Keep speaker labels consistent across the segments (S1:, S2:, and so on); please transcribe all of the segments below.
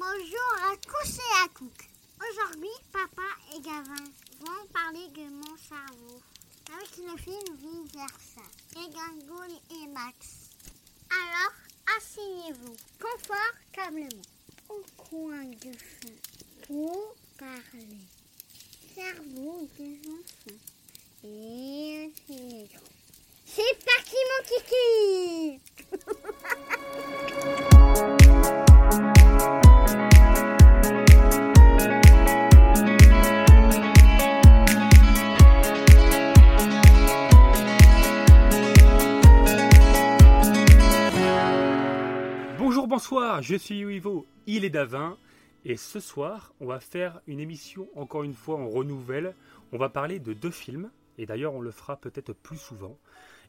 S1: Bonjour à tous et à toutes. Aujourd'hui, papa et Gavin vont parler de mon cerveau avec le film Vice et Gangoul et Max. Alors, asseyez-vous confortablement au coin du feu pour parler. Cerveau des enfants. Et c'est parti mon kiki
S2: bonsoir, je suis Ivo, il est Davin, et ce soir, on va faire une émission, encore une fois, en renouvelle. On va parler de deux films, et d'ailleurs, on le fera peut-être plus souvent.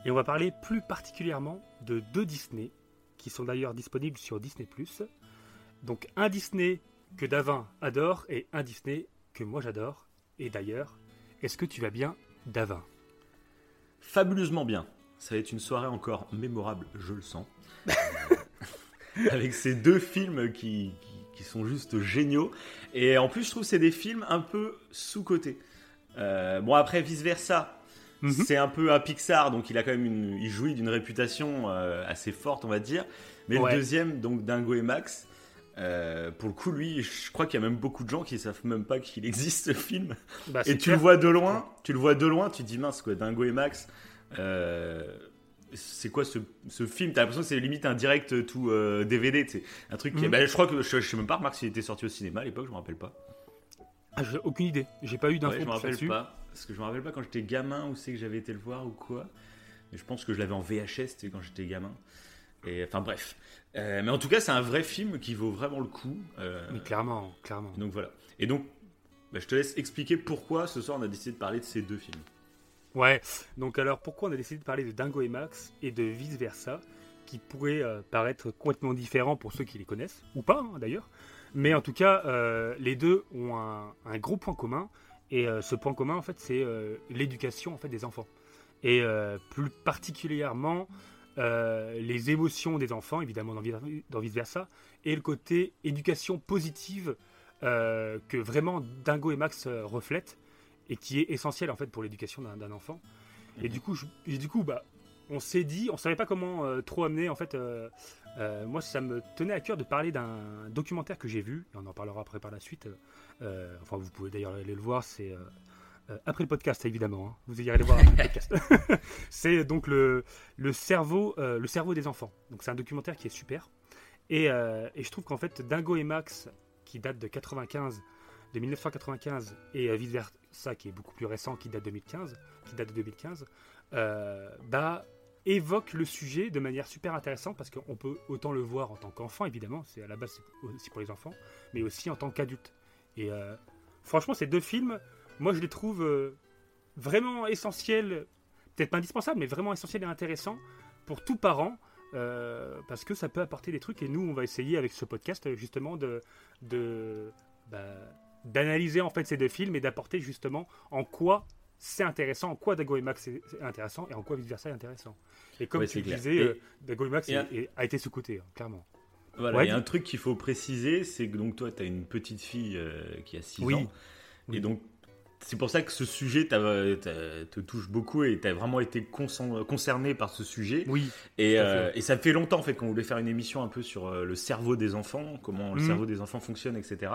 S2: Et on va parler plus particulièrement de deux Disney, qui sont d'ailleurs disponibles sur Disney. Donc, un Disney que Davin adore, et un Disney que moi j'adore. Et d'ailleurs, est-ce que tu vas bien, Davin?
S3: Fabuleusement bien. Ça va être une soirée encore mémorable, je le sens. Avec ces deux films qui, qui- qui sont juste géniaux. Et en plus, je trouve que c'est des films un peu sous-cotés. Euh, bon, après, vice-versa.
S2: Mhm.
S3: C'est un peu à Pixar, donc il a quand même une, il jouit d'une réputation euh, assez forte, on va dire. Mais
S2: Ouais.
S3: le deuxième, donc Dingo et Max, euh, pour le coup, lui, je crois qu'il y a même beaucoup de gens qui savent même pas qu'il existe ce film.
S2: Bah,
S3: Et tu
S2: clair.
S3: le vois de loin, tu le vois de loin, tu te dis mince quoi, Dingo et Max. euh, c'est quoi ce, ce film? T'as l'impression que c'est limite un direct tout euh, DVD, tu sais. Un truc qui.
S2: Mhm.
S3: bah, je crois que je, je sais même pas, remarque s'il était sorti au cinéma à l'époque, je me rappelle pas.
S2: Ah, j'ai aucune idée, j'ai pas eu d'infos
S3: Ouais, je me rappelle
S2: là-dessus.
S3: pas. Parce que je me rappelle pas quand j'étais gamin où c'est que j'avais été le voir ou quoi. Mais je pense que je l'avais en VHS, quand j'étais gamin. Et enfin bref. Euh, mais en tout cas, c'est un vrai film qui vaut vraiment le coup. Euh,
S2: Mais clairement, clairement.
S3: donc voilà. Et donc, bah, je te laisse expliquer pourquoi ce soir on a décidé de parler de ces deux films.
S2: Ouais, donc alors pourquoi on a décidé de parler de Dingo et Max et de vice versa, qui pourraient euh, paraître complètement différents pour ceux qui les connaissent, ou pas hein, d'ailleurs, mais en tout cas, euh, les deux ont un, gros point commun, et euh, ce point commun en fait c'est l'éducation en fait des enfants, et plus particulièrement les émotions des enfants, évidemment dans, Vi- dans vice versa, et le côté éducation positive que vraiment Dingo et Max reflètent et qui est essentiel en fait pour l'éducation d'un enfant. Et
S3: Mhm.
S2: du coup, je- et du coup, bah, on s'est dit, on savait pas comment euh, trop amener en fait. euh, euh, moi, ça me tenait à cœur de parler d'un documentaire que j'ai vu, et on en parlera après par la suite. enfin, vous pouvez d'ailleurs aller le voir, c'est après le podcast évidemment. hein. Vous irez le voir après le podcast. c'est donc le, le cerveau, le cerveau des enfants. Donc c'est un documentaire qui est super. Et, et je trouve qu'en fait, Dingo et Max, qui date de 95, de 1995, et euh, vice versa, qui est beaucoup plus récent, qui date de 2015, qui date de 2015, euh, bah, évoque le sujet de manière super intéressante parce qu'on peut autant le voir en tant qu'enfant, évidemment, c'est à la base aussi pour les enfants, mais aussi en tant qu'adulte. Et euh, franchement, ces deux films, moi je les trouve vraiment essentiels, peut-être pas indispensables, mais vraiment essentiels et intéressants pour tout parent. parce que ça peut apporter des trucs et nous on va essayer avec ce podcast justement de, de bah, d'analyser en fait ces deux films et d'apporter justement en quoi c'est intéressant, en quoi Dago et Max est intéressant et en quoi vice versa est intéressant. Et comme
S3: Ouais,
S2: tu
S3: clair.
S2: disais,
S3: Et-
S2: euh, Dago et Max
S3: et
S2: est- a été sous-côté, hein, clairement.
S3: Voilà,
S2: Ouais,
S3: il y a
S2: dis-
S3: un truc qu'il faut préciser, c'est que donc toi, tu as une petite fille euh, qui a 6
S2: Oui.
S3: ans.
S2: Oui.
S3: Et donc, c'est pour ça que ce sujet t'a- t'a- te touche beaucoup et tu as vraiment été concerné par ce sujet.
S2: Oui,
S3: Et, euh, et ça fait longtemps en fait qu'on voulait faire une émission un peu sur le cerveau des enfants, comment le
S2: Mhm.
S3: cerveau des enfants fonctionne, etc.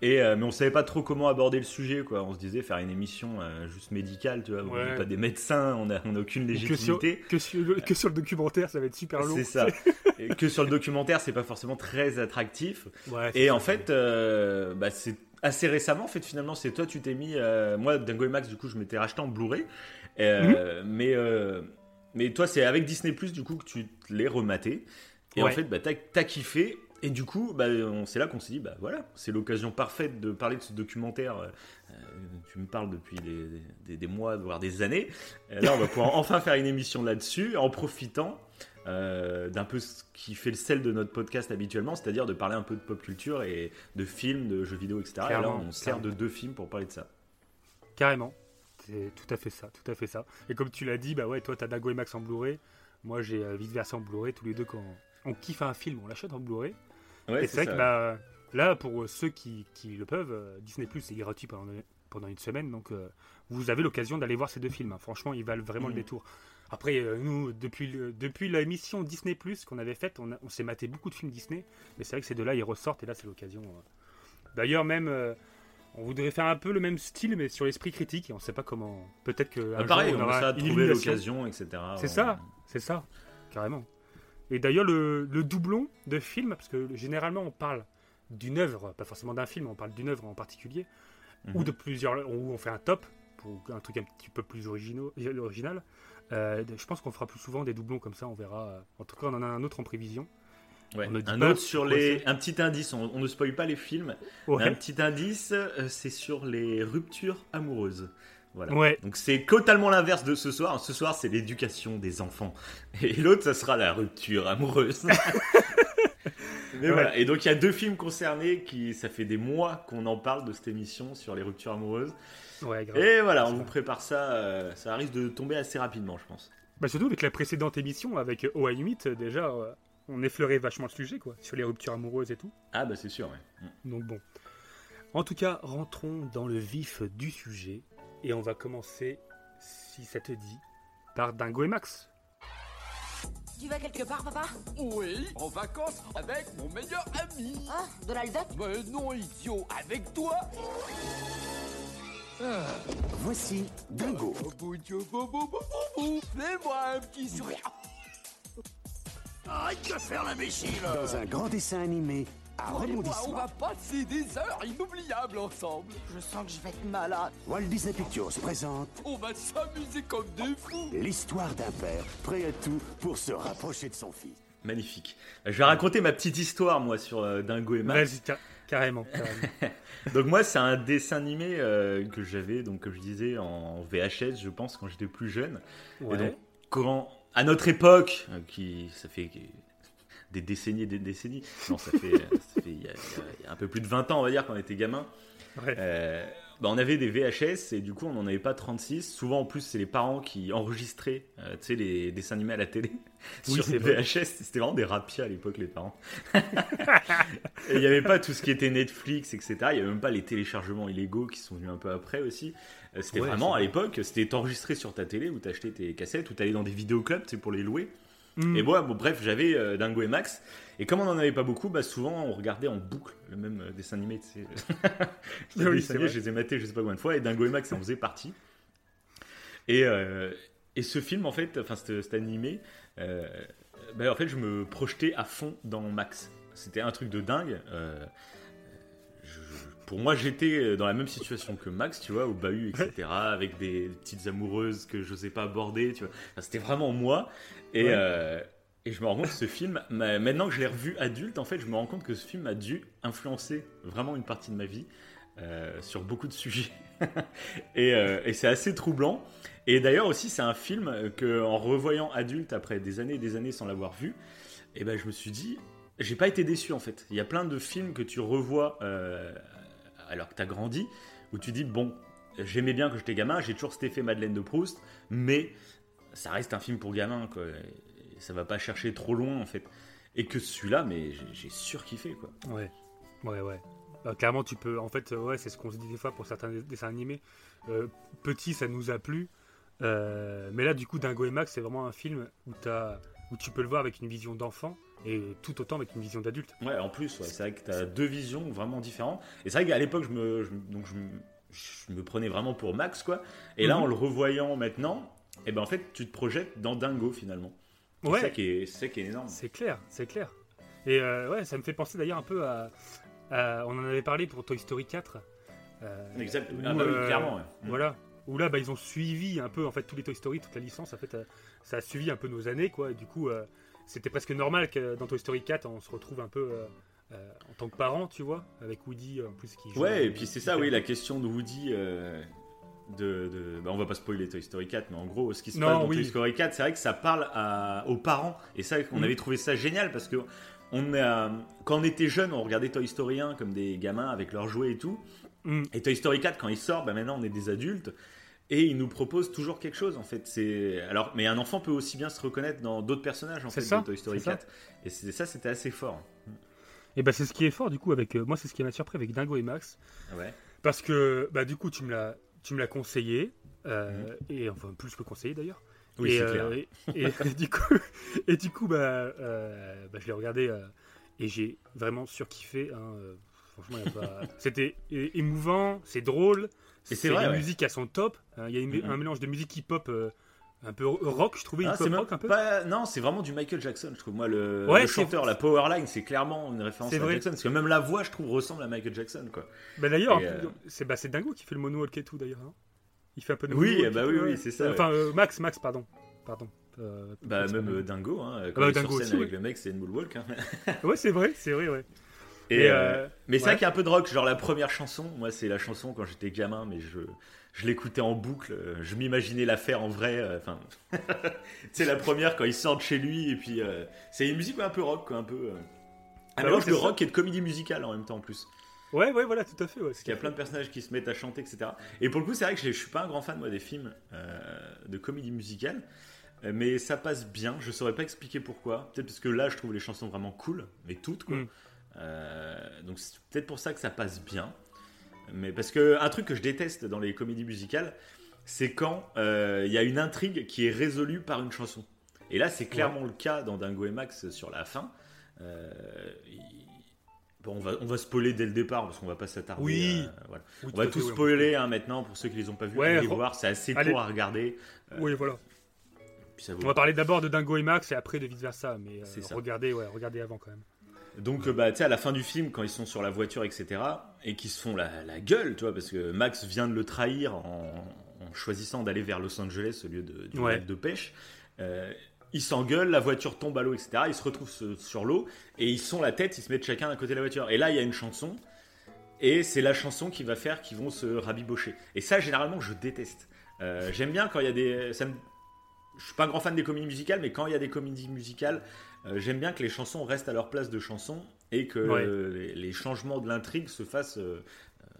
S3: Et, euh, mais on savait pas trop comment aborder le sujet, quoi. On se disait faire une émission euh, juste médicale, tu vois. On n'est pas des médecins, on n'a on a aucune
S2: que sur,
S3: légitimité.
S2: que, sur le, que sur le documentaire, ça va être super long.
S3: C'est ça. Et que sur le documentaire, c'est pas forcément très attractif.
S2: Ouais,
S3: Et en fait, euh, bah, c'est assez récemment, en fait, finalement, c'est toi, tu t'es mis. moi, Dingo et Max, du coup, je m'étais racheté en Blu-ray.
S2: Mhm.
S3: mais, mais toi, c'est avec Disney Plus, du coup, que tu l'es rematé. Et en fait, bah, t'as as kiffé. Et du coup, bah, c'est là qu'on s'est dit, bah voilà, c'est l'occasion parfaite de parler de ce documentaire. Euh, tu me parles depuis des, des- des mois, voire des années. Et là, on va pouvoir enfin faire une émission là-dessus, en profitant euh, d'un peu ce qui fait le sel de notre podcast habituellement, c'est-à-dire de parler un peu de pop culture et de films, de jeux vidéo, etc. et là, on sert de deux films pour parler de ça.
S2: Carrément. C'est tout à fait ça, tout à fait ça. Et comme tu l'as dit, bah ouais, toi t'as Dago et Max en Blu-ray, moi j'ai euh, vice versa en Blu-ray, tous les deux quand on kiffe un film, on l'achète en Bluray.
S3: Ouais,
S2: et c'est vrai que bah, Là, pour ceux qui, qui le peuvent, euh, Disney Plus est gratuit pendant, pendant une semaine, donc euh, vous avez l'occasion d'aller voir ces deux films. hein. Franchement, ils valent vraiment le
S3: Mhm.
S2: détour. Après, euh, nous, depuis, le- depuis la émission Disney Plus qu'on avait faite, on, a- on s'est maté beaucoup de films Disney, mais c'est vrai que ces deux-là, ils ressortent, et là, c'est l'occasion. euh. D'ailleurs, même, on voudrait faire un peu le même style, mais sur l'esprit critique, et on ne sait pas comment. Peut-être que.
S3: Ah, pareil,
S2: jour,
S3: on
S2: aura
S3: trouver l'occasion, etc.
S2: C'est
S3: On-
S2: ça, c'est ça, carrément. Et d'ailleurs, le, le doublon de film, parce que généralement on parle d'une œuvre, pas forcément d'un film, on parle d'une œuvre en particulier,
S3: Mhm.
S2: ou de plusieurs, ou on fait un top, pour un truc un petit peu plus originaux- original. Euh, je pense qu'on fera plus souvent des doublons comme ça, on verra. En tout cas, on en a un autre en prévision.
S3: Ouais. Un autre sur les. Un petit indice, on, on ne spoil pas les films.
S2: Ouais.
S3: Un petit indice, euh, c'est sur les ruptures amoureuses. Voilà.
S2: Ouais.
S3: Donc c'est totalement l'inverse de ce soir. Ce soir, c'est l'éducation des enfants. Et l'autre, ça sera la rupture amoureuse. Mais
S2: Ouais.
S3: voilà. Et donc il y a deux films concernés qui, ça fait des mois qu'on en parle de cette émission sur les ruptures amoureuses.
S2: Ouais, grave.
S3: Et voilà, on vous prépare ça. euh, ça risque de tomber assez rapidement, je pense.
S2: Bah, surtout avec la précédente émission, avec Oh I Meet, déjà, euh, on effleurait vachement le sujet, quoi, sur les ruptures amoureuses et tout.
S3: Ah bah c'est sûr. Ouais.
S2: Donc bon. En tout cas, rentrons dans le vif du sujet. Et on va commencer, si ça te dit, par Dingo et Max.
S4: Tu vas quelque part, papa?
S5: Oui, en vacances avec mon meilleur ami.
S4: Ah, Donald Duck
S5: Mais non, idiot, avec toi
S6: Voici Dingo.
S5: Oh, bou. Fais-moi un petit sourire. Arrête de faire l'imbécile
S6: Dans un grand dessin animé à
S5: et moi, on
S6: rebondissement.
S5: va passer des heures inoubliables ensemble.
S4: Je sens que je vais être malade.
S6: Walt Disney Pictures présente
S5: On va s'amuser comme des fous.
S6: l'histoire d'un père prêt à tout pour se rapprocher de son fils.
S3: Magnifique. Je vais raconter ma petite histoire, moi, sur euh, Dingo et Max.
S2: Vas-y, ca- carrément. carrément.
S3: Donc moi, c'est un dessin animé euh, que j'avais, donc comme je disais, en VHS, je pense, quand j'étais plus jeune.
S2: Ouais.
S3: Et donc, quand, à notre époque, euh, qui, ça fait des décennies et des décennies, non, ça fait, euh, ça fait il y, a, il y un peu plus de 20 ans, on va dire, quand on était gamin,
S2: Ouais.
S3: euh, bah, on avait des VHS et du coup, on n'en avait pas 36. Souvent, en plus, c'est les parents qui enregistraient, euh, les dessins animés à la télé
S2: Oui,
S3: sur
S2: vrai.
S3: VHS. C'était vraiment des rapias à l'époque, les parents. Il n'y avait pas tout ce qui était Netflix, etc. Il n'y avait même pas les téléchargements illégaux qui sont venus un peu après aussi. Euh, C'était
S2: Ouais,
S3: vraiment à l'époque, c'était enregistré sur ta télé où tu achetais tes cassettes, où tu allais dans des vidéoclubs pour les louer.
S2: Mm.
S3: Et moi, bon, bref, j'avais euh, Dingo et Max. Et comme on n'en avait pas beaucoup, bah, souvent on regardait en boucle le même euh, dessin animé. tu sais. Les
S2: Oui,
S3: dessins
S2: c'est
S3: animés,
S2: vrai.
S3: je les ai matés je sais pas combien de fois. Et Dingo et Max en faisait partie. Et, euh, et ce film, en fait, enfin cet, animé, bah, en fait, je me projetais à fond dans Max. C'était un truc de dingue. je- pour moi, j'étais dans la même situation que Max, tu vois, au bahut, etc., avec des petites amoureuses que je n'osais pas aborder, tu vois. Enfin, C'était vraiment moi. Et,
S2: Ouais.
S3: euh, et je me rends compte que ce film, ma- maintenant que je l'ai revu adulte, en fait, je me rends compte que ce film a dû influencer vraiment une partie de ma vie euh, sur beaucoup de sujets. et euh, et c'est assez troublant. Et d'ailleurs aussi, c'est un film que, en revoyant adulte après des années et des années sans l'avoir vu, et ben je me suis dit, j'ai pas été déçu en fait. Il y a plein de films que tu revois euh, alors que tu as grandi, où tu dis, bon, j'aimais bien quand j'étais gamin, j'ai toujours cet effet Madeleine de Proust, mais ça reste un film pour gamin, quoi. Et ça va pas chercher trop loin en fait. Et que celui-là, mais j'ai- surkiffé quoi.
S2: Ouais, ouais, ouais. Euh, clairement, tu peux. En fait, euh, ouais, c'est ce qu'on se dit des fois pour certains dess- dessins animés. Euh, petit, ça nous a plu. Euh, mais là, du coup, Dingo et Max, c'est vraiment un film où, as, où tu peux le voir avec une vision d'enfant et tout autant avec une vision d'adulte.
S3: Ouais, en plus, ouais, c'est vrai que tu as deux visions vraiment différentes. Et c'est vrai qu'à l'époque, je me, je, donc je me prenais vraiment pour Max, quoi. Et là,
S2: Mhm.
S3: en le revoyant maintenant, et ben en fait, tu te projettes dans Dingo finalement. C'est
S2: Ouais.
S3: ça qui est, c'est ça qui est énorme.
S2: C'est clair, c'est clair. Et euh, ouais, ça me fait penser d'ailleurs un peu à, à- On en avait parlé pour Toy Story 4. euh,
S3: Exact.
S2: où,
S3: Ah bah oui,
S2: euh,
S3: clairement. ouais.
S2: Voilà. Où là, bah, ils ont suivi un peu, en fait, tous les Toy Story, toute la licence, en fait, euh, ça a suivi un peu nos années, quoi. Et du coup, c'était presque normal que dans Toy Story 4, on se retrouve un peu euh, en tant que parent, tu vois, avec Woody, en plus, qui joue.
S3: Ouais, et puis c'est ça, oui, la question de Woody. euh, de, de- bah, on va pas spoiler Toy Story 4, mais en gros, ce qui se
S2: Non,
S3: passe dans
S2: oui.
S3: Toy Story 4, c'est vrai que ça parle à- aux parents. Et ça, on
S2: Mhm.
S3: avait trouvé ça génial parce que on a, quand on était jeune, on regardait Toy Story 1 comme des gamins avec leurs jouets et tout.
S2: Mm.
S3: Et Toy Story 4, quand il sort, bah maintenant on est des adultes. Et il nous propose toujours quelque chose en fait. C'est alors, mais un enfant peut aussi bien se reconnaître dans d'autres personnages en fait
S2: ça,
S3: de Toy Story
S2: c'est ça.
S3: 4. Et ça, c'était assez fort.
S2: Et bah c'est ce qui est fort du coup avec euh, moi, c'est ce qui m'a surpris avec Dingo et Max,
S3: Ouais.
S2: parce que bah du coup tu me l'as, tu me l'as conseillé euh, et enfin plus que conseillé d'ailleurs.
S3: Mhm. Oui,
S2: et,
S3: c'est
S2: euh,
S3: clair.
S2: et, et du coup, et du coup, bah, euh, bah, je l'ai regardé et j'ai vraiment surkiffé. Hein, franchement, pas- c'était émouvant, c'est drôle.
S3: Et c'est vrai, ouais.
S2: musiques elles sont top. hein, Il y a une-
S3: Mhm.
S2: un mélange de musique hip-hop, un peu rock, je trouvais
S3: Ah, c'est
S2: rock un peu.
S3: pas- Non, c'est vraiment du Michael Jackson, je trouve. Moi, le,
S2: Ouais,
S3: le chanteur, la powerline, c'est clairement une référence à
S2: vrai.
S3: Jackson. Parce que même la voix, je trouve, ressemble à Michael Jackson, quoi.
S2: Bah, d'ailleurs,
S3: euh,
S2: c'est bah, Dingo qui fait le moonwalk et tout d'ailleurs. hein. Il fait un peu de
S3: Oui,
S2: moonwalk
S3: bah oui, oui, c'est ça,
S2: Enfin, euh, Max, Max, pardon. Pardon. Euh,
S3: Bah, même Dingo, hein, quand
S2: bah,
S3: il
S2: Dingo
S3: sur scène
S2: aussi,
S3: avec
S2: ouais.
S3: le mec, c'est une moonwalk. Hein.
S2: Ouais, c'est vrai, c'est vrai, ouais.
S3: Et, mais c'est vrai qu'il y a un peu de rock, genre la première chanson, moi c'est la chanson quand j'étais gamin, mais je, je l'écoutais en boucle, euh, je m'imaginais la faire en vrai, euh, enfin, c'est la première quand il sort de chez lui, et puis euh, c'est une musique ouais, un peu rock, quoi, un peu... euh, un
S2: ouais,
S3: mélange de rock et de comédie musicale en même temps en plus.
S2: Ouais, ouais, voilà, tout à fait. Ouais,
S3: Parce qu'il y a plein de personnages qui se mettent à chanter, etc. Et pour le coup, c'est vrai que je suis pas un grand fan moi des films de comédie musicale, mais ça passe bien. Je saurais pas expliquer pourquoi. Peut-être parce que là, je trouve les chansons vraiment cool, mais toutes quoi.
S2: Mm.
S3: Donc c'est peut-être pour ça que ça passe bien. Mais parce que un truc que je déteste dans les comédies musicales, c'est quand euh, il y a une intrigue qui est résolue par une chanson. Et là, c'est clairement le cas dans Dingo et Max sur la fin. Euh, Bon, on va, on va spoiler dès le départ parce qu'on va pas s'attarder.
S2: Oui.
S3: euh, voilà.
S2: Oui,
S3: On va
S2: tout ouais.
S3: spoiler hein, maintenant pour ceux qui les ont pas vus.
S2: Ouais,
S3: allez
S2: re-
S3: voir, c'est assez
S2: Allez.
S3: court à regarder.
S2: Oui, voilà.
S3: Puis ça vaut
S2: On va parler d'abord de Dingo et Max et après de vice versa, mais regardez, ouais, regardez avant quand même.
S3: Donc, euh, bah, tu sais, à la fin du film, quand ils sont sur la voiture, etc., et qu'ils se font la, la gueule, tu vois, parce que Max vient de le trahir en, en choisissant d'aller vers Los Angeles au lieu de, du
S2: Ouais.
S3: de pêche. Euh, ils s'engueulent, la voiture tombe à l'eau, etc. Ils se retrouvent sur l'eau et ils sont la tête, ils se mettent chacun à côté de la voiture. Et là, il y a une chanson, et c'est la chanson qui va faire qu'ils vont se rabibocher. Et ça, généralement, je déteste. Euh, J'aime bien quand il y a des. Ça me- Je suis pas un grand fan des comédies musicales, mais quand il y a des comédies musicales, euh, j'aime bien que les chansons restent à leur place de chansons et que
S2: Ouais.
S3: les, les changements de l'intrigue se fassent, euh,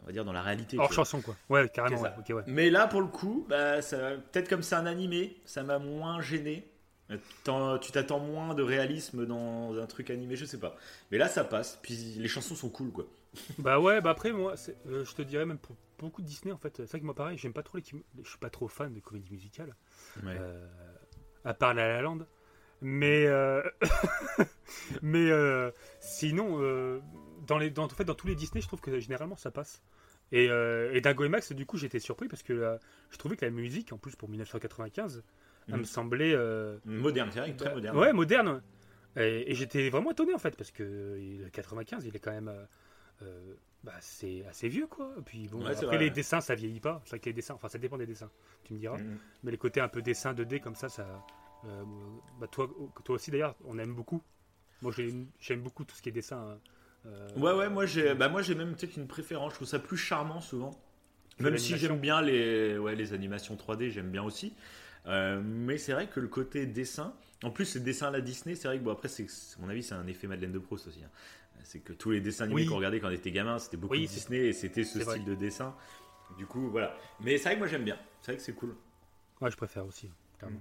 S3: on va dire, dans la réalité.
S2: Hors chanson, quoi. Ouais, carrément, ouais.
S3: Mais là, pour le coup, bah, peut-être comme c'est un animé, ça m'a moins gêné. Euh, Tu t'attends moins de réalisme dans un truc animé, je sais pas. Mais là, ça passe. Puis les chansons sont cool, quoi.
S2: Bah ouais, bah après, moi, euh, je te dirais même pour beaucoup de Disney, en fait, c'est vrai que moi, pareil, j'aime pas trop les. Je suis pas trop fan de comédies musicales, euh, à part La La Land. Mais, euh, mais euh, sinon, euh, dans, les, dans, en fait, dans tous les Disney, je trouve que généralement ça passe. Et, et Dingo et Max, du coup, j'étais surpris parce que je trouvais que la musique, en plus pour 1995, elle
S3: Mhm.
S2: me semblait.
S3: Moderne, c'est vrai, très
S2: bah,
S3: moderne.
S2: Ouais, moderne. Et, et j'étais vraiment étonné en fait parce que euh, le 95, il est quand même. bah, c'est assez vieux quoi. Et puis bon,
S3: Ouais,
S2: après
S3: vrai.
S2: les dessins, ça vieillit pas. C'est vrai que les dessins, enfin ça dépend des dessins, tu me diras.
S3: Mhm.
S2: Mais les côtés un peu dessin 2D comme ça, ça. Euh, bah, toi, toi aussi d'ailleurs, on aime beaucoup. Moi j'aime beaucoup tout ce qui est dessin. hein. Euh,
S3: Ouais, ouais, moi j'ai bah, moi, j'ai même peut-être une préférence. Je trouve ça plus charmant souvent. Même si j'aime bien les, ouais, les animations 3D, j'aime bien aussi. Euh, mais c'est vrai que le côté dessin, en plus, ces dessins à la Disney, c'est vrai que bon, après, c'est, à mon avis, c'est un effet Madeleine de Proust aussi. hein. C'est que tous les dessins animés
S2: Oui.
S3: qu'on regardait quand on était gamin, c'était beaucoup
S2: Oui,
S3: de
S2: c'est-
S3: Disney et c'était ce
S2: vrai.
S3: style de dessin. Du coup, voilà. Mais c'est vrai que moi j'aime bien. C'est vrai que c'est cool.
S2: Ouais, je préfère aussi.
S3: Mhm.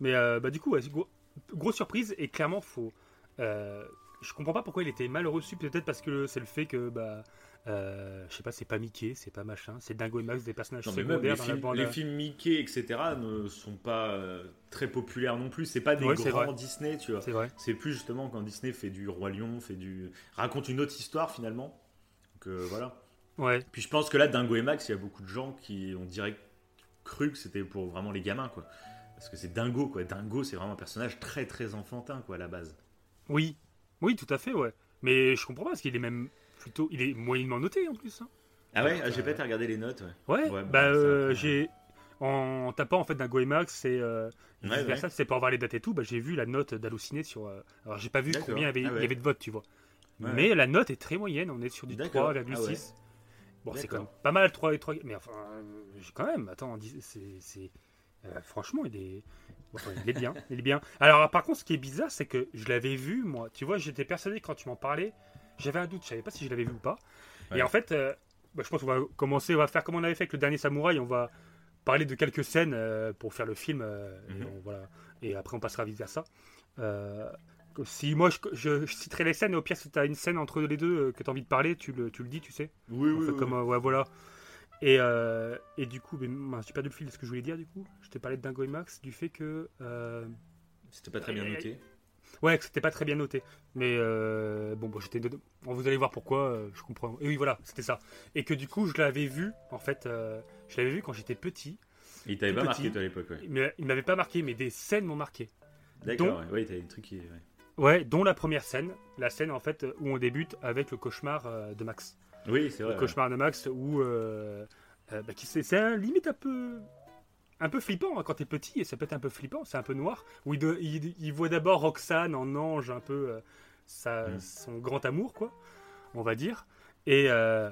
S2: Mais euh, bah, du coup, ouais, c'est gros- grosse surprise et clairement, faut. euh, je comprends pas pourquoi il était mal reçu. Peut-être parce que c'est le fait que, bah, euh, je sais pas, c'est pas Mickey, c'est pas machin, c'est Dingo et Max, des personnages
S3: Non,
S2: secondaires
S3: les
S2: dans
S3: films,
S2: la bande.
S3: les films Mickey, etc., ne sont pas euh, très populaires non plus. C'est pas des
S2: Ouais,
S3: grands
S2: vrai.
S3: Disney, tu vois.
S2: C'est
S3: plus justement quand Disney fait du Roi Lion, fait du raconte une autre histoire finalement. Donc euh, voilà.
S2: Ouais.
S3: Puis je pense que là, Dingo et Max, il y a beaucoup de gens qui ont direct cru que c'était pour vraiment les gamins, quoi. Parce que c'est Dingo, quoi. Dingo, c'est vraiment un personnage très très enfantin, quoi, à la base.
S2: Oui. Oui, tout à fait, ouais. Mais je comprends pas parce qu'il est même plutôt. Il est moyennement noté en plus. hein.
S3: Ah ouais, ah, j'ai
S2: euh,
S3: pas été regarder les notes. Ouais.
S2: Ouais,
S3: Ouais,
S2: bah, euh, j'ai. En tapant en fait Dingo et Max, c'est. Euh,
S3: Ouais,
S2: c'est pour avoir les dates et tout. Bah, j'ai vu la note d'halluciné sur. euh, alors, j'ai pas vu combien il y avait,
S3: Ah
S2: il y avait de votes, tu vois. Mais la note est très moyenne, on est sur du
S3: D'accord.
S2: 3,6.
S3: Ah.
S2: Bon, c'est quand même pas mal 3 et 3. Mais enfin, j'ai quand même, attends, c'est. Euh, franchement, il est. il est bien, il est bien. Alors, par contre, ce qui est bizarre, c'est que je l'avais vu, moi. Tu vois, j'étais persuadé quand tu m'en parlais. J'avais un doute, je savais pas si je l'avais vu ou pas.
S3: Ouais.
S2: Et en fait, euh, bah, je pense qu'on va commencer, on va faire comme on avait fait avec le dernier samouraï. On va parler de quelques scènes euh, pour faire le film. et,
S3: Mhm.
S2: on- voilà. et après, on passera vice versa. Euh, Si moi je, je, je citerai les scènes, au pire, si t'as une scène entre les deux que t'as envie de parler, tu le, tu le dis, tu sais.
S3: Oui,
S2: On
S3: oui,
S2: fait
S3: oui.
S2: comme, ouais, voilà. Et, euh, et du coup, mince, j'ai perdu le fil de ce que je voulais dire, du coup. Je t'ai parlé de Dingo et Max, du fait que. euh,
S3: C'était pas très bien noté.
S2: Ouais, que c'était pas très bien noté. Mais euh, bon, bon j'étais. vous allez voir pourquoi, euh, je comprends. Et oui, voilà, c'était ça. Et que du coup, je l'avais vu, en fait, euh, je l'avais vu quand j'étais petit.
S3: Il t'avait pas
S2: petit.
S3: marqué toi à l'époque, ouais.
S2: Mais il m'avait pas marqué, mais des scènes m'ont marqué.
S3: D'accord, ouais. Ouais, t'avais des trucs qui. ouais.
S2: Ouais, dont la première scène, la scène en fait où on débute avec le cauchemar euh, de Max.
S3: Oui, c'est vrai.
S2: le
S3: ouais.
S2: cauchemar de Max où euh, euh, bah, c'est c'est un limite un peu un peu flippant hein, quand t'es petit et ça peut être un peu flippant, c'est un peu noir. Où il, de- il- il voit d'abord Roxane en ange un peu euh, sa-
S3: Mm.
S2: son grand amour quoi, on va dire. Et euh,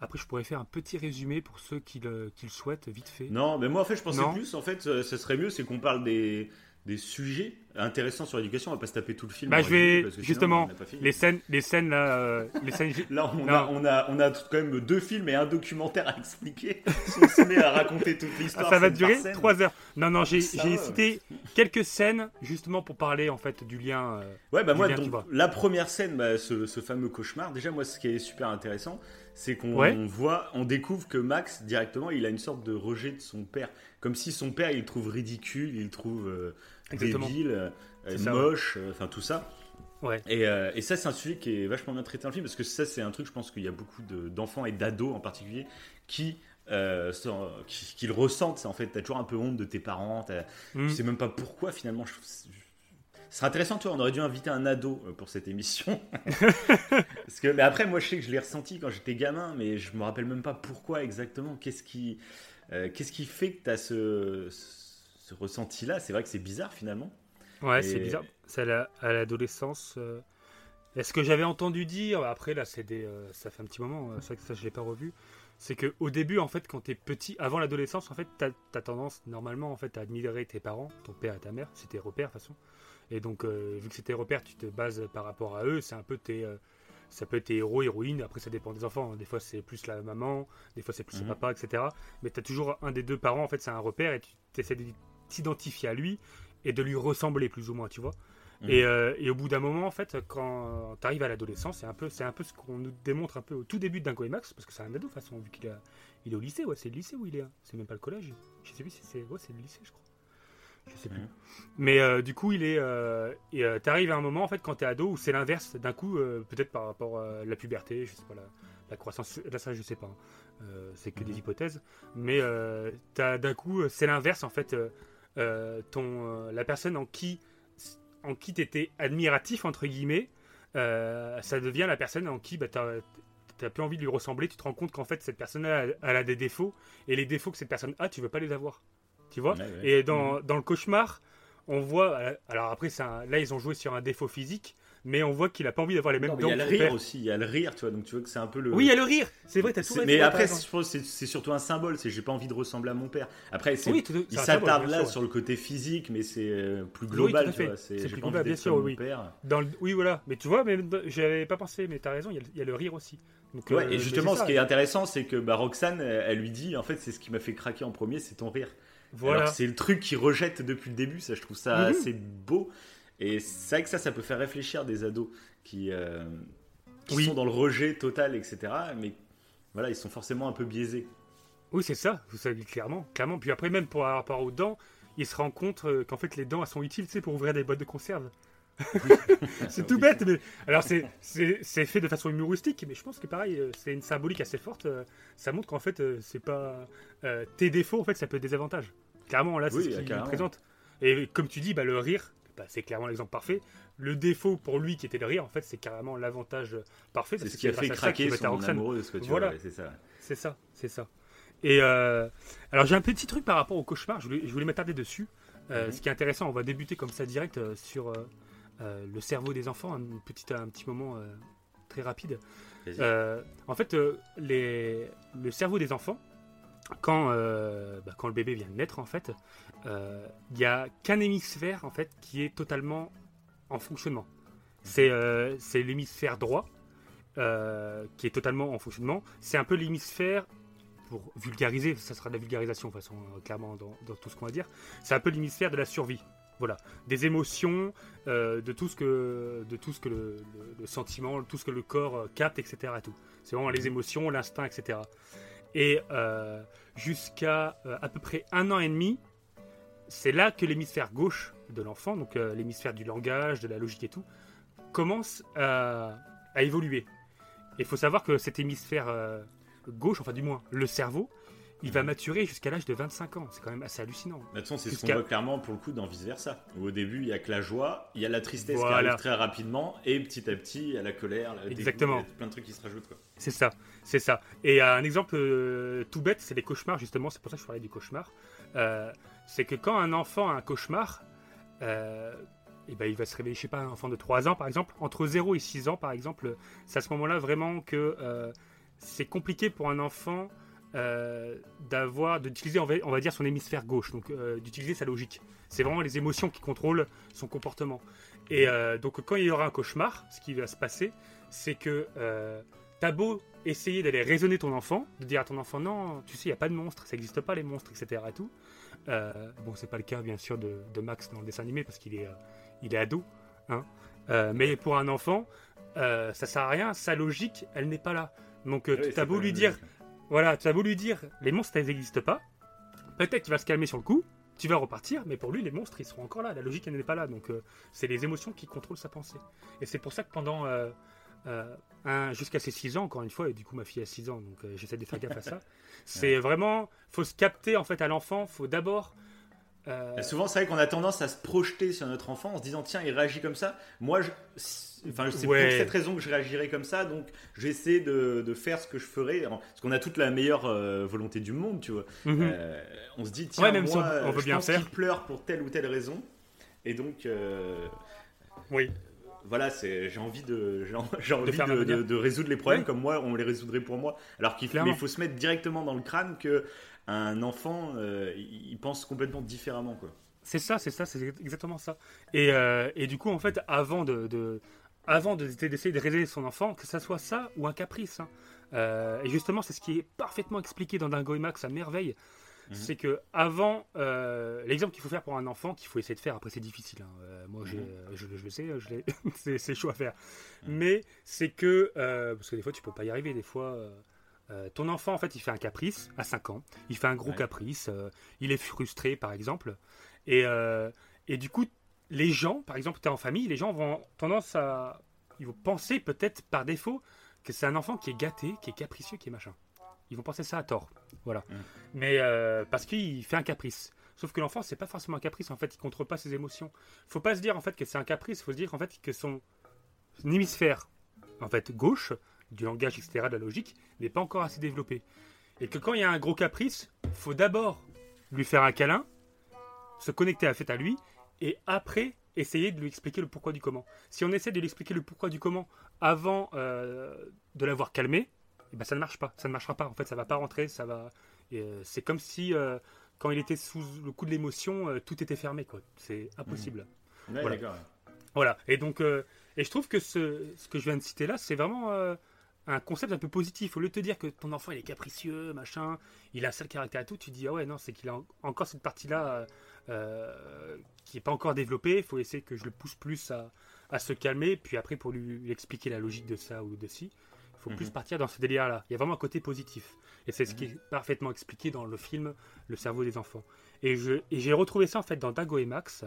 S2: après je pourrais faire un petit résumé pour ceux qui le, qui le souhaitent vite fait.
S3: Non, mais moi en fait je pensais
S2: Non.
S3: plus, en fait ce serait mieux c'est qu'on parle des, des sujets intéressants sur l'éducation, on va pas se taper tout le film.
S2: Bah, je vais
S3: parce que sinon,
S2: justement les scènes les scènes là euh, les scènes
S3: Là on a, on, a, on a quand même deux films et un documentaire à expliquer. si on se met à raconter toute
S2: Ah,
S3: l'histoire.
S2: ça va durer. 3 heures. Non, non, j'ai cité quelques scènes justement pour parler en fait du lien. euh,
S3: Ouais, bah moi, donc, la première scène, bah, ce, ce fameux cauchemar, déjà, moi, ce qui est super intéressant, c'est qu'on
S2: Ouais.
S3: voit, on découvre que Max, directement, il a une sorte de rejet de son père. Comme si son père, il le trouve ridicule, il le trouve euh,
S2: Exactement.
S3: débile, euh,
S2: ça,
S3: moche, euh, enfin tout ça.
S2: Ouais.
S3: Et, euh, et ça, c'est un sujet qui est vachement bien traité dans le film, parce que ça, c'est un truc, je pense qu'il y a beaucoup de- d'enfants et d'ados en particulier qui. euh, qui, qui le ressentent, en fait, t'as toujours un peu honte de tes parents, t'as-
S2: hmm.
S3: je sais même pas pourquoi finalement. Je... Ce serait intéressant, tu vois, on aurait dû inviter un ado euh, pour cette émission. Parce que, mais après, moi, je sais que je l'ai ressenti quand j'étais gamin, mais je me rappelle même pas pourquoi exactement. Qu'est-ce qui, euh, qu'est-ce qui fait que tu as ce, ce ressenti-là C'est vrai que c'est bizarre finalement.
S2: Ouais,
S3: Et-
S2: c'est bizarre. C'est à la- l'adolescence. euh, Est-ce que j'avais entendu dire après là, c'est des, euh, ça fait un petit moment. euh, C'est vrai que ça je l'ai pas revu. C'est que au début, en fait, quand t'es petit, avant l'adolescence, en fait, t'as as tendance normalement, en fait, à admirer tes parents, ton père et ta mère, c'est tes repères de toute façon. Et donc, euh, vu que c'est tes repères, tu te bases par rapport à eux. C'est un peu tes, euh, ça peut être tes héros, héroïnes. Après, ça dépend des enfants. hein. Des fois, c'est plus la maman, des fois, c'est plus
S3: Mhm.
S2: le papa, etc. Mais t'as toujours un des deux parents, en fait, c'est un repère et tu essaies t'identifier à lui et de lui ressembler plus ou moins, tu vois.
S3: Mhm.
S2: Et, euh, et au bout d'un moment, en fait, quand tu arrives à l'adolescence, c'est un peu, c'est un peu ce qu'on nous démontre un peu au tout début de Dingo et Max, parce que c'est un ado de toute façon, vu qu'il a- il est au lycée, ouais, c'est le lycée où il est, hein. c'est même pas le collège. Je sais plus si c'est, ouais, c'est le lycée, je crois. Je sais plus.
S3: Mhm.
S2: Mais euh, du coup, il est, euh, et tu arrives à un moment, en fait, quand t'es ado, où c'est l'inverse. D'un coup, peut-être par rapport à la puberté, je sais pas, la, la croissance, là ça, je sais pas. hein. C'est que des
S3: Mhm.
S2: hypothèses. Mais d'un coup, c'est l'inverse, en fait. Euh, ton, euh, la personne en qui en qui t'étais admiratif entre guillemets, euh, ça devient la personne en qui bah, t'as plus envie de lui ressembler. Tu te rends compte qu'en fait cette personne-là, elle, elle a des défauts et les défauts que cette personne a, tu veux pas les avoir. Tu vois?
S3: Ouais, ouais.
S2: Et dans, dans le cauchemar, on voit. Alors après, un- là ils ont joué sur un défaut physique, mais on voit qu'il a pas envie d'avoir les mêmes
S3: Non,
S2: dents
S3: il y a le rire
S2: père.
S3: aussi, il y a le rire, tu vois, donc tu vois que c'est un peu le.
S2: Oui, il y a le rire. C'est vrai, t'as tout
S3: mais après, je pense c'est surtout un symbole. C'est j'ai pas envie de ressembler à mon père. Après,
S2: Oui, tout-
S3: il s'attarde là
S2: sûr.
S3: sur le côté physique, mais c'est euh, plus global. tu vois,
S2: C'est plus global, bien sûr, oui. Dans le- Oui, voilà. Mais tu vois, mais j'avais pas pensé, mais t'as raison, il y, a le- il y a le rire aussi. Donc,
S3: Ouais,
S2: euh,
S3: et justement, ce qui est intéressant, c'est que bah, Roxane, elle, elle lui dit, en fait, c'est ce qui m'a fait craquer en premier, c'est ton rire.
S2: Voilà.
S3: C'est le truc qu'il rejette depuis le début, ça, je trouve ça
S2: Mhm.
S3: assez beau. Et c'est vrai que ça, ça peut faire réfléchir des ados qui, euh, qui
S2: Oui.
S3: sont dans le rejet total, etc. Mais voilà, ils sont forcément un peu biaisés.
S2: Oui, c'est ça, vous savez clairement, clairement. Puis après, même par rapport aux dents, il se rend compte euh, qu'en fait les dents elles sont utiles, tu sais, pour ouvrir des boîtes de conserve. c'est tout bête, mais alors c'est c'est c'est fait de façon humoristique, mais je pense que pareil, euh, c'est une symbolique assez forte. Ça montre qu'en fait, c'est pas euh, tes défauts, en fait, ça peut être des avantages. Clairement, là, c'est
S3: Oui,
S2: ce qu'il
S3: carrément.
S2: présente. Et comme tu dis, bah, le rire, bah, c'est clairement l'exemple parfait. Le défaut pour lui qui était le rire, en fait, c'est carrément l'avantage parfait.
S3: C'est ce
S2: que
S3: qui a fait
S2: ça
S3: craquer
S2: à
S3: son
S2: Roxane.
S3: amoureuse, quoi, tu
S2: Voilà.
S3: c'est ça.
S2: C'est ça, c'est ça. Et euh, alors j'ai un petit truc par rapport au cauchemar, je voulais, je voulais m'attarder dessus. Euh,
S3: Mhm.
S2: Ce qui est intéressant, on va débuter comme ça direct euh, sur le cerveau des enfants, un petit, un petit moment très rapide. En fait, les, le cerveau des enfants, quand, bah, quand le bébé vient de naître, en fait, il n'y a qu'un hémisphère en fait qui est totalement en fonctionnement. C'est euh, l'hémisphère droit euh, qui est totalement en fonctionnement. C'est un peu l'hémisphère, pour vulgariser, ça sera de la vulgarisation de toute façon, euh, clairement, dans, tout ce qu'on va dire. C'est un peu l'hémisphère de la survie. Voilà, des émotions, euh, de tout ce que, de tout ce que le, sentiment, tout ce que le corps euh, capte, etc. C'est vraiment les émotions, l'instinct, etc. Et euh, jusqu'à euh, à peu près un an et demi, c'est là que l'hémisphère gauche de l'enfant, donc euh, l'hémisphère du langage, de la logique et tout, commence à, à évoluer. Il faut savoir que cet hémisphère euh, gauche, enfin du moins le cerveau, il va maturer jusqu'à l'âge de 25 ans. C'est quand même assez hallucinant.
S3: De toute façon, c'est ce qu'on voit clairement pour le coup dans Vice Versa. Où au début, il y a que la joie, il y a la tristesse qui arrive très rapidement, et petit à petit, il y a la colère, la dégoût,
S2: Exactement.
S3: il y a plein de trucs qui se rajoutent.
S2: C'est ça, c'est ça. Et euh, un exemple euh, tout bête, c'est les cauchemars, justement, c'est pour ça que je parlais du cauchemar. Euh, c'est que quand un enfant a un cauchemar, euh, eh ben, il va se réveiller, je sais pas, un enfant de 3 ans par exemple, entre 0 et 6 ans par exemple, c'est à ce moment-là vraiment que euh, c'est compliqué pour un enfant euh, d'avoir, d'utiliser, on va, son hémisphère gauche, donc d'utiliser sa logique. C'est vraiment les émotions qui contrôlent son comportement. Et donc quand il y aura un cauchemar, ce qui va se passer, c'est que t'as beau essayer d'aller raisonner ton enfant, de dire à ton enfant non, tu sais, il n'y a pas de monstres, ça n'existe pas les monstres, etc. Et tout. Euh, bon, c'est pas le cas bien sûr de, de Max dans le dessin animé parce qu'il est, euh, il est ado. Hein. Euh, mais pour un enfant, ça sert à rien, sa logique, elle n'est pas là. Donc
S3: Ouais,
S2: tu as beau lui dire,
S3: logique.
S2: voilà, tu as beau lui dire, les monstres, elles n'existent pas. Peut-être qu'il va se calmer sur le coup, tu vas repartir, mais pour lui, les monstres, ils seront encore là. La logique, elle n'est pas là. Donc, c'est les émotions qui contrôlent sa pensée. Et c'est pour ça que pendant jusqu'à ses 6 ans, encore une fois, et du coup, ma fille a 6 ans, donc euh, j'essaie de faire gaffe à ça. C'est vraiment, faut se capter en fait à l'enfant. Faut d'abord. euh,
S3: Souvent, c'est vrai qu'on a tendance à se projeter sur notre enfant en se disant tiens, il réagit comme ça. Moi, je... enfin, c'est
S2: Ouais.
S3: pour cette raison que je réagirai comme ça, donc j'essaie de, de faire ce que je ferais. Parce qu'on a toute la meilleure euh, volonté du monde, tu vois.
S2: mhm.
S3: Euh, on se dit tiens,
S2: Ouais, même si
S3: moi,
S2: on- on veut
S3: je
S2: bien
S3: pense qu'il pleure pour telle ou telle raison. Et donc, euh,
S2: Oui.
S3: Voilà, c'est j'ai envie de j'ai envie résoudre les problèmes comme moi, on les résoudrait pour moi. Alors qu'il faut, se mettre directement dans le crâne que un enfant, euh, il pense complètement différemment, quoi.
S2: C'est ça, c'est ça, c'est exactement ça. Et, euh, et du coup, en fait, avant de, de- avant de- d'essayer de raisonner son enfant, que ça soit ça ou un caprice. hein. Euh, et justement, c'est ce qui est parfaitement expliqué dans Dingo et Max à merveille.
S3: Mhm.
S2: C'est que avant, euh, l'exemple qu'il faut faire pour un enfant, qu'il faut essayer de faire, après c'est difficile. hein. Euh, moi,
S3: Mhm.
S2: je, je le sais, c'est, chaud à faire.
S3: Mhm.
S2: Mais c'est que, euh, parce que des fois, tu peux pas y arriver. Des fois, euh, euh, ton enfant, en fait, il fait un caprice à 5 ans. Il fait un gros
S3: Ouais.
S2: caprice. euh, il est frustré, par exemple. Et, euh, et du coup, les gens, par exemple, tu es en famille, les gens vont tendance à. Ils vont penser peut-être par défaut que c'est un enfant qui est gâté, qui est capricieux, qui est machin. Ils vont penser ça à tort. Voilà.
S3: Mm.
S2: Mais euh, parce qu'il fait un caprice. Sauf que l'enfant, c'est pas forcément un caprice. En fait, il contrôle pas ses émotions. Faut pas se dire en fait que c'est un caprice. Faut se dire en fait que son hémisphère, en fait gauche, du langage, etc., de la logique, n'est pas encore assez développé. Et que quand il y a un gros caprice, faut d'abord lui faire un câlin, se connecter à fait à lui, et après essayer de lui expliquer le pourquoi du comment. Si on essaie de lui expliquer le pourquoi du comment avant euh, de l'avoir calmé, eh ben ça ne marche pas. Ça ne marchera pas. En fait, ça va pas rentrer. Ça va. et, euh, c'est comme si euh, quand il était sous le coup de l'émotion, euh, tout était fermé. Quoi. C'est impossible.
S3: Ouais,
S2: Voilà. Voilà. Et donc, et je trouve que ce, ce que je viens de citer là, c'est vraiment un concept un peu positif. Au lieu de te dire que ton enfant il est capricieux, machin, il a un sale caractère et tout, tu dis ah ouais non, c'est qu'il a en- encore cette partie-là euh, euh, qui est pas encore développée. Il faut essayer que je le pousse plus à, à se calmer. Puis après pour lui, lui expliquer la logique de ça ou de ci, faut plus
S3: Mhm.
S2: partir dans ce délire-là. Il y a vraiment un côté positif. Et c'est ce qui est parfaitement expliqué dans le film Le cerveau des enfants. Et j'ai retrouvé ça en fait dans Dago et Max.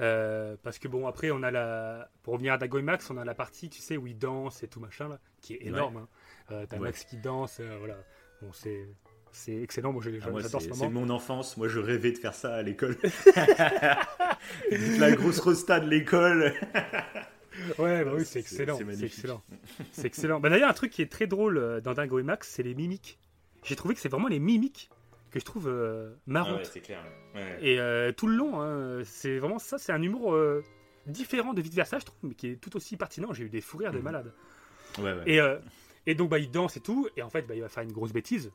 S2: Euh, parce que bon, après, on a la. Pour revenir à Dago et Max, on a la partie, tu sais, où ils dansent et tout machin, là, qui est énorme. hein. Euh, T'as
S3: Ouais.
S2: Max qui danse, euh, voilà. Bon, c'est. C'est excellent, moi
S3: Ah,
S2: j'adore
S3: c'est
S2: ce
S3: c'est
S2: moment.
S3: mon enfance. Moi, je rêvais de faire ça à l'école. la grosse rosta de l'école.
S2: Ouais, bah oui,
S3: C'est-
S2: excellent.
S3: c'est
S2: excellent. C'est excellent. Bah, D'ailleurs, un truc qui est très drôle euh, dans Dingo et Max, c'est les mimiques. J'ai trouvé que c'est vraiment les mimiques que je trouve euh,
S3: Ah
S2: marrantes.
S3: ouais, c'est clair. Ouais.
S2: Et euh, tout le long, hein, c'est vraiment ça, c'est un humour euh, différent de vice versa, je trouve, mais qui est tout aussi pertinent. J'ai eu des fous rires de
S3: Mhm.
S2: malade.
S3: Ouais, ouais.
S2: Et, et donc, bah, il danse et tout, et en fait, bah, il va faire une grosse bêtise.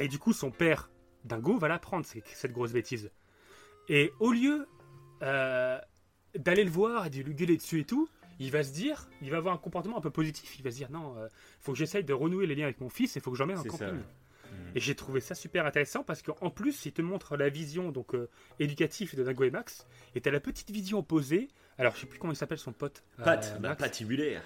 S2: Et du coup, son père, Dingo, va l'apprendre, cette grosse bêtise. Et au lieu d'aller le voir et de lui gueuler dessus et tout, il va se dire, il va avoir un comportement un peu positif. Il va se dire, non, il faut que j'essaye de renouer les liens avec mon fils, il faut que j'emmène en campagne.
S3: ouais.
S2: Et j'ai trouvé ça super intéressant parce qu'en plus, il te montre la vision donc euh, éducative de Dingo et Max. Et t'as la petite vision opposée. Alors, je sais plus comment il s'appelle son pote.
S3: Pat,
S2: euh,
S3: bah,
S2: Max.
S3: patibulaire.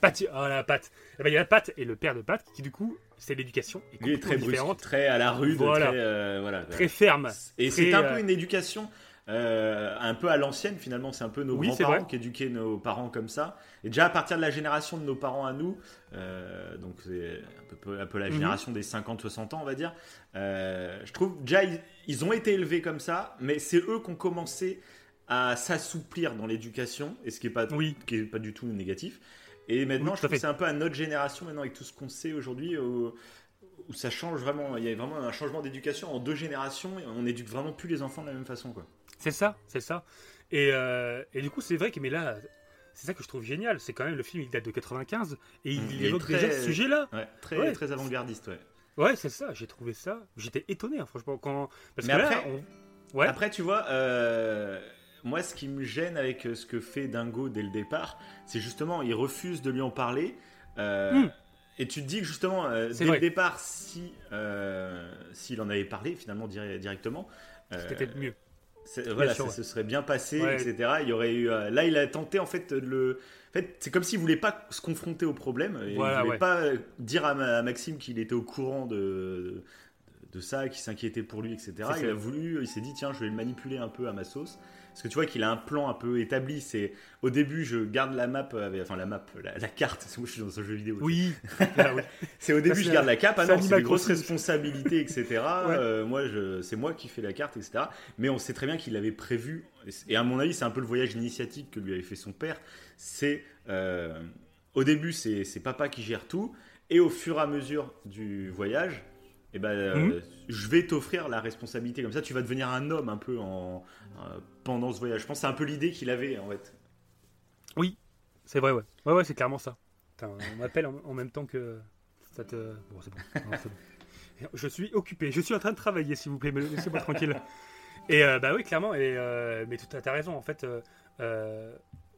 S2: Pat, oh la Pat. Eh ben, il y a Pat et le père de Pat qui, du coup, c'est l'éducation.
S3: Lui est très brusque, très à la rude,
S2: Voilà.
S3: très, euh, voilà.
S2: très ferme.
S3: Et c'est un
S2: euh,
S3: peu une éducation euh, un peu à l'ancienne finalement. C'est un peu nos
S2: Oui,
S3: grands-parents qui éduquaient nos parents comme ça. Et déjà à partir de la génération de nos parents à nous, euh, donc c'est un peu, un peu la
S2: Mhm.
S3: génération des 50-60 ans on va dire, euh, je trouve déjà ils, ils ont été élevés comme ça, mais c'est eux qui ont commencé à s'assouplir dans l'éducation, et ce qui est pas,
S2: Oui.
S3: qui est pas du tout négatif. Et maintenant,
S2: Oui,
S3: je trouve que c'est un peu à notre génération, maintenant, avec tout ce qu'on sait aujourd'hui, où, où ça change vraiment. Il y a vraiment un changement d'éducation en deux générations, et on éduque vraiment plus les enfants de la même façon. Quoi.
S2: C'est ça, c'est ça. Et, euh, et du coup, c'est vrai que, mais là, c'est ça que je trouve génial. C'est quand même le film, il date de 95 et il,
S3: Mm, il est
S2: évoque
S3: très-
S2: déjà ce sujet-là.
S3: Ouais, très,
S2: Ouais.
S3: très avant-gardiste, ouais.
S2: Ouais, c'est ça. J'ai trouvé ça. J'étais étonné, hein, franchement, quand. Parce
S3: Mais
S2: que
S3: après-
S2: là, on... ouais.
S3: Après, tu vois, euh, moi, ce qui me gêne avec ce que fait Dingo dès le départ, c'est justement, il refuse de lui en parler. euh,
S2: Hmm.
S3: Et tu te dis que justement, euh, dès
S2: vrai.
S3: le départ, si euh, s'il en avait parlé finalement dir- directement,
S2: C'était peut-être mieux.
S3: Voilà,
S2: sûr,
S3: ça
S2: ouais.
S3: se serait bien passé,
S2: Ouais.
S3: etc. Il y aurait eu. euh, là, il a tenté en fait de le. En fait, c'est comme s'il voulait pas se confronter au problème. Et
S2: Voilà,
S3: il voulait
S2: ouais.
S3: pas euh, dire à, Ma- à Maxime qu'il était au courant de, de ça, qu'il s'inquiétait pour lui, etc. Il a voulu, il s'est dit tiens, je vais le manipuler un peu à ma sauce. Parce que tu vois qu'il a un plan un peu établi. C'est au début, je garde la map, avec- enfin la map, la, la carte. Moi, je suis dans un jeu vidéo.
S2: Oui.
S3: C'est au début, je garde la cape. Ah
S2: c'est
S3: non, c'est des grosses responsabilités, etc. Euh, moi, je, c'est moi qui fais la carte, etc. Mais on sait très bien qu'il avait prévu. Et à mon avis, c'est un peu le voyage initiatique que lui avait fait son père. C'est euh, au début, c'est papa qui gère tout, et au fur et à mesure du voyage. Eh ben, euh,
S2: Mhm.
S3: je vais t'offrir la responsabilité comme ça. Tu vas devenir un homme un peu en, euh, pendant ce voyage. Je pense que c'est un peu l'idée qu'il avait en fait.
S2: C'est vrai, ouais. Ouais, ouais, c'est clairement ça. Putain, on m'appelle en, en même temps que. Ça te. Bon, c'est bon. Non, c'est bon. Je suis occupé. Je suis en train de travailler, s'il vous plaît. mais Laissez-moi tranquille. Et euh, bah oui, clairement. Et, euh, mais tout à t'as raison. En fait,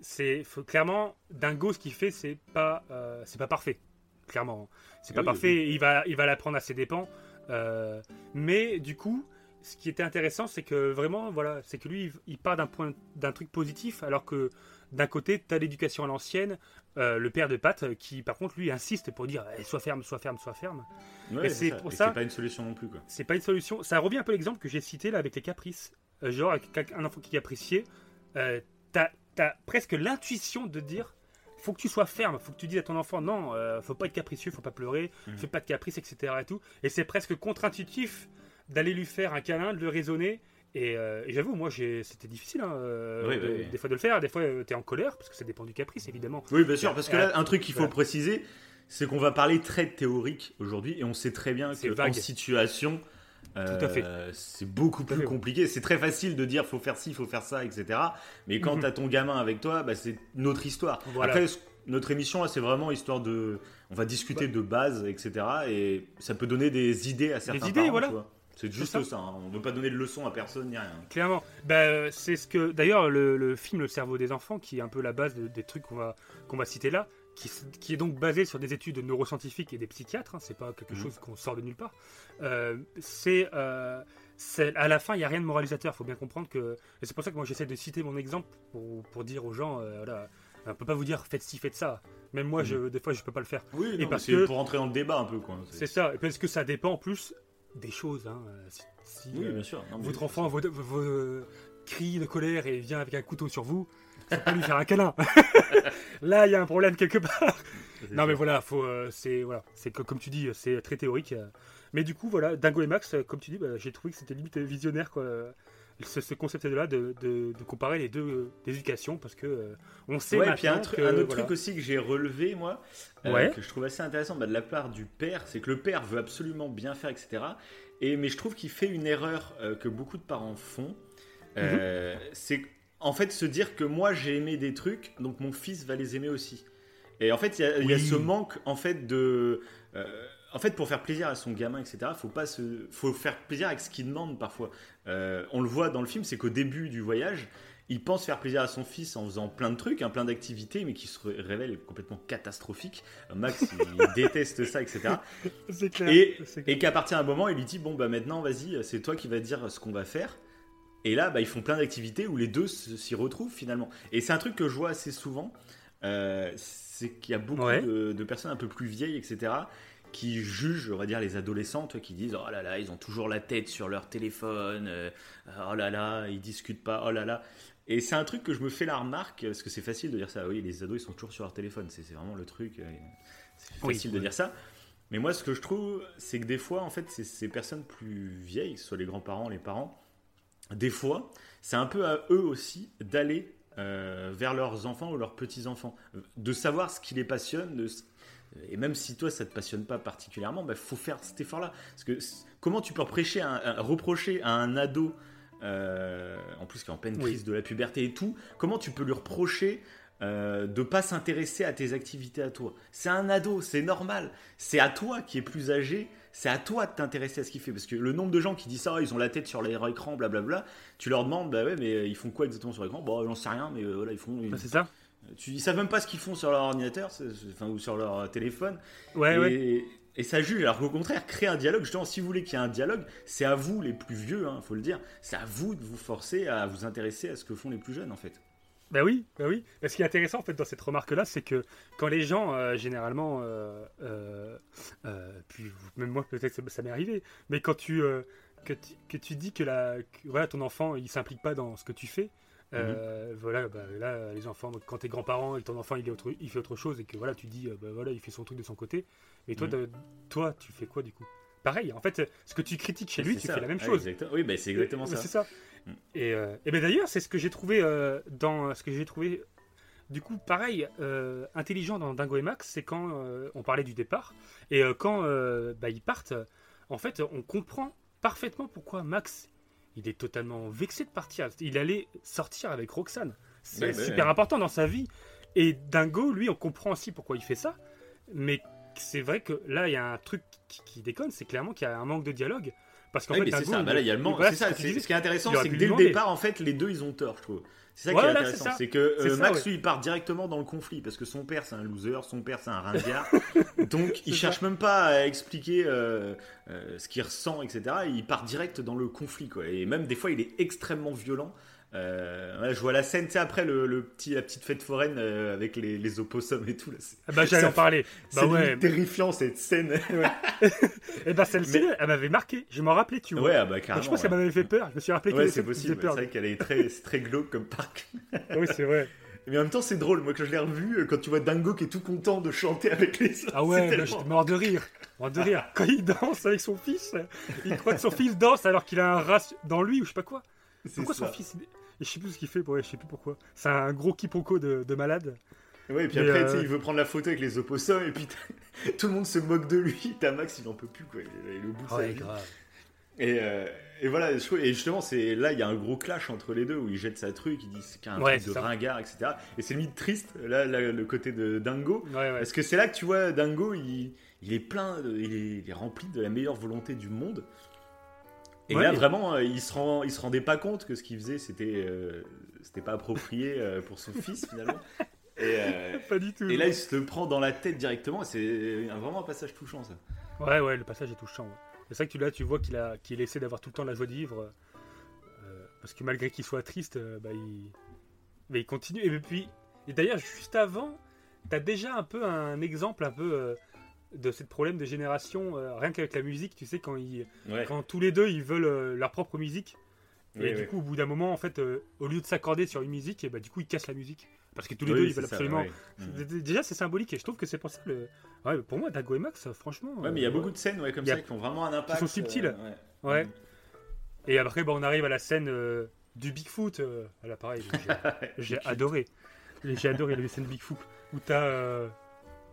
S2: c'est clairement Dingo. Ce qu'il fait, c'est pas, c'est pas parfait. Clairement, c'est pas
S3: Oui,
S2: parfait. Il va, il va l'apprendre à ses dépens. Euh, mais du coup, ce qui était intéressant, c'est que vraiment, voilà, c'est que lui, il- part d'un point, d'un truc positif, alors que d'un côté, tu as l'éducation à l'ancienne, euh, le père de Pat, euh, qui par contre, lui, insiste pour dire eh, sois ferme, sois ferme, sois ferme.
S3: Ouais,
S2: Et c'est pour ça-
S3: c'est pas une solution non plus quoi.
S2: C'est pas une solution. Ça revient un peu à l'exemple que j'ai cité là avec les caprices. Euh, genre, avec un enfant qui est capricieux, euh, t'as as presque l'intuition de dire faut que tu sois ferme, faut que tu dises à ton enfant non, euh, faut pas être capricieux, faut pas pleurer,
S3: Mhm.
S2: fais pas de caprice, etc. Et, tout. et c'est presque contre-intuitif d'aller lui faire un câlin, de le raisonner. Et, euh, et j'avoue, moi, c'était difficile hein, euh,
S3: Oui,
S2: de-
S3: oui, oui.
S2: des fois de le faire. Des fois, tu es en colère, parce que ça dépend du caprice, évidemment.
S3: Oui, bien sûr, parce que
S2: Euh,
S3: là, un truc qu'il faut
S2: voilà.
S3: préciser, c'est qu'on va parler très théorique aujourd'hui, et on sait très bien que
S2: vague.
S3: en situation, euh,
S2: Tout à fait.
S3: c'est beaucoup
S2: Tout
S3: plus compliqué. C'est très facile de dire faut faire ci, faut faire ça, etc. Mais quand
S2: Mhm.
S3: tu as ton gamin avec toi, bah, c'est notre histoire.
S2: Voilà.
S3: Après, notre émission, c'est vraiment histoire de, on va discuter de base, etc. Et ça peut donner des idées à certains
S2: idées,
S3: parents,
S2: voilà.
S3: tu vois. C'est juste
S2: ça.
S3: ça. hein. On ne veut pas donner de leçons à personne ni rien.
S2: Clairement. Bah, euh, c'est ce que. D'ailleurs, le, le film Le cerveau des enfants, qui est un peu la base de- des trucs qu'on va, qu'on va citer là, qui, est donc basé sur des études neuroscientifiques et des psychiatres, hein, c'est pas quelque
S3: Mhm.
S2: chose qu'on sort de nulle part. Euh, c'est. euh, c'est- à la fin, il n'y a rien de moralisateur. Il faut bien comprendre que. Et c'est pour ça que moi, j'essaie de citer mon exemple pour, pour dire aux gens euh, voilà, on peut pas vous dire faites ci, faites ça. Même moi, je, des fois, je peux pas le faire.
S3: Oui,
S2: Et parce
S3: c'est
S2: que-
S3: pour rentrer dans le débat un peu, quoi.
S2: C'est ça. Et parce que ça dépend en plus des choses. hein. Si, si,
S3: Oui,
S2: euh,
S3: bien sûr. Non,
S2: votre enfant vos, vos- vos crie de colère et vient avec un couteau sur vous, faut pas lui faire un câlin. Là, il y a un problème quelque part. Non, mais
S3: sûr.
S2: voilà, faut, euh, c'est voilà, c'est co- comme tu dis, c'est très théorique. Mais du coup, voilà, Dingo et Max, comme tu dis, bah, j'ai trouvé que c'était limite visionnaire, quoi. Ce, ce concept-là de, de, de comparer les deux euh, éducations, parce que euh, on sait
S3: Ouais, et puis un, truc-
S2: que,
S3: un autre
S2: voilà.
S3: truc aussi que j'ai relevé, moi, euh,
S2: Ouais.
S3: que je trouve assez intéressant bah, de la part du père, c'est que le père veut absolument bien faire, etc. Et, mais je trouve qu'il fait une erreur euh, que beaucoup de parents font. Euh, C'est en fait se dire que moi j'ai aimé des trucs, donc mon fils va les aimer aussi. Et en fait, il y a- y, ce manque en fait de. euh, en fait, pour faire plaisir à son gamin, etc., faut pas se, faut faire plaisir avec ce qu'il demande parfois. Euh, on le voit dans le film, c'est qu'au début du voyage, il pense faire plaisir à son fils en faisant plein de trucs, hein, plein d'activités, mais qui se ré- révèlent complètement catastrophiques. Euh, Max, il déteste ça, etc.
S2: C'est clair.
S3: Et,
S2: c'est clair.
S3: et qu'à partir d'un moment, il lui dit Bon, bah maintenant, vas-y, c'est toi qui vas dire ce qu'on va faire. Et là, bah, ils font plein d'activités où les deux s'y retrouvent finalement. Et c'est un truc que je vois assez souvent. euh, c'est qu'il y a beaucoup
S2: Ouais.
S3: de, de personnes un peu plus vieilles, etc., qui jugent, on va dire, les adolescents, toi, qui disent Oh là là, ils ont toujours la tête sur leur téléphone, euh, oh là là, ils discutent pas, oh là là. Et c'est un truc que je me fais la remarque, parce que c'est facile de dire ça. Oui, les ados, ils sont toujours sur leur téléphone. C'est vraiment le truc. euh, C'est
S2: Oui,
S3: facile de
S2: oui.
S3: dire ça. Mais moi, ce que je trouve, c'est que des fois, en fait, ces personnes plus vieilles, soit les grands-parents, les parents, des fois, c'est un peu à eux aussi d'aller euh, vers leurs enfants ou leurs petits-enfants, de savoir ce qui les passionne, de et même si toi ça te passionne pas particulièrement, il faut faire cet effort-là. Parce que comment tu peux reprocher, à un- à- reprocher à un ado, euh, en plus qui est en pleine
S2: Oui.
S3: crise de la puberté et tout, comment tu peux lui reprocher euh, de pas s'intéresser à tes activités à toi? C'est un ado, c'est normal. C'est à toi qui est plus âgé, c'est à toi de t'intéresser à ce qu'il fait. Parce que le nombre de gens qui disent ça, ils ont la tête sur leur écran, blablabla, tu leur demandes, bah ouais, mais ils font quoi exactement sur l'écran? Bon, j'en sais rien, mais euh, voilà, ils font.
S2: Ah, c'est ça?
S3: Tu, ils savent même pas ce qu'ils font sur leur ordinateur, c'est- c'est- enfin, ou sur leur téléphone.
S2: Ouais,
S3: et,
S2: ouais.
S3: et ça juge. Alors qu'au contraire, créer un dialogue, justement, si vous voulez qu'il y ait un dialogue, c'est à vous, les plus vieux, il faut le dire, c'est à vous de vous forcer à vous intéresser à ce que font les plus jeunes, en fait.
S2: Bah oui, bah oui. Et ce qui est intéressant en fait dans cette remarque-là, c'est que quand les gens, euh, généralement, euh, euh, puis même moi peut-être ça, ça m'est arrivé, mais quand tu, que tu que tu dis que, la, que, voilà ton enfant il s'implique pas dans ce que tu fais, euh, voilà, bah, là les enfants, quand t'es grand-parent et ton enfant il, est autre, il fait autre chose et que voilà tu dis, euh, bah voilà il fait son truc de son côté, et toi,
S3: Mhm.
S2: toi tu fais quoi du coup? Pareil, en fait, ce que tu critiques chez lui, tu
S3: ça.
S2: fais la même
S3: Ouais,
S2: chose.
S3: exactement. Oui, bah, c'est exactement
S2: Mais
S3: ça.
S2: C'est ça.
S3: Mm.
S2: Et, euh, et ben d'ailleurs, c'est ce que j'ai trouvé euh, dans ce que j'ai trouvé. Du coup, pareil, euh, intelligent dans Dingo et Max, c'est quand euh, on parlait du départ et quand bah, ils partent. En fait, on comprend parfaitement pourquoi Max, il est totalement vexé de partir. Il allait sortir avec Roxane. C'est
S3: ouais,
S2: super
S3: ouais.
S2: important dans sa vie. Et Dingo, lui, on comprend aussi pourquoi il fait ça. Mais c'est vrai que là, il y a un truc qui, qui déconne, c'est clairement qu'il y a un manque de dialogue. Parce qu'en
S3: Oui,
S2: fait,
S3: c'est ça.
S2: il-
S3: Bah là, il y a le manque.
S2: voilà,
S3: c'est ça. c'est-. Ce qui est intéressant, c'est que dès le départ, en fait, les deux, ils ont tort, je trouve. C'est ça
S2: Voilà,
S3: qui est intéressant.
S2: ça.
S3: C'est que euh,
S2: ça,
S3: Max,
S2: ouais.
S3: lui, il part directement dans le conflit parce que son père, c'est un loser, son père, c'est un ringard. Donc, il
S2: C'est
S3: cherche même pas à expliquer euh, euh, ce qu'il ressent, etc. Il part direct dans le conflit, quoi. Et même des fois, il est extrêmement violent. Euh, ouais, je vois la scène, tu sais, après le, le petit, la petite fête foraine euh, avec les, les opossums et tout. Là,
S2: Ah bah, j'allais en parler.
S3: c'est
S2: Bah ouais.
S3: terrifiant cette scène.
S2: Et bah celle-ci,
S3: Mais-
S2: elle m'avait marqué. Je m'en rappelais, tu vois.
S3: ouais, ah bah carrément.
S2: je pense qu'elle
S3: ouais.
S2: m'avait fait peur. Je me suis rappelé
S3: Ouais,
S2: que
S3: c'est possible. C'est vrai qu'elle est très, très glauque comme parc.
S2: oui, c'est vrai.
S3: Mais en même temps, c'est drôle. Moi, quand je l'ai revu, euh, quand tu vois Dingo qui est tout content de chanter avec les autres.
S2: Ah ouais, bah,
S3: tellement-
S2: j'étais mort de rire. Mort de rire. Quand il danse avec son fils, il croit que son fils danse alors qu'il a un rat dans lui ou je sais pas quoi. Pourquoi
S3: ça.
S2: son fils. il- Je sais plus ce qu'il fait, ouais, je sais plus pourquoi. C'est un gros quiproquo de, de malade.
S3: Ouais, et puis
S2: Mais,
S3: après,
S2: euh,
S3: il veut prendre la photo avec les opossums, et puis tout le monde se moque de lui. T'as Max, il en peut plus, quoi. Il est le bout de sa vie.
S2: grave.
S3: Et, euh, et voilà, et justement, c'est là, il y a un gros clash entre les deux où il jette sa truc, il dit c'est qu'un
S2: Ouais,
S3: truc de
S2: ça.
S3: ringard, etc. Et c'est limite triste, là, là, le côté de Dingo.
S2: Ouais, ouais.
S3: Parce que c'est là que tu vois, Dingo, il, il est plein, de- il, est, il est rempli de la meilleure volonté du monde. Et
S2: Ouais,
S3: là,
S2: mais-
S3: vraiment, euh, il se, rend, il se rendait pas compte que ce qu'il faisait, c'était euh, c'était pas approprié euh, pour son fils, finalement. Et, euh,
S2: Pas du tout.
S3: et là, il se le prend dans la tête directement. C'est vraiment un passage touchant, ça.
S2: Ouais, ouais, le passage est touchant. ouais. C'est ça que tu, là, tu vois qu'il qu'il essaie d'avoir tout le temps la joie de vivre. parce que malgré qu'il soit triste, bah, il... Mais il continue. Et puis, et d'ailleurs, juste avant, t'as déjà un peu un exemple un peu de ce problème de génération, euh, rien qu'avec la musique, tu sais, quand, ils,
S3: Ouais.
S2: quand tous les deux, ils veulent euh, leur propre musique.
S3: Oui,
S2: et du coup, au bout d'un moment, en fait, euh, au lieu de s'accorder sur une musique, et bah, du coup, ils cassent la musique. Parce que tous les
S3: Oui,
S2: deux, ils veulent
S3: ça,
S2: absolument.
S3: ouais. Mhm.
S2: Déjà, c'est symbolique et je trouve que c'est pour ça le. Ouais, pour moi, Dago et Max, franchement.
S3: Ouais, mais il y a beaucoup de scènes ouais, comme
S2: a-
S3: ça qui ont vraiment un impact.
S2: sont subtiles.
S3: ouais.
S2: Ouais. Et après, bah, on arrive à la scène du Bigfoot. euh, là, pareil, j'ai- j'ai adoré. J'ai adoré la scène Bigfoot. Où t'as.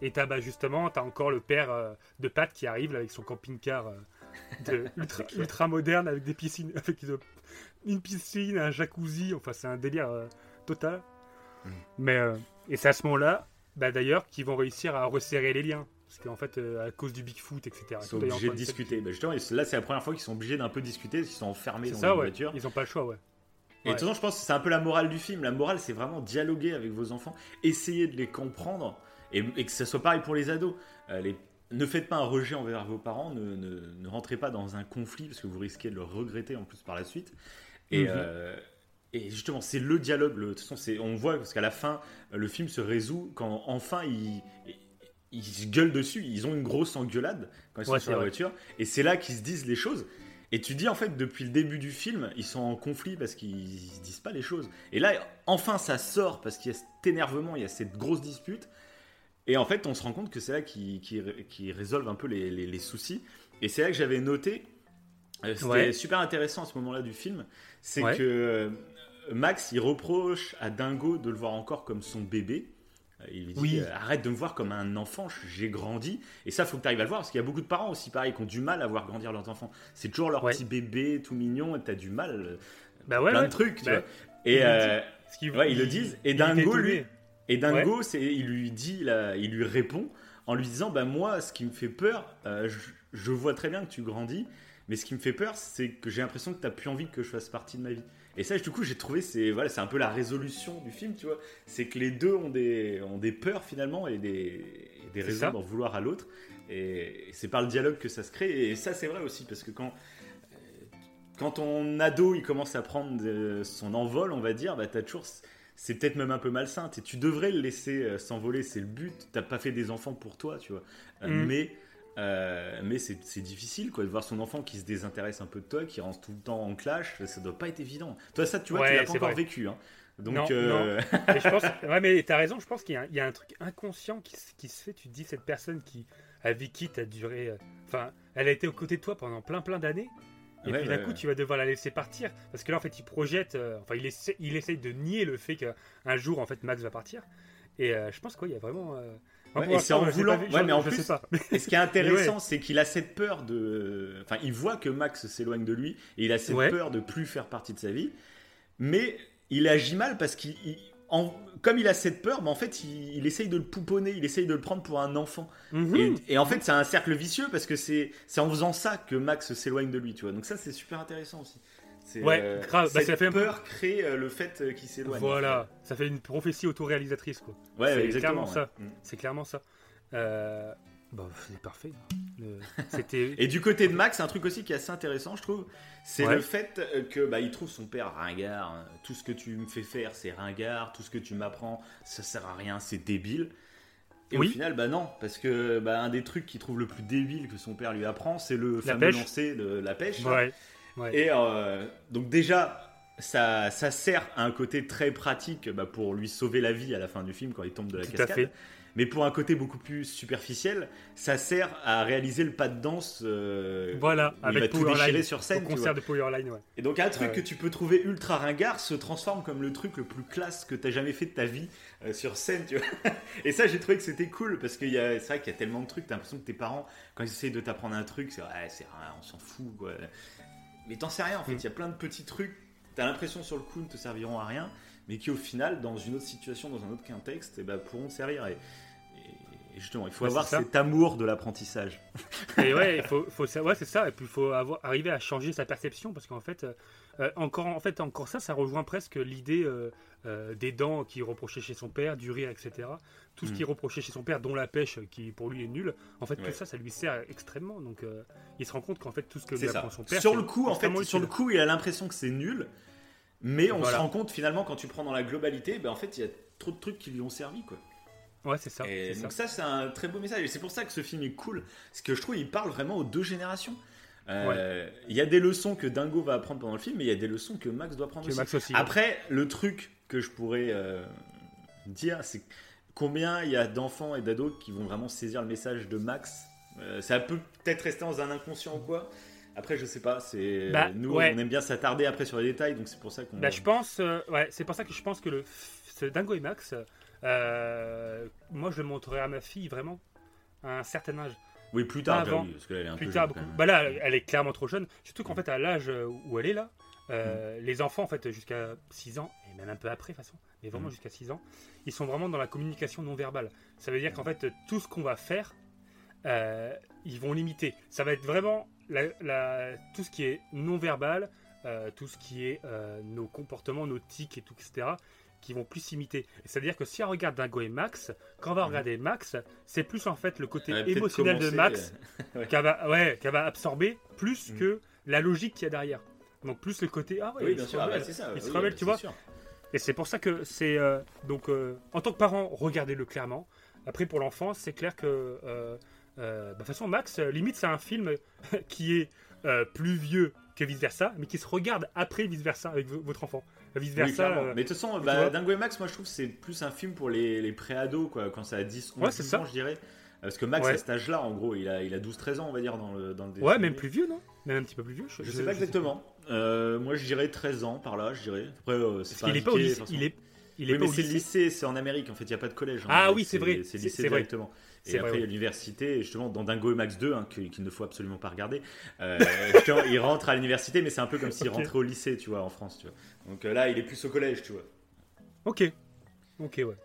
S2: Et t'as bah, justement, t'as encore le père euh, de Pat qui arrive là, avec son camping-car euh, ultra, ultra moderne avec des piscines, avec une piscine, un jacuzzi. Enfin, c'est un délire euh, total.
S3: Mm.
S2: Mais et c'est à ce moment-là, bah, d'ailleurs, qu'ils vont réussir à resserrer les liens. Parce qu'en fait, à cause du Bigfoot, etc.
S3: Ils sont obligés de discuter. Bah, justement, là, c'est la première fois qu'ils sont obligés d'un peu discuter, parce qu'ils sont enfermés dans
S2: ça,
S3: une
S2: ouais.
S3: voiture.
S2: Ils ont pas le choix, ouais.
S3: Et de toute façon, je pense que c'est un peu la morale du film. La morale, c'est vraiment dialoguer avec vos enfants, essayer de les comprendre, et, et que ça soit pareil pour les ados. Euh, les- ne faites pas un rejet envers vos parents, ne, ne, ne rentrez pas dans un conflit, parce que vous risquez de le regretter en plus par la suite. Et,
S2: Mhm.
S3: euh, et justement, c'est le dialogue. le- de toute façon, on voit, parce qu'à la fin, le film se résout quand enfin ils, ils se gueulent dessus. Ils ont une grosse engueulade quand ils sont
S2: Ouais,
S3: sur
S2: c'est
S3: la
S2: vrai.
S3: voiture. Et c'est là qu'ils se disent les choses. Et tu dis en fait depuis le début du film, ils sont en conflit parce qu'ils se disent pas les choses. Et là, enfin, ça sort parce qu'il y a cet énervement, il y a cette grosse dispute. Et en fait, on se rend compte que c'est là qu'ils qui, résolvent un peu les, les- les soucis. Et c'est là que j'avais noté, euh, c'était
S2: Ouais.
S3: super intéressant à ce moment-là du film, c'est
S2: Ouais.
S3: que euh, Max, il reproche à Dingo de le voir encore comme son bébé. Euh, Il lui dit
S2: Oui.
S3: arrête de me voir comme un enfant, j'ai grandi. Et ça, faut que tu arrives à le voir parce qu'il y a beaucoup de parents aussi, pareil, qui ont du mal à voir grandir leurs enfants. C'est toujours leur
S2: Ouais.
S3: petit bébé tout mignon et t'as du mal.
S2: Bah ouais,
S3: plein
S2: ouais.
S3: de trucs, tu
S2: Bah,
S3: vois. Et, euh,
S2: Ce
S3: ouais, ils le disent. Et
S2: il
S3: Dingo, lui. Et Dingo, c'est, il lui dit, là, il lui répond en lui disant, bah moi, ce qui me fait peur, euh, je, je vois très bien que tu grandis, mais ce qui me fait peur, c'est que j'ai l'impression que t'as plus envie que je fasse partie de ma vie. Et ça, du coup, j'ai trouvé, c'est voilà, c'est un peu la résolution du film, tu vois. C'est que les deux ont des, ont des peurs finalement et des, et des raisons d'en vouloir à l'autre. Et c'est par le dialogue que ça se crée. Et ça, c'est vrai aussi, parce que quand, quand ton ado il commence à prendre euh, son envol, on va dire, bah t'as toujours. C'est peut-être même un peu malsain. Tu devrais le laisser euh, s'envoler, c'est le but. T'as pas fait des enfants pour toi, tu vois. Euh,
S2: Mhm.
S3: Mais, euh, mais c'est difficile, quoi, de voir son enfant qui se désintéresse un peu de toi, qui rentre tout le temps en clash. Ça doit pas être évident. Toi, ça, tu vois, tu
S2: Ouais,
S3: l'as pas encore
S2: vrai.
S3: vécu. Hein. Donc,
S2: Non,
S3: euh,
S2: Et je pense, ouais, mais t'as raison, je pense qu'il y, a un- il y a un truc inconscient qui, se- qui se fait. Tu te dis, cette personne qui, avec qui t'as duré. euh, Enfin, elle a été aux côtés de toi pendant plein plein d'années. Et
S3: Ouais,
S2: puis d'un
S3: ouais,
S2: coup,
S3: ouais.
S2: tu vas devoir la laisser partir. Parce que là, en fait, il projette. euh, enfin, il essaie, il essaye de nier le fait qu'un jour, en fait, Max va partir. Et euh, je pense qu'il y a vraiment. euh, pour
S3: et c'est en voulant-
S2: vu-
S3: ouais, mais en
S2: je
S3: plus-
S2: sais pas.
S3: Et ce qui est intéressant, c'est qu'il a cette peur de. Enfin, il voit que Max s'éloigne de lui et il a cette peur de plus faire partie de sa vie. Mais il agit mal parce qu'il. il- en- Comme il a cette peur, mais en fait, il, il essaye de le pouponner, il essaye de le prendre pour un enfant.
S2: Mhm.
S3: Et, et en fait, c'est un cercle vicieux parce que c'est c'est en faisant ça que Max s'éloigne de lui, tu vois. Donc ça, c'est super intéressant aussi. C'est,
S2: Ouais, grave. Bah, ça fait
S3: peur crée euh, le fait euh, qu'il s'éloigne.
S2: Voilà, ça fait une prophétie autoréalisatrice, quoi.
S3: Ouais,
S2: C'est clairement ça.
S3: Mm.
S2: C'est clairement ça. Bah, c'est parfait. Le-.
S3: Et du côté de Max, un truc aussi qui est assez intéressant, je trouve, c'est
S2: Ouais.
S3: le fait que bah, il trouve son père ringard. hein. Tout ce que tu me fais faire, c'est ringard. Tout ce que tu m'apprends, ça sert à rien, c'est débile. Et
S2: Oui.
S3: au final, bah non, parce que bah, un des trucs qu'il trouve le plus débile que son père lui apprend, c'est le
S2: La
S3: fameux
S2: pêche.
S3: lancer de la pêche.
S2: Ouais. ouais.
S3: Et euh, donc déjà, ça, ça sert à un côté très pratique bah, pour lui sauver la vie à la fin du film quand il tombe de la
S2: Tout à
S3: cascade.
S2: fait.
S3: Mais pour un côté beaucoup plus superficiel, ça sert à réaliser le pas de danse. euh,
S2: Voilà,
S3: où il va
S2: avec
S3: tout déchirer
S2: Powerline.
S3: sur scène. tu
S2: concert
S3: vois.
S2: de Powerline, ouais.
S3: Et donc un truc
S2: Ouais.
S3: que tu peux trouver ultra ringard se transforme comme le truc le plus classe que t'as jamais fait de ta vie euh, sur scène, tu vois. Et ça, j'ai trouvé que c'était cool parce que c'est vrai qu'il y a tellement de trucs. T'as l'impression que tes parents, quand ils essayent de t'apprendre un truc, c'est ouais, c'est rien, on s'en fout, quoi. Mais t'en sais rien en fait. Il
S2: Mm.
S3: y a plein de petits trucs. T'as l'impression sur le coup ne te serviront à rien, mais qui au final, dans une autre situation, dans un autre contexte, eh ben, pourront servir. Et, justement, il faut
S2: Ouais,
S3: avoir cet amour de l'apprentissage.
S2: Et ouais, il faut, faut ouais, c'est ça. Et puis il faut avoir, arriver à changer sa perception parce qu'en fait, euh, euh, encore, en fait, encore ça, ça rejoint presque l'idée euh, euh, des dents qui reprochait chez son père, du rire, etc. Tout ce
S3: Mm.
S2: qui reproché chez son père, dont la pêche, qui pour lui est nulle. En fait,
S3: Ouais.
S2: tout ça, ça lui sert extrêmement. Donc, il se rend compte qu'en fait, tout ce que lui apprend son père.
S3: Sur le coup, en fait, sur le coup, il a l'impression que c'est nul, mais on
S2: Voilà.
S3: se rend compte finalement quand tu prends dans la globalité, ben en fait, il y a trop de trucs qui lui ont servi, quoi.
S2: Ouais, c'est ça.
S3: Et donc
S2: ça.
S3: ça, c'est un très beau message. Et c'est pour ça que ce film est cool, parce que je trouve il parle vraiment aux deux générations. Euh, Il y a des leçons que Dingo va apprendre pendant le film, mais il y a des leçons que Max doit prendre
S2: Que
S3: aussi.
S2: Max aussi.
S3: Après, le truc que je pourrais euh, dire, c'est combien il y a d'enfants et d'ados qui vont vraiment saisir le message de Max. Euh, ça peut peut-être rester dans un inconscient ou quoi. Après, je sais pas. C'est
S2: Bah,
S3: nous,
S2: ouais.
S3: on aime bien s'attarder après sur les détails, donc c'est pour ça qu'on.
S2: Bah, je pense, euh, ouais, c'est pour ça que je pense que le ce Dingo et Max, euh, moi je le montrerai à ma fille vraiment à un certain âge.
S3: Oui, plus tard,
S2: avant.
S3: oui, parce que là, elle est un
S2: Plus
S3: peu
S2: tard,
S3: jeune,
S2: beaucoup. Bah là, elle est clairement trop jeune. Surtout qu'en fait, à l'âge où elle est là, euh, les enfants, en fait, jusqu'à 6 ans, et même un peu après, de toute façon, mais vraiment
S3: Mm.
S2: jusqu'à 6 ans, ils sont vraiment dans la communication non verbale. Ça veut dire qu'en fait, tout ce qu'on va faire, ils vont limiter. Ça va être vraiment la- la- tout ce qui est non verbal, euh, tout ce qui est euh, nos comportements, nos tics et tout, etc., qui vont plus imiter. C'est-à-dire que si on regarde Dingo et Max, quand on va regarder Max, c'est plus en fait le côté
S3: Ouais,
S2: émotionnel de Max
S3: euh, ouais.
S2: qu'elle va, ouais, qu'elle va absorber plus
S3: Mm.
S2: que la logique qu'il y a derrière. Donc plus le côté ah ouais,
S3: Oui,
S2: il
S3: bien
S2: se
S3: sûr, ah bah,
S2: rebelle.
S3: c'est ça.
S2: il se
S3: oui,
S2: rebelle,
S3: bah,
S2: tu vois.
S3: sûr.
S2: Et c'est pour ça que c'est donc en tant que parent, regardez-le clairement. Après pour l'enfant, c'est clair que euh, euh, bah, de toute façon Max, euh, limite c'est un film qui est euh, plus vieux que vice versa, mais qui se regarde après vice versa avec votre enfant. Vice versa. euh,
S3: Mais de toute façon, bah, Dingo et Max, moi je trouve que c'est plus un film pour les, les pré-ados, quoi, quand ça a 10, 11,
S2: Ouais, c'est
S3: 12
S2: ça.
S3: ans, je dirais. Parce que Max,
S2: Ouais.
S3: à cet âge-là, en gros, il a, il a 12-13 ans, on va dire, dans le, dans le
S2: ouais, même plus vieux, non? Même un petit peu plus vieux.
S3: Je sais pas exactement. Euh, moi, je dirais 13 ans par là, je dirais. Après, euh, c'est
S2: qu'il est pas au lycée. Il est, il est
S3: oui,
S2: pas
S3: mais c'est le
S2: lycée.
S3: c'est en Amérique en fait, il n'y a pas de collège. hein.
S2: Ah oui, c'est vrai,
S3: C'est lycée
S2: vrai.
S3: Et après,
S2: vrai,
S3: il y a
S2: ouais.
S3: l'université, justement, dans Dingo et Max 2, hein, qu'il ne faut absolument pas regarder, euh, justement, il rentre à l'université, mais c'est un peu comme s'il rentrait au lycée, tu vois, en France, tu vois. Donc euh, là, il est plus au collège, tu vois.
S2: Ok. Ok, ouais.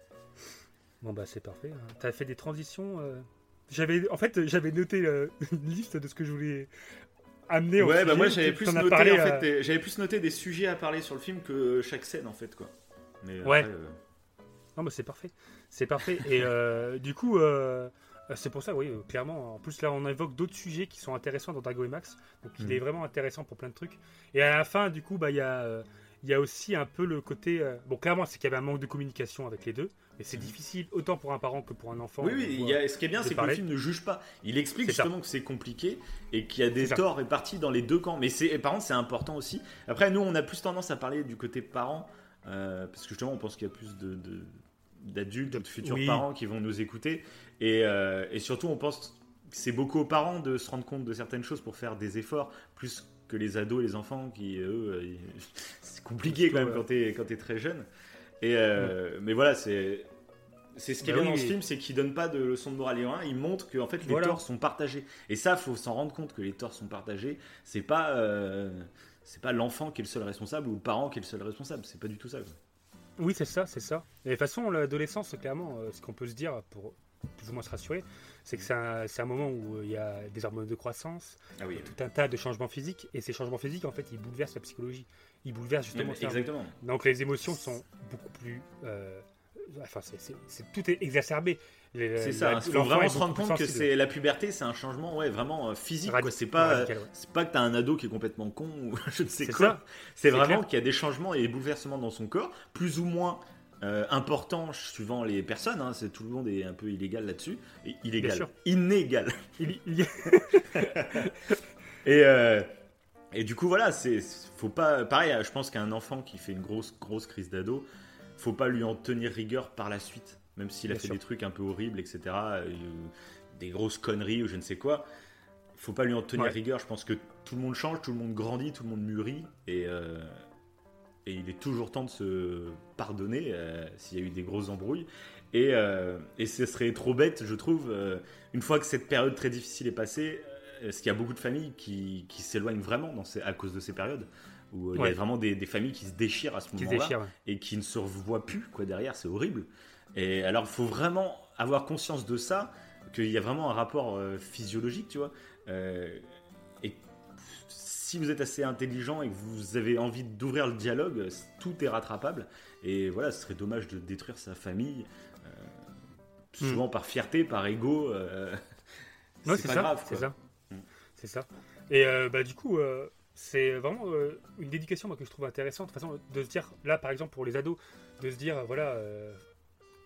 S2: Bon, bah, c'est parfait. hein. T'as fait des transitions. euh, J'avais, en fait, j'avais noté euh, une liste de ce que je voulais amener. au
S3: Ouais, bah moi j'avais plus noté
S2: parlé,
S3: en fait, des- j'avais plus noté des sujets à parler sur le film que chaque scène en fait quoi. Mais
S2: Ouais.
S3: après,
S2: Non, mais c'est parfait. C'est parfait. Et euh, du coup, euh, c'est pour ça, oui, euh, clairement. En plus, là, on évoque d'autres sujets qui sont intéressants dans Dago et Max. Donc, il
S3: Mhm.
S2: est vraiment intéressant pour plein de trucs. Et à la fin, du coup, bah, il y a. euh, il y a aussi un peu le côté. euh, bon, clairement, c'est qu'il y avait un manque de communication avec les deux. Mais c'est
S3: Mhm.
S2: difficile autant pour un parent que pour un enfant.
S3: Oui, oui,
S2: On
S3: il
S2: voit-
S3: y a- ce qui est bien, c'est que le film ne juge pas. Il explique
S2: ça.
S3: justement que c'est compliqué et qu'il y a des
S2: ça.
S3: torts répartis dans les deux camps. Mais c'est, et par contre, c'est important aussi. Après, nous, on a plus tendance à parler du côté parent euh, parce que justement, on pense qu'il y a plus de, de- d'adultes, de futurs
S2: Oui.
S3: parents qui vont nous écouter. Et, euh, et surtout, on pense que c'est beaucoup aux parents de se rendre compte de certaines choses pour faire des efforts, plus que les ados et les enfants qui, eux, euh, c'est compliqué quand même
S2: Ouais.
S3: quand t'es, quand t'es très jeune. Et, euh, Mais voilà, c'est. C'est ce qui est
S2: Bah
S3: bien
S2: oui,
S3: dans ce film, c'est qu'il donne pas de leçon de morale et rien. Il montre que en fait les
S2: Voilà.
S3: torts sont partagés. Et ça, faut s'en rendre compte que les torts sont partagés. C'est pas euh, c'est pas l'enfant qui est le seul responsable ou le parent qui est le seul responsable. C'est pas du tout ça. quoi.
S2: Oui, c'est ça, c'est ça. Et de toute façon, l'adolescence, clairement, euh, ce qu'on peut se dire pour plus ou moins se rassurer, c'est que c'est un, moment où euh, il y a des hormones de croissance,
S3: Ah oui.
S2: tout un tas de changements physiques, et ces changements physiques, en fait, ils bouleversent la psychologie. Ils bouleversent justement
S3: exactement.
S2: Donc les émotions sont beaucoup plus... euh, Enfin, tout est exacerbé.
S3: C'est ça. Il faut
S2: l'enfant
S3: vraiment se rendre compte que c'est la puberté, c'est un changement ouais vraiment euh, physique. C'est pas
S2: ouais.
S3: c'est pas que t'as un ado qui est complètement con ou je ne sais quoi. C'est vraiment qu'il y a des changements et des bouleversements dans son corps, plus ou moins euh, importants suivant les personnes. hein. C'est tout le monde est un peu illégal là-dessus. Illégal, inégal.
S2: Il- il-
S3: Et, euh, et du coup, voilà, c'est faut pas. Pareil, je pense qu'un enfant qui fait une grosse, grosse crise d'ado, faut pas lui en tenir rigueur par la suite, même s'il a
S2: Bien
S3: fait
S2: sûr.
S3: des trucs un peu horribles, etc., euh, des grosses conneries ou je ne sais quoi. Faut pas lui en tenir
S2: Ouais.
S3: rigueur. Je pense que tout le monde change, tout le monde grandit, tout le monde mûrit, et, euh, et il est toujours temps de se pardonner euh, s'il y a eu des grosses embrouilles. Et, et ce serait trop bête, je trouve, une fois que cette période très difficile est passée, parce qu'il y a beaucoup de familles qui, qui s'éloignent vraiment dans ces- à cause de ces périodes, où euh, il y a vraiment des, des familles qui se déchirent à ce moment-là
S2: ouais.
S3: et qui ne se revoient plus quoi derrière, c'est horrible. Et alors, il faut vraiment avoir conscience de ça, qu'il y a vraiment un rapport euh, physiologique, tu vois. Euh, et si vous êtes assez intelligent et que vous avez envie d'ouvrir le dialogue, tout est rattrapable. Et voilà, ce serait dommage de détruire sa famille, euh, souvent par fierté, par ego.
S2: Ouais,
S3: c'est pas
S2: ça,
S3: grave.
S2: c'est ça.
S3: Mm.
S2: C'est ça. Et bah, du coup, c'est vraiment euh, une dédication moi, que je trouve intéressante, de façon de se dire, là par exemple pour les ados, de se dire, euh, voilà, euh,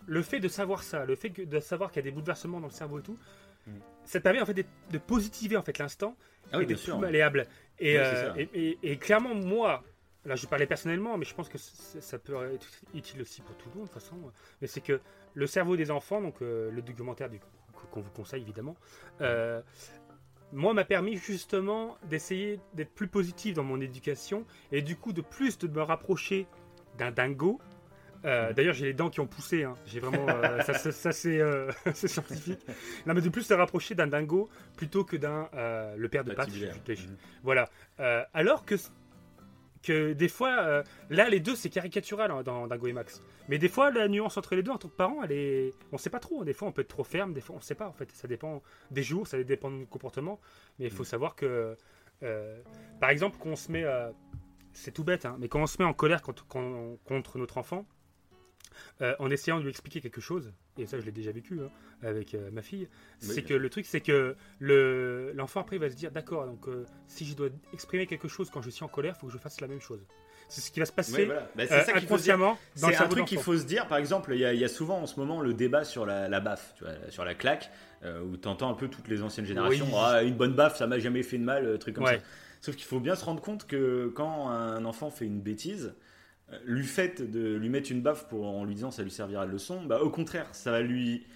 S2: le fait de savoir ça, le fait que- de savoir qu'il y a des bouleversements dans le cerveau et tout,
S3: Mm.
S2: ça te permet en fait de positiver en fait l'instant
S3: Ah oui,
S2: et d'être plus malléable. Et,
S3: Oui,
S2: euh, et, et- et clairement, moi, là je parlais personnellement, mais je pense que ça peut être utile aussi pour tout le monde de toute façon. Mais c'est que le cerveau des enfants, donc le documentaire qu'on vous conseille évidemment, moi m'a permis justement d'essayer d'être plus positif dans mon éducation et du coup de plus de me rapprocher d'un dingo. Euh, D'ailleurs, j'ai les dents qui ont poussé. hein. J'ai vraiment, euh, ça, ça- ça, c'est euh, c'est scientifique. Non, mais de plus se rapprocher d'un dingo plutôt que d'un le père de Pat.
S3: Mhm.
S2: Voilà. Alors que que des fois, euh, là, les deux, c'est caricatural hein, dans Dingo et Max. Mais des fois, la nuance entre les deux, en tant que parent, elle est. On sait pas trop. Des fois, on peut être trop ferme, des fois, on sait pas. En fait, ça dépend des jours, ça dépend du comportement. Mais il faut savoir que, euh, par exemple, qu'on se met. à- c'est tout bête, hein, mais quand on se met en colère contre, con- contre notre enfant, euh, en essayant de lui expliquer quelque chose, et ça je l'ai déjà vécu hein, avec euh, ma fille,
S3: Oui,
S2: c'est que le truc c'est que le l'enfant après il va se dire d'accord, donc euh, si je dois exprimer quelque chose quand je suis en colère, il faut que je fasse la même chose. C'est ce qui va se passer
S3: voilà. Bah, c'est ça
S2: inconsciemment
S3: C'est un truc qu'il faut se dire, par exemple, il y, a- il y a souvent en ce moment le débat sur la, la baffe, tu vois, sur la claque, où tu entends un peu toutes les anciennes générations,
S2: Oui.
S3: Ah, une bonne baffe, ça m'a jamais fait de mal, truc comme
S2: Ouais.
S3: ça. Sauf qu'il faut bien se rendre compte que quand un enfant fait une bêtise, lui fait de lui mettre une baffe pour, en lui disant ça lui servira de leçon, bah, au contraire, ça va lui.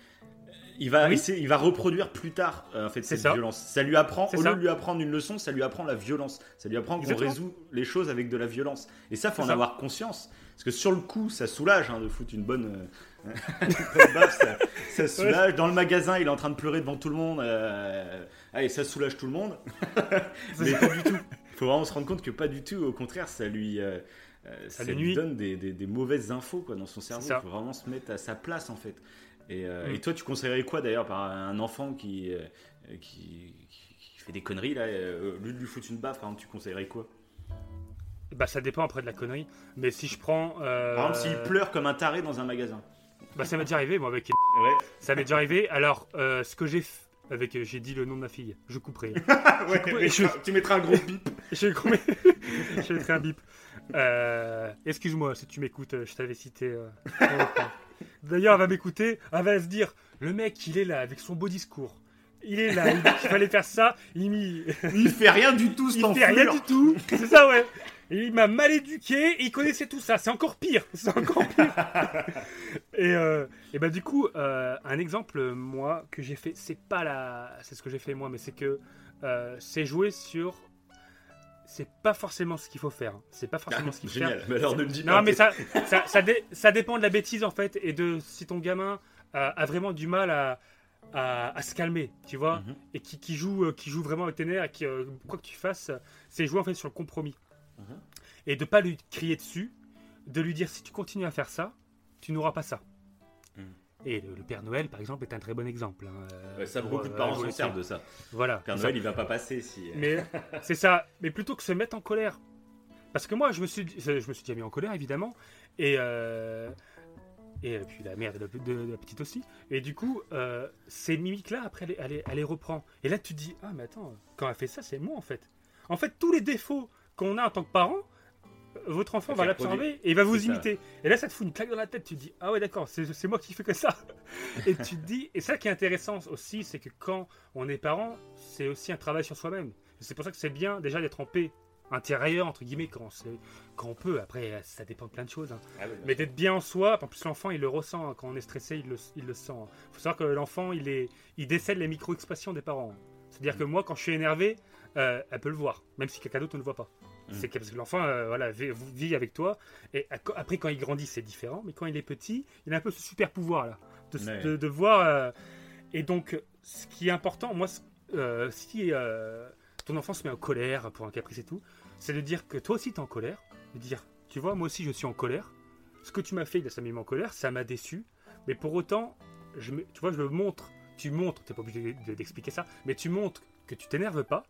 S3: Il va,
S2: Oui.
S3: essayer, il va reproduire plus tard euh, en fait, cette
S2: ça.
S3: violence. Ça lui apprend, au lieu de lui apprendre une leçon, ça lui apprend la violence. Ça lui apprend qu'on résout les choses avec de la violence. Et ça, faut en
S2: ça.
S3: avoir conscience. Parce que sur le coup, ça soulage hein, de foutre une bonne, euh, une bonne baffe, ça, ça soulage. Dans le magasin, il est en train de pleurer devant tout le monde. euh, allez, ça soulage tout le monde. Mais pas du tout. Il faut vraiment se rendre compte que pas du tout. Au contraire, ça lui, euh, euh, ça
S2: lui
S3: lui
S2: nuit.
S3: donne des, des- des mauvaises infos quoi, dans son cerveau. Il faut vraiment se mettre à sa place en fait. Et, euh,
S2: Mm.
S3: et toi, tu conseillerais quoi d'ailleurs par un enfant qui, euh, qui, qui- qui fait des conneries là Lui de lui foutre une baffe, par exemple, tu conseillerais quoi?
S2: Bah ça dépend après de la connerie, mais si je prends...
S3: Par exemple, s'il pleure comme un taré dans un magasin.
S2: Bah ça m'est déjà arrivé moi avec...
S3: Ouais.
S2: Ça m'est déjà arrivé, alors ce que j'ai fait... Avec, j'ai dit le nom de ma fille, je couperai.
S3: ouais,
S2: je-
S3: tu mettras un gros bip.
S2: Coupé. J'ai fait un bip. Euh, Excuse-moi si tu m'écoutes, euh, je t'avais cité. euh. D'ailleurs, elle va m'écouter, elle va se dire le mec, il est là avec son beau discours. Il est là, il dit qu'il fallait faire ça, il m'y-
S3: Il fait rien du tout, cet
S2: il fait rien du tout. C'est ça, ouais. Il m'a mal éduqué et il connaissait tout ça. C'est encore pire. C'est encore pire. et, euh, et bah, du coup, un exemple, moi, que j'ai fait, c'est pas la. C'est ce que j'ai fait moi, mais c'est que c'est jouer sur. C'est pas forcément ce qu'il faut faire. hein. C'est pas forcément ce qu'il faut faire.
S3: Génial. Mais alors ne le dis pas.
S2: Non, mais ça, ça, ça, dé- ça dépend de la bêtise en fait et de si ton gamin a, a vraiment du mal à, à, à se calmer, tu vois,
S3: Mhm.
S2: et qui, qui joue, euh, qui joue vraiment avec tes nerfs, et qui, euh, quoi que tu fasses, c'est jouer en fait sur le compromis
S3: Mhm.
S2: et de pas lui crier dessus, de lui dire si tu continues à faire ça, tu n'auras pas ça. Et le, le Père Noël, par exemple, est un très bon exemple. hein, euh,
S3: Ouais, ça,
S2: pour,
S3: beaucoup de
S2: euh,
S3: parents s'en
S2: évoluer.
S3: servent de ça.
S2: Voilà.
S3: Père Noël, il va pas passer si.
S2: mais c'est ça. Mais plutôt que se mettre en colère. Parce que moi, je me suis, je me suis déjà mis en colère, évidemment. Et, euh, et puis la mère de la, de la petite aussi. Et du coup, euh, ces mimiques-là, après, elle, les- elle les- elle les reprend. Et là, tu te dis, ah, mais attends, quand elle fait ça, c'est moi, en fait. En fait, tous les défauts qu'on a en tant que parent, euh, votre enfant va l'absorber et il va vous
S3: C'est ça.
S2: imiter. Et là, ça te fout une claque dans la tête. Tu te dis, ah ouais, d'accord, c'est c'est moi qui fais que ça. et tu te dis, et ça qui est intéressant aussi, c'est que quand on est parent, c'est aussi un travail sur soi-même. C'est pour ça que c'est bien déjà d'être en paix intérieure, entre guillemets, quand, c'est- quand on peut. Après, ça dépend de plein de choses. hein.
S3: Ah
S2: Mais d'être bien en soi, en plus l'enfant il le ressent, hein. quand on est stressé il le, il le sent. Il faut savoir que l'enfant il, est, il décèle les micro-expressions des parents. C'est-à-dire que moi quand je suis énervé, euh, elle peut le voir, même si quelqu'un d'autre ne le voit pas.
S3: Mm.
S2: C'est que- parce que l'enfant euh, voilà, vit, avec toi, et après quand il grandit c'est différent, mais quand il est petit, il a un peu ce super pouvoir là, de,
S3: Ouais.
S2: de- de voir. euh, et donc ce qui est important, moi, c- euh, si euh, ton enfant se met en colère pour un caprice et tout, c'est de dire que toi aussi tu es en colère, de dire, tu vois, moi aussi je suis en colère. Ce que tu m'as fait, ça m'a mis en colère, ça m'a déçu. Mais pour autant, je tu vois, je le montre. Tu montres, t'es pas obligé de- d'expliquer ça, mais tu montres que tu t'énerves pas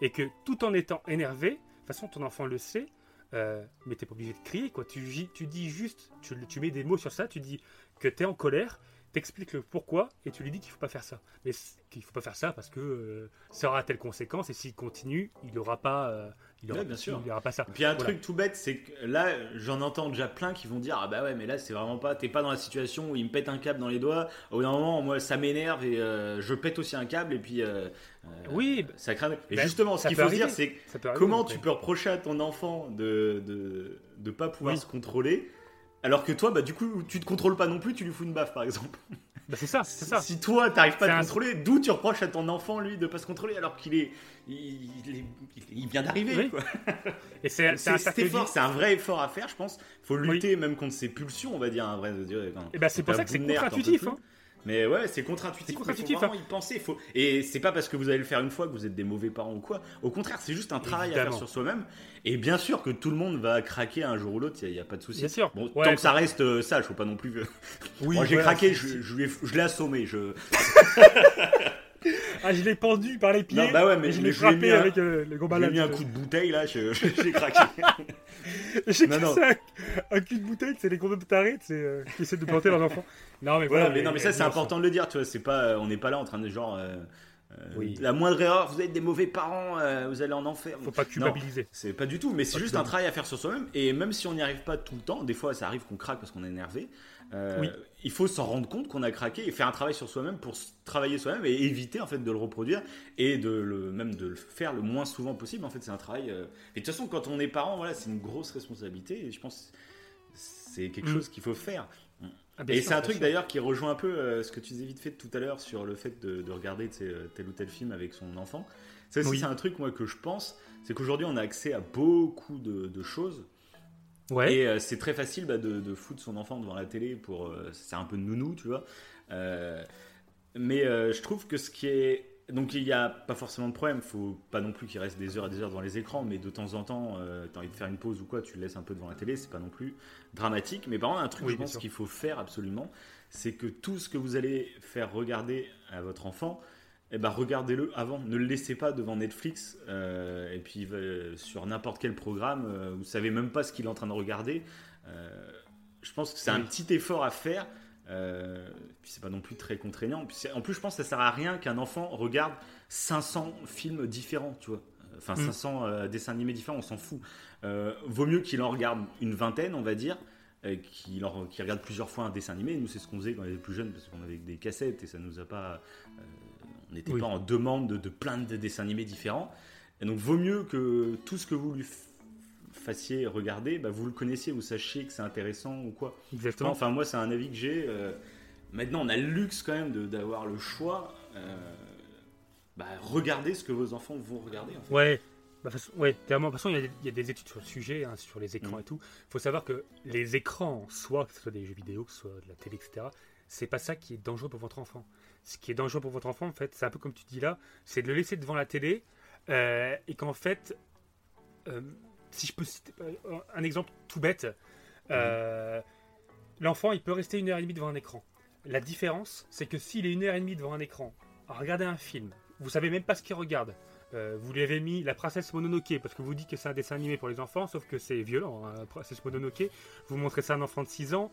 S2: et que tout en étant énervé, toute façon ton enfant le sait, euh, mais t'es pas obligé de crier quoi. Tu, tu dis juste, tu, tu mets des mots sur ça, tu dis que t'es en colère, t'expliques le pourquoi et tu lui dis qu'il faut pas faire ça. Mais qu'il faut pas faire ça parce que euh, ça aura telle conséquence et s'il continue, il aura pas, euh, il aura,
S3: Ouais, bien sûr.
S2: il aura pas ça.
S3: Et Puis un
S2: Voilà.
S3: truc tout bête, c'est que là, j'en entends déjà plein qui vont dire Ah bah ouais, mais là, c'est vraiment pas, t'es pas dans la situation où il me pète un câble dans les doigts. Au bout d'un moment, moi, ça m'énerve et euh, je pète aussi un câble et puis
S2: Oui,
S3: ça crame. Et
S2: bah,
S3: justement, ce qu'il faut se dire, c'est
S2: arriver,
S3: comment tu peux reprocher à ton enfant de de, de pas pouvoir
S2: Oui.
S3: se contrôler alors que toi, bah du coup, tu te contrôles pas non plus, tu lui fous une baffe par exemple.
S2: Bah, c'est ça, c'est ça.
S3: Si toi, t'arrives pas à
S2: un-
S3: te contrôler, d'où tu reproches à ton enfant, lui, de pas se contrôler alors qu'il est, il, il est- il vient d'arriver.
S2: Oui.
S3: quoi.
S2: Et c'est un
S3: C'est un vrai effort à faire, je pense. faut lutter même contre ses pulsions, on va dire. Un vrai, dire,
S2: Et ben c'est pour ça que c'est contre-intuitif. Hein.
S3: Mais ouais, c'est contre-intuitif.
S2: Contre-intuitif,
S3: Faut vraiment y penser. Faut... Et c'est pas parce que vous allez le faire une fois que vous êtes des mauvais parents ou quoi. Au contraire, c'est juste un travail à faire sur soi-même. Et bien sûr que tout le monde va craquer un jour ou l'autre, il n'y a, pas de souci.
S2: Bien sûr.
S3: Bon,
S2: Ouais,
S3: tant que ça reste euh, sage, faut pas non plus.
S2: Oui,
S3: Moi, j'ai
S2: voilà,
S3: craqué, je, je l'ai assommé. Je...
S2: Ah, je l'ai pendu par les pieds.
S3: Non, bah ouais, mais
S2: et je l'ai frappé
S3: un-
S2: avec euh, le gros
S3: J'ai
S2: balade.
S3: mis un coup de bouteille là, j'ai craqué.
S2: J'ai
S3: Non,
S2: cru
S3: non.
S2: ça, un, un cul de bouteille, c'est les gros tarés euh, qui essaient de planter leurs enfants. Non, mais
S3: Voilà,
S2: voilà.
S3: mais non, mais ça c'est important de le dire, tu vois. C'est pas, euh, on n'est pas là en train de genre. euh, euh,
S2: Oui.
S3: La moindre erreur, vous êtes des mauvais parents, euh, vous allez en enfer.
S2: Faut pas culpabiliser.
S3: C'est pas du tout, mais c'est juste un travail à faire sur soi-même. Et même si on n'y arrive pas tout le temps, des fois ça arrive qu'on craque parce qu'on est énervé. Euh,
S2: Oui.
S3: Il faut s'en rendre compte qu'on a craqué et faire un travail sur soi-même pour travailler soi-même et éviter en fait de le reproduire et de le même de le faire le moins souvent possible. En fait, c'est un travail. euh, Et de toute façon, quand on est parent, voilà, c'est une grosse responsabilité. Et je pense que c'est quelque
S2: Mm.
S3: chose qu'il faut faire.
S2: Ah, bien
S3: Et c'est un truc d'ailleurs qui rejoint un peu euh, ce que tu disais vite fait tout à l'heure sur le fait de, de regarder tel ou tel film avec son enfant. Ça
S2: Oui.
S3: c'est un truc moi que je pense, c'est qu'aujourd'hui on a accès à beaucoup de, de choses
S2: Ouais.
S3: et euh, c'est très facile bah, de, de foutre son enfant devant la télé pour euh, c'est un peu nounou, tu vois. Euh, mais euh, je trouve que ce qui est donc il n'y a pas forcément de problème, faut pas non plus qu'il reste des heures et des heures devant les écrans, mais de temps en temps, t'as envie de faire une pause ou quoi, tu le laisses un peu devant la télé, c'est pas non plus dramatique. Mais par contre, un truc
S2: Oui,
S3: je pense qu'il faut faire absolument, c'est que tout ce que vous allez faire regarder à votre enfant, eh ben regardez-le avant. Ne le laissez pas devant Netflix euh, et puis euh, sur n'importe quel programme. euh, vous savez même pas ce qu'il est en train de regarder. Euh, je pense que c'est un petit effort à faire. Puis c'est pas non plus très contraignant. Puis en plus, je pense que ça sert à rien qu'un enfant regarde 500 films différents, tu vois. Enfin,
S2: Mm.
S3: 500 euh, dessins animés différents, on s'en fout. Vaut mieux qu'il en regarde une vingtaine, on va dire, qu'il en- qu'il regarde plusieurs fois un dessin animé. Nous, c'est ce qu'on faisait quand on était plus jeunes, parce qu'on avait des cassettes et ça nous a pas. euh, on n'était
S2: Oui.
S3: pas en demande de, de plein de dessins animés différents. Et donc, vaut mieux que tout ce que vous lui fassiez regarder, bah, vous le connaissiez, vous sachiez que c'est intéressant ou quoi.
S2: Exactement.
S3: Enfin, moi, c'est un avis que j'ai. euh, maintenant, on a le luxe quand même d'avoir le choix. euh, bah, regardez ce que vos enfants vont regarder. En fait.
S2: Ouais. Bah, façon- ouais, clairement, de toute façon, il y, a des- il y a des études sur le sujet, hein, sur les écrans
S3: Mm.
S2: et tout. Il faut savoir que les écrans, soit que ce soit des jeux vidéo, que ce soit de la télé, etc., c'est pas ça qui est dangereux pour votre enfant. Ce qui est dangereux pour votre enfant, en fait, c'est un peu comme tu dis là, c'est de le laisser devant la télé euh, et qu'en fait, euh, si je peux citer un exemple tout bête, euh, l'enfant, il peut rester une heure et demie devant un écran. La différence, c'est que s'il est une heure et demie devant un écran, à regarder un film, vous savez même pas ce qu'il regarde. Vous lui avez mis la princesse Mononoke parce que vous dites que c'est un dessin animé pour les enfants, sauf que c'est violent. hein, la princesse Mononoke, vous montrez ça à un enfant de 6 ans,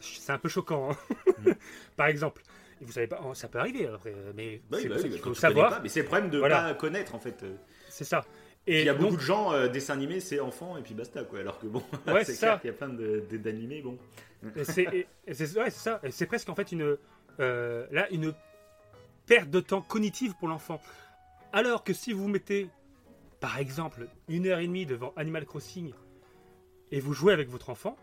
S2: c'est un peu choquant. hein.
S3: Mm.
S2: Par exemple. Et vous savez pas, oh, ça peut arriver, après, mais
S3: Bah oui, bah oui,
S2: faut savoir.
S3: pas, mais c'est le problème de
S2: Voilà.
S3: pas connaître en fait. Euh,
S2: C'est ça.
S3: Il
S2: Et
S3: y a
S2: donc,
S3: beaucoup de gens, euh, dessins animés, c'est enfants et puis basta quoi. Alors que bon,
S2: Ouais,
S3: c'est clair qu'il y a plein d'animés, bon.
S2: C'est ouais, ça. C'est presque en fait une euh, là une perte de temps cognitive pour l'enfant. Alors que si vous mettez par exemple une heure et demie devant Animal Crossing et vous jouez avec votre enfant,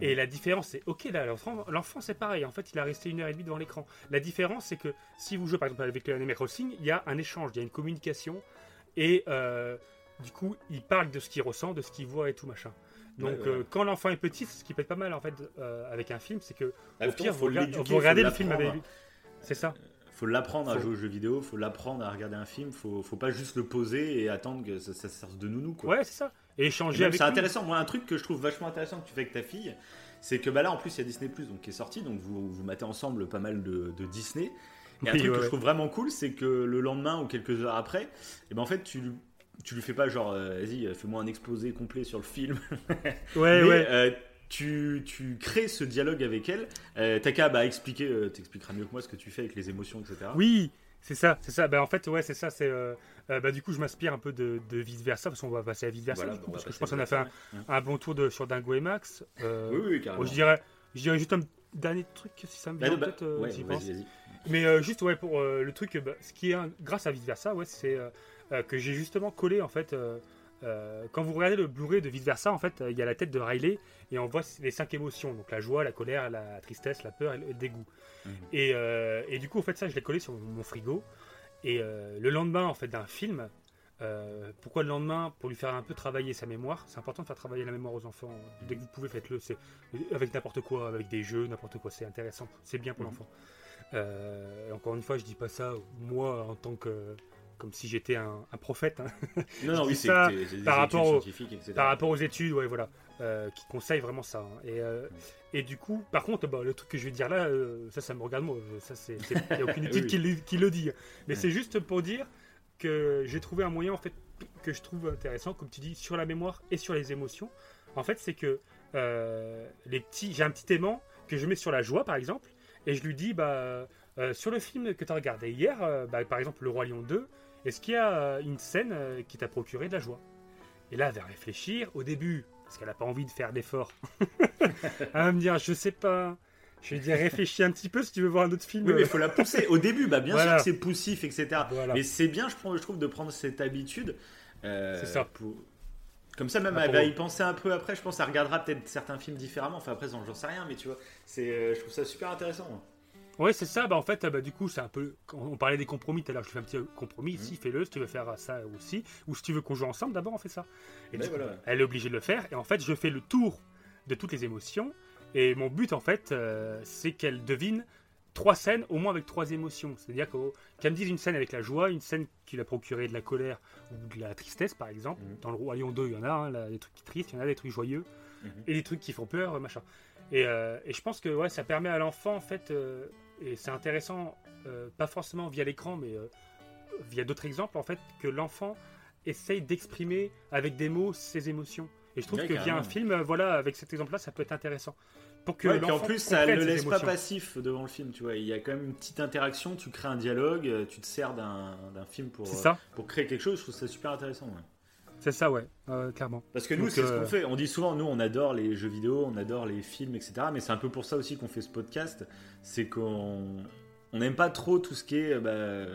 S2: et la différence c'est ok là l'enfant c'est pareil en fait il a resté une heure et demie devant l'écran. La différence c'est que si vous jouez par exemple avec Animal Crossing, il y a un échange, il y a une communication et euh, du coup il parle de ce qu'il ressent, de ce qu'il voit et tout machin. Donc
S3: Ouais, ouais.
S2: euh, quand l'enfant est petit, ce qui peut être pas mal en fait euh, avec un film, c'est que
S3: Bah,
S2: au pire,
S3: faut
S2: vous, regardez- vous regardez
S3: faut
S2: le film avec lui. C'est ça.
S3: Faut l'apprendre à jouer aux jeux vidéo, faut l'apprendre à regarder un film, faut, faut pas juste le poser et attendre que ça, ça serve de nounou quoi.
S2: Ouais, c'est ça. Et
S3: Et
S2: échanger
S3: même,
S2: avec
S3: C'est intéressant. Moi, un truc que je trouve vachement intéressant que tu fais avec ta fille, c'est que bah là, en plus, il y a Disney Plus donc qui est sorti, donc vous vous matez ensemble pas mal de, de Disney. Et un
S2: Oui,
S3: truc
S2: ouais,
S3: que je trouve vraiment cool, c'est que le lendemain ou quelques heures après, et ben en fait, tu tu lui fais pas genre, euh, vas-y, euh, fais-moi un exposé complet sur le film.
S2: Ouais,
S3: Mais,
S2: ouais.
S3: euh, tu, tu crées ce dialogue avec elle. Euh, T'as qu'à bah, expliquer, euh, t'expliqueras mieux que moi ce que tu fais avec les émotions, etc.
S2: Oui, c'est ça, c'est ça. Bah, en fait, ouais, c'est ça. C'est euh, euh, bah, du coup, je m'inspire un peu de, de vice versa, parce qu'on va passer à vice versa,
S3: Voilà,
S2: coup, parce que je pense qu'on a fait un, bon tour de, sur Dingo et Max. Euh,
S3: Oui, oui, carrément.
S2: je dirais, je dirais juste un dernier truc si ça me
S3: Bah,
S2: vient en
S3: bah,
S2: tête, euh,
S3: ouais,
S2: pense. Mais juste ouais pour le truc, bah, ce qui est un- grâce à vice versa, ouais, c'est que j'ai justement collé en fait. Euh, quand vous regardez le Blu-ray de vice versa, en fait, euh, il y a la tête de Riley et on voit les cinq émotions, donc la joie, la colère, la tristesse, la peur et le dégoût.
S3: Mhm.
S2: Et, euh, et du coup, en fait, ça, je l'ai collé sur mon frigo. Et le lendemain, en fait, d'un film. pourquoi le lendemain? Pour lui faire un peu travailler sa mémoire. C'est important de faire travailler la mémoire aux enfants. Dès que vous pouvez, faites-le. C'est avec n'importe quoi, avec des jeux, n'importe quoi. C'est intéressant. C'est bien pour
S3: Mhm.
S2: l'enfant. Encore une fois, je dis pas ça moi en tant que comme si j'étais un, un prophète. hein.
S3: Non, non, oui, c'est
S2: par rapport au-
S3: scientifiques, etc.
S2: par rapport aux études, ouais, voilà, euh, qui conseillent vraiment ça. hein. Et, euh, et du coup, par contre, bah, le truc que je vais dire là, euh, ça, ça me regarde moi. Ça, c'est, il n'y a aucune étude
S3: Oui,
S2: qui, le, qui le dit. Mais c'est juste pour dire que j'ai trouvé un moyen, en fait, que je trouve intéressant, comme tu dis, sur la mémoire et sur les émotions. En fait, c'est que les petits, j'ai un petit aimant que je mets sur la joie, par exemple, et je lui dis, bah, euh, sur le film que tu as regardé hier, euh, bah, par exemple, Le Roi Lion 2, est-ce qu'il y a euh, une scène euh, qui t'a procuré de la joie? Et là, elle va réfléchir au début, parce qu'elle n'a pas envie de faire d'efforts. elle va me dire, je sais pas. Je vais dire, réfléchis un petit peu si tu veux voir un autre film.
S3: Oui, mais il faut la pousser. Au début, bah, bien
S2: Voilà.
S3: sûr que c'est poussif, etc.
S2: Voilà.
S3: Mais c'est bien, je, prends- je trouve, de prendre cette habitude. euh,
S2: C'est ça.
S3: pour- Comme ça, même,
S2: Ah,
S3: elle va y penser un peu après. Je pense qu'elle regardera peut-être certains films différemment. Enfin, après, j'en sais rien, mais tu vois, c'est, je trouve ça super intéressant.
S2: Ouais, c'est ça. Bah, en fait, bah, du coup, c'est un peu. On parlait des compromis tout à l'heure. Je fais un petit compromis
S3: Mhm.
S2: ici, fais-le. Si tu veux faire ça aussi, ou si tu veux qu'on joue ensemble, d'abord, on fait ça. Et
S3: Ben
S2: coup, elle est obligée de le faire. Et en fait, je fais le tour de toutes les émotions. Et mon but, en fait, euh, c'est qu'elle devine trois scènes, au moins avec trois émotions. C'est-à-dire qu'elle me dise une scène avec la joie, une scène qui lui a procuré de la colère ou de la tristesse, par exemple.
S3: Mhm.
S2: Dans le Royaume 2, il y en a hein, là, des trucs tristes, il y en a des trucs joyeux,
S3: Mhm.
S2: et des trucs qui font peur, machin. Et, euh, et je pense que ouais, ça permet à l'enfant, en fait, euh, et c'est intéressant, euh, pas forcément via l'écran, mais euh, via d'autres exemples, en fait, que l'enfant essaye d'exprimer avec des mots ses émotions. Et je trouve
S3: Ouais,
S2: que via
S3: carrément.
S2: un film, euh, voilà, avec cet exemple-là, ça peut être intéressant. Pour que
S3: Ouais, puis en plus, ça ne
S2: ses
S3: laisse pas passif devant le film. Tu vois, il y a quand même une petite interaction. Tu crées un dialogue, tu te sers d'un, film pour,
S2: ça,
S3: pour créer quelque chose. Je trouve ça super intéressant. ouais.
S2: C'est ça, ouais, euh, clairement.
S3: Parce que nous, c'est ce
S2: euh,
S3: qu'on fait. On dit souvent, nous, on adore les jeux vidéo, on adore les films, etc. Mais c'est un peu pour ça aussi qu'on fait ce podcast. C'est qu'on on n'aime pas trop tout ce qui est bah,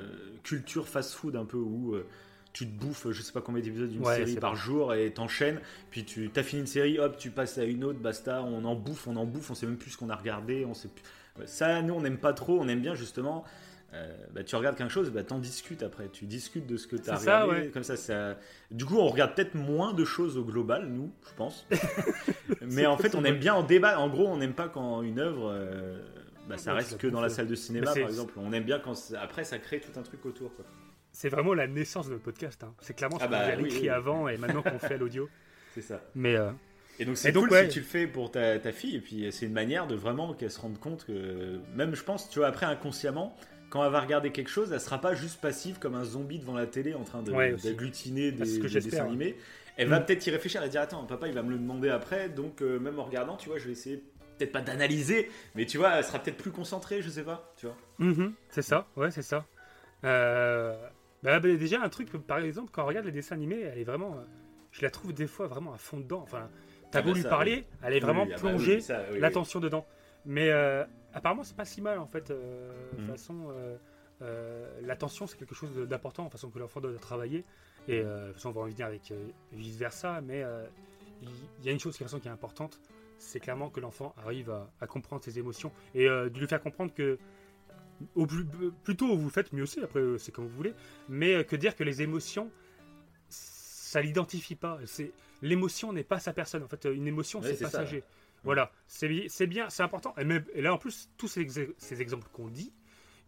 S3: culture fast-food, un peu où euh, tu te bouffes, je sais pas combien d'épisodes d'une
S2: Ouais,
S3: série par
S2: vrai.
S3: jour et t'enchaînes. Puis tu as fini une série, hop, tu passes à une autre, basta. On en bouffe, on en bouffe, on sait même plus ce qu'on a regardé. On sait plus. Ça, nous, on n'aime pas trop. On aime bien justement. Euh, bah, tu regardes quelque chose, bah, t'en discutes après. Tu discutes de ce que tu as
S2: C'est ça,
S3: regardé.
S2: ouais.
S3: Comme ça, ça. Du coup, on regarde peut-être moins de choses au global, nous, je pense. Mais en fait, on aime bien en débat. En gros, on n'aime pas quand une œuvre, euh, bah, ça
S2: Ouais,
S3: reste que dans la salle de cinéma,
S2: c'est-
S3: par exemple. On aime bien quand après ça crée tout un truc autour.
S2: C'est vraiment la naissance de notre podcast. hein. C'est clairement ce
S3: Ah
S2: qu'on
S3: bah, oui,
S2: l'écrit
S3: oui.
S2: avant et maintenant qu'on fait à l'audio.
S3: C'est ça.
S2: Mais euh,
S3: Et donc c'est cool
S2: ouais.
S3: si tu le fais pour ta, ta fille. Et puis c'est une manière de vraiment qu'elle se rende compte que même, je pense, tu vois, après inconsciemment. Quand elle va regarder quelque chose, elle sera pas juste passive comme un zombie devant la télé en train de-
S2: Ouais,
S3: d'agglutiner
S2: Ah, c'est ce
S3: des,
S2: que
S3: des dessins
S2: ouais.
S3: animés. Elle va
S2: Mm.
S3: peut-être y réfléchir, elle va dire attends, papa il va me le demander après, donc euh, même en regardant, tu vois, je vais essayer peut-être pas d'analyser, mais tu vois, elle sera peut-être plus concentrée, je sais pas, tu vois.
S2: mhm, c'est ça, ouais, c'est ça. Euh, bah, bah, déjà, un truc, par exemple, quand on regarde les dessins animés, elle est vraiment. euh, je la trouve des fois vraiment à fond dedans. Enfin, t'as
S3: Ah
S2: beau
S3: bah
S2: lui
S3: ça,
S2: parler, elle est vraiment
S3: Oui, ah bah
S2: plongée,
S3: oui.
S2: l'attention dedans. Mais euh, apparemment, c'est pas si mal en fait. euh, De
S3: Mhm.
S2: toute façon, euh, euh, l'attention, c'est quelque chose d'important, toute façon que l'enfant doit travailler. Et euh, de toute façon, on va en venir avec vice versa. Mais euh, il y a une chose toute façon, qui est importante c'est clairement que l'enfant arrive à, à comprendre ses émotions et euh, de lui faire comprendre que au plus, plus tôt vous le faites, mieux c'est, après euh, c'est comme vous voulez, mais euh, que dire que les émotions, ça l'identifie pas. C'est L'émotion n'est pas sa personne. En fait, euh, une émotion,
S3: Ouais,
S2: c'est
S3: ça,
S2: passager. Voilà, c'est bi- c'est bien, c'est important. Et, même, et là, en plus, tous ces, ex- ces exemples qu'on dit,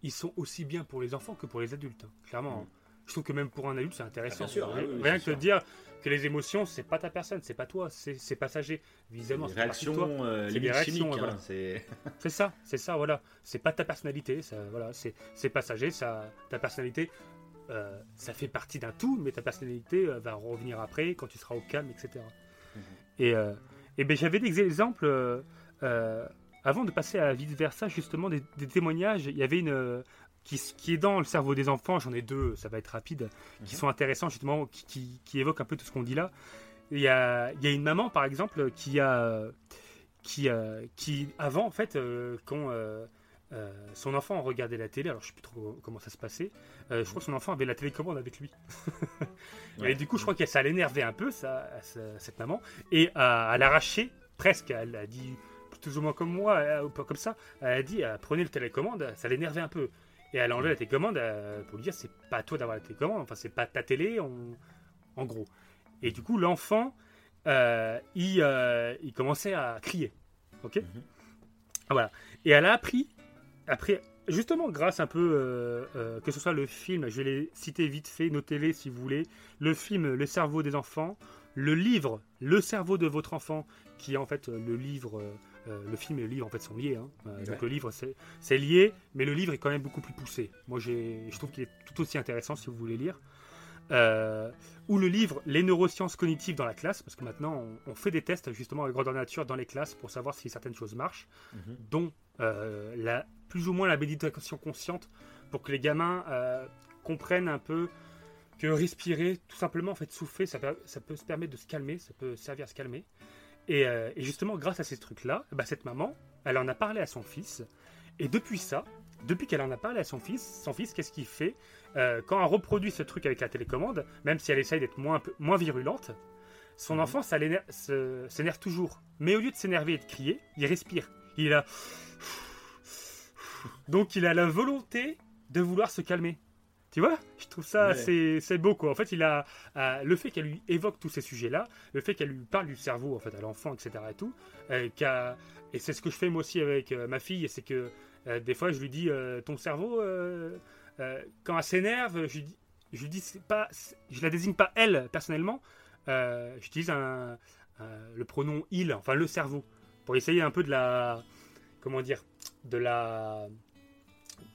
S2: ils sont aussi bien pour les enfants que pour les adultes. hein. Clairement,
S3: Mm.
S2: hein. je trouve que même pour un adulte, c'est intéressant.
S3: Ah, bien sûr,
S2: Rien
S3: oui,
S2: que de
S3: sûr.
S2: dire que les émotions, c'est pas ta personne, c'est pas toi, c'est passager. Évidemment, c'est
S3: réactions euh,
S2: des réactions,
S3: hein,
S2: voilà.
S3: c'est...
S2: Ça, c'est ça, voilà. C'est pas ta personnalité, ça, voilà, c'est passager, ça, ta personnalité, euh, ça fait partie d'un tout, mais ta personnalité euh, va revenir après, quand tu seras au calme, etc. Et, et ben, j'avais des exemples, euh, euh, avant de passer à vice versa, justement, des, des témoignages, il y avait une... euh, qui, qui est dans le cerveau des enfants, j'en ai deux, ça va être rapide, qui sont intéressants justement, qui, qui, qui évoquent un peu tout ce qu'on dit là. Il y a, il y a une maman, par exemple, qui a, qui, qui avant, en fait, quand euh, euh, son enfant regardait la télé, alors je sais plus trop comment ça se passait, euh, je crois que son enfant avait la télécommande avec lui.
S3: Ouais.
S2: Et du coup, je crois que ça l'énervait un peu, ça, cette maman, et à, à l'arracher, presque, elle a dit plus ou moins comme moi, euh, ou pas comme ça, elle a dit, euh, prenez le télécommande, ça l'énervait un peu. Et elle a enlevé la télécommande euh, pour lui dire, c'est pas à toi d'avoir la télécommande, enfin, c'est pas ta télé, on- en gros. Et du coup, l'enfant, euh, il, euh, il commençait à crier. Ok?
S3: Mhm.
S2: Voilà. Et elle a appris, après justement, grâce un peu, euh, euh, que ce soit le film, je vais les citer vite fait, notez-les si vous voulez, le film Le cerveau des enfants, le livre Le cerveau de votre enfant, qui est en fait le livre, euh, le film et le livre en fait sont liés. hein. Donc le livre c'est lié, mais le livre est quand même beaucoup plus poussé. Moi je trouve qu'il est tout aussi intéressant si vous voulez lire. Euh, ou le livre Les neurosciences cognitives dans la classe, parce que maintenant on, on fait des tests justement avec grandeur nature dans les classes pour savoir si certaines choses marchent,
S3: Mhm.
S2: dont euh, la, plus ou moins la méditation consciente, pour que les gamins euh, comprennent un peu que respirer, tout simplement en fait souffler, ça, peut- ça peut se permettre de se calmer, ça peut servir à se calmer. Et, euh, et justement grâce à ces trucs-là, bah, cette maman, elle en a parlé à son fils, et depuis ça, depuis qu'elle en a parlé à son fils, son fils, qu'est-ce qu'il fait Euh, Quand elle reproduit ce truc avec la télécommande, même si elle essaye d'être moins, moins virulente, son
S3: Mhm.
S2: enfant, s'énerve toujours. Mais au lieu de s'énerver et de crier, il respire. Il a... Donc il a la volonté de vouloir se calmer. Tu vois Je trouve ça
S3: Ouais.
S2: c'est beau quoi. En fait, il a euh, le fait qu'elle lui évoque tous ces sujets-là, le fait qu'elle lui parle du cerveau en fait à l'enfant, etc. et tout, euh, et c'est ce que je fais moi aussi avec euh, ma fille, c'est que euh, des fois je lui dis ton cerveau quand elle s'énerve, je dis je lui dis c'est pas je la désigne pas elle personnellement, j'utilise un, un- le pronom il, enfin le cerveau pour essayer un peu de la comment dire de la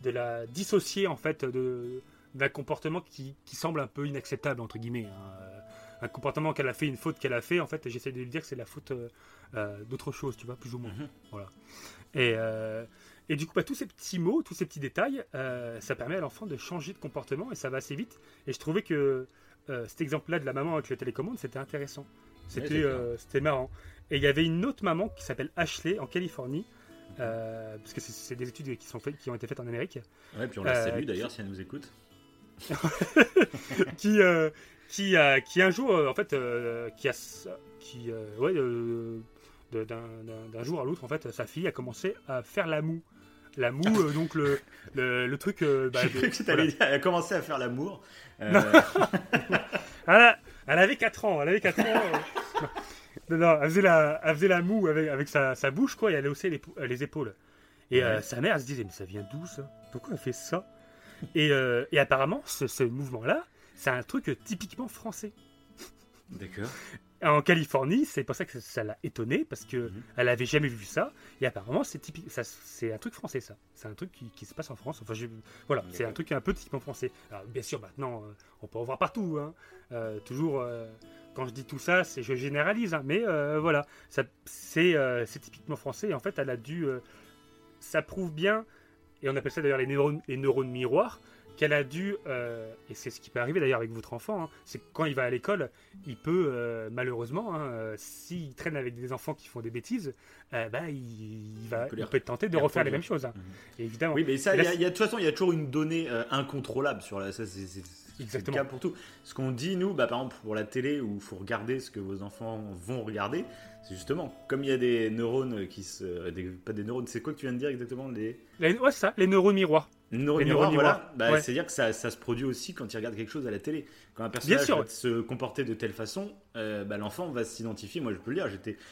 S2: de la dissocier en fait de d'un comportement qui, qui semble un peu inacceptable entre guillemets hein. Euh, un comportement qu'elle a fait une faute qu'elle a fait en fait j'essaie de lui dire que c'est la faute euh, euh, d'autre chose tu vois plus ou moins.
S3: Mhm.
S2: voilà. Et euh, et du coup bah, tous ces petits mots tous ces petits détails euh, ça permet à l'enfant de changer de comportement et ça va assez vite. Et je trouvais que cet exemple là de la maman avec le télécommande c'était intéressant. C'était c'était marrant. Et il y avait une autre maman qui s'appelle Ashley en Californie euh, parce que c'est- des études qui, sont faites, qui ont été faites en Amérique,
S3: Ouais, puis on la
S2: Euh,
S3: salue d'ailleurs si elle nous écoute.
S2: qui, euh, qui, qui un jour, euh, en fait, euh, qui a, qui, euh, ouais, euh, d'un jour à l'autre, en fait, sa fille a commencé à faire la moue. La moue, euh, donc le, le, le truc. euh, bah,
S3: J'ai
S2: de-
S3: cru que
S2: voilà.
S3: elle a commencé à faire l'amour. Euh,
S2: Elle, elle avait 4 ans, elle avait 4 ans. Non, non, elle faisait la, elle faisait la moue avec, avec sa, sa bouche, quoi, et elle haussait les, euh, les épaules. Et euh, sa mère elle se disait, mais ça vient d'où ça? Pourquoi elle fait ça? Et, euh, et apparemment, ce, ce mouvement-là, c'est un truc typiquement français.
S3: D'accord.
S2: En Californie, c'est pour ça que ça l'a étonnée, parce que
S3: Mhm.
S2: elle avait jamais vu ça. Et apparemment, c'est typique, ça, c'est un truc français, ça. C'est un truc qui, qui se passe en France. Enfin, je- voilà, c'est un truc un peu typiquement français. Alors, bien sûr, maintenant, on peut en voir partout. hein. Euh, toujours, euh, quand je dis tout ça, c'est je généralise, hein, mais euh, voilà, c'est, euh, c'est typiquement français. Et en fait, elle a dû, euh, ça prouve bien, et on appelle ça d'ailleurs les neurones, les neurones miroirs, qu'elle a dû, euh, et c'est ce qui peut arriver d'ailleurs avec votre enfant, hein, c'est que quand il va à l'école, il peut euh, malheureusement, hein, s'il traîne avec des enfants qui font des bêtises, euh, bah, il, il va,
S3: Il peut
S2: il peut être tenté de refaire les mêmes choses, hein,
S3: Mhm.
S2: évidemment.
S3: Oui, mais ça, il y a- il y a- de toute façon, il y a toujours une donnée euh, incontrôlable sur la. Ça, c'est
S2: Exactement.
S3: le cas pour tout. Ce qu'on dit, nous, bah, par exemple, pour la télé, où il faut regarder ce que vos enfants vont regarder, c'est justement, comme il y a des neurones qui se. des- pas des neurones, c'est quoi que tu viens de dire exactement les...
S2: Les- ouais, c'est ça, les neurones miroirs.
S3: Les neurones
S2: Les
S3: miroirs,
S2: neurones
S3: voilà.
S2: miroirs,
S3: Bah,
S2: ouais.
S3: C'est-à-dire que ça, ça se produit aussi quand il regarde quelque chose à la télé. Quand un personnage
S2: sûr,
S3: va
S2: ouais.
S3: se comporter de telle façon, euh, bah, l'enfant va s'identifier. Moi, je peux le dire,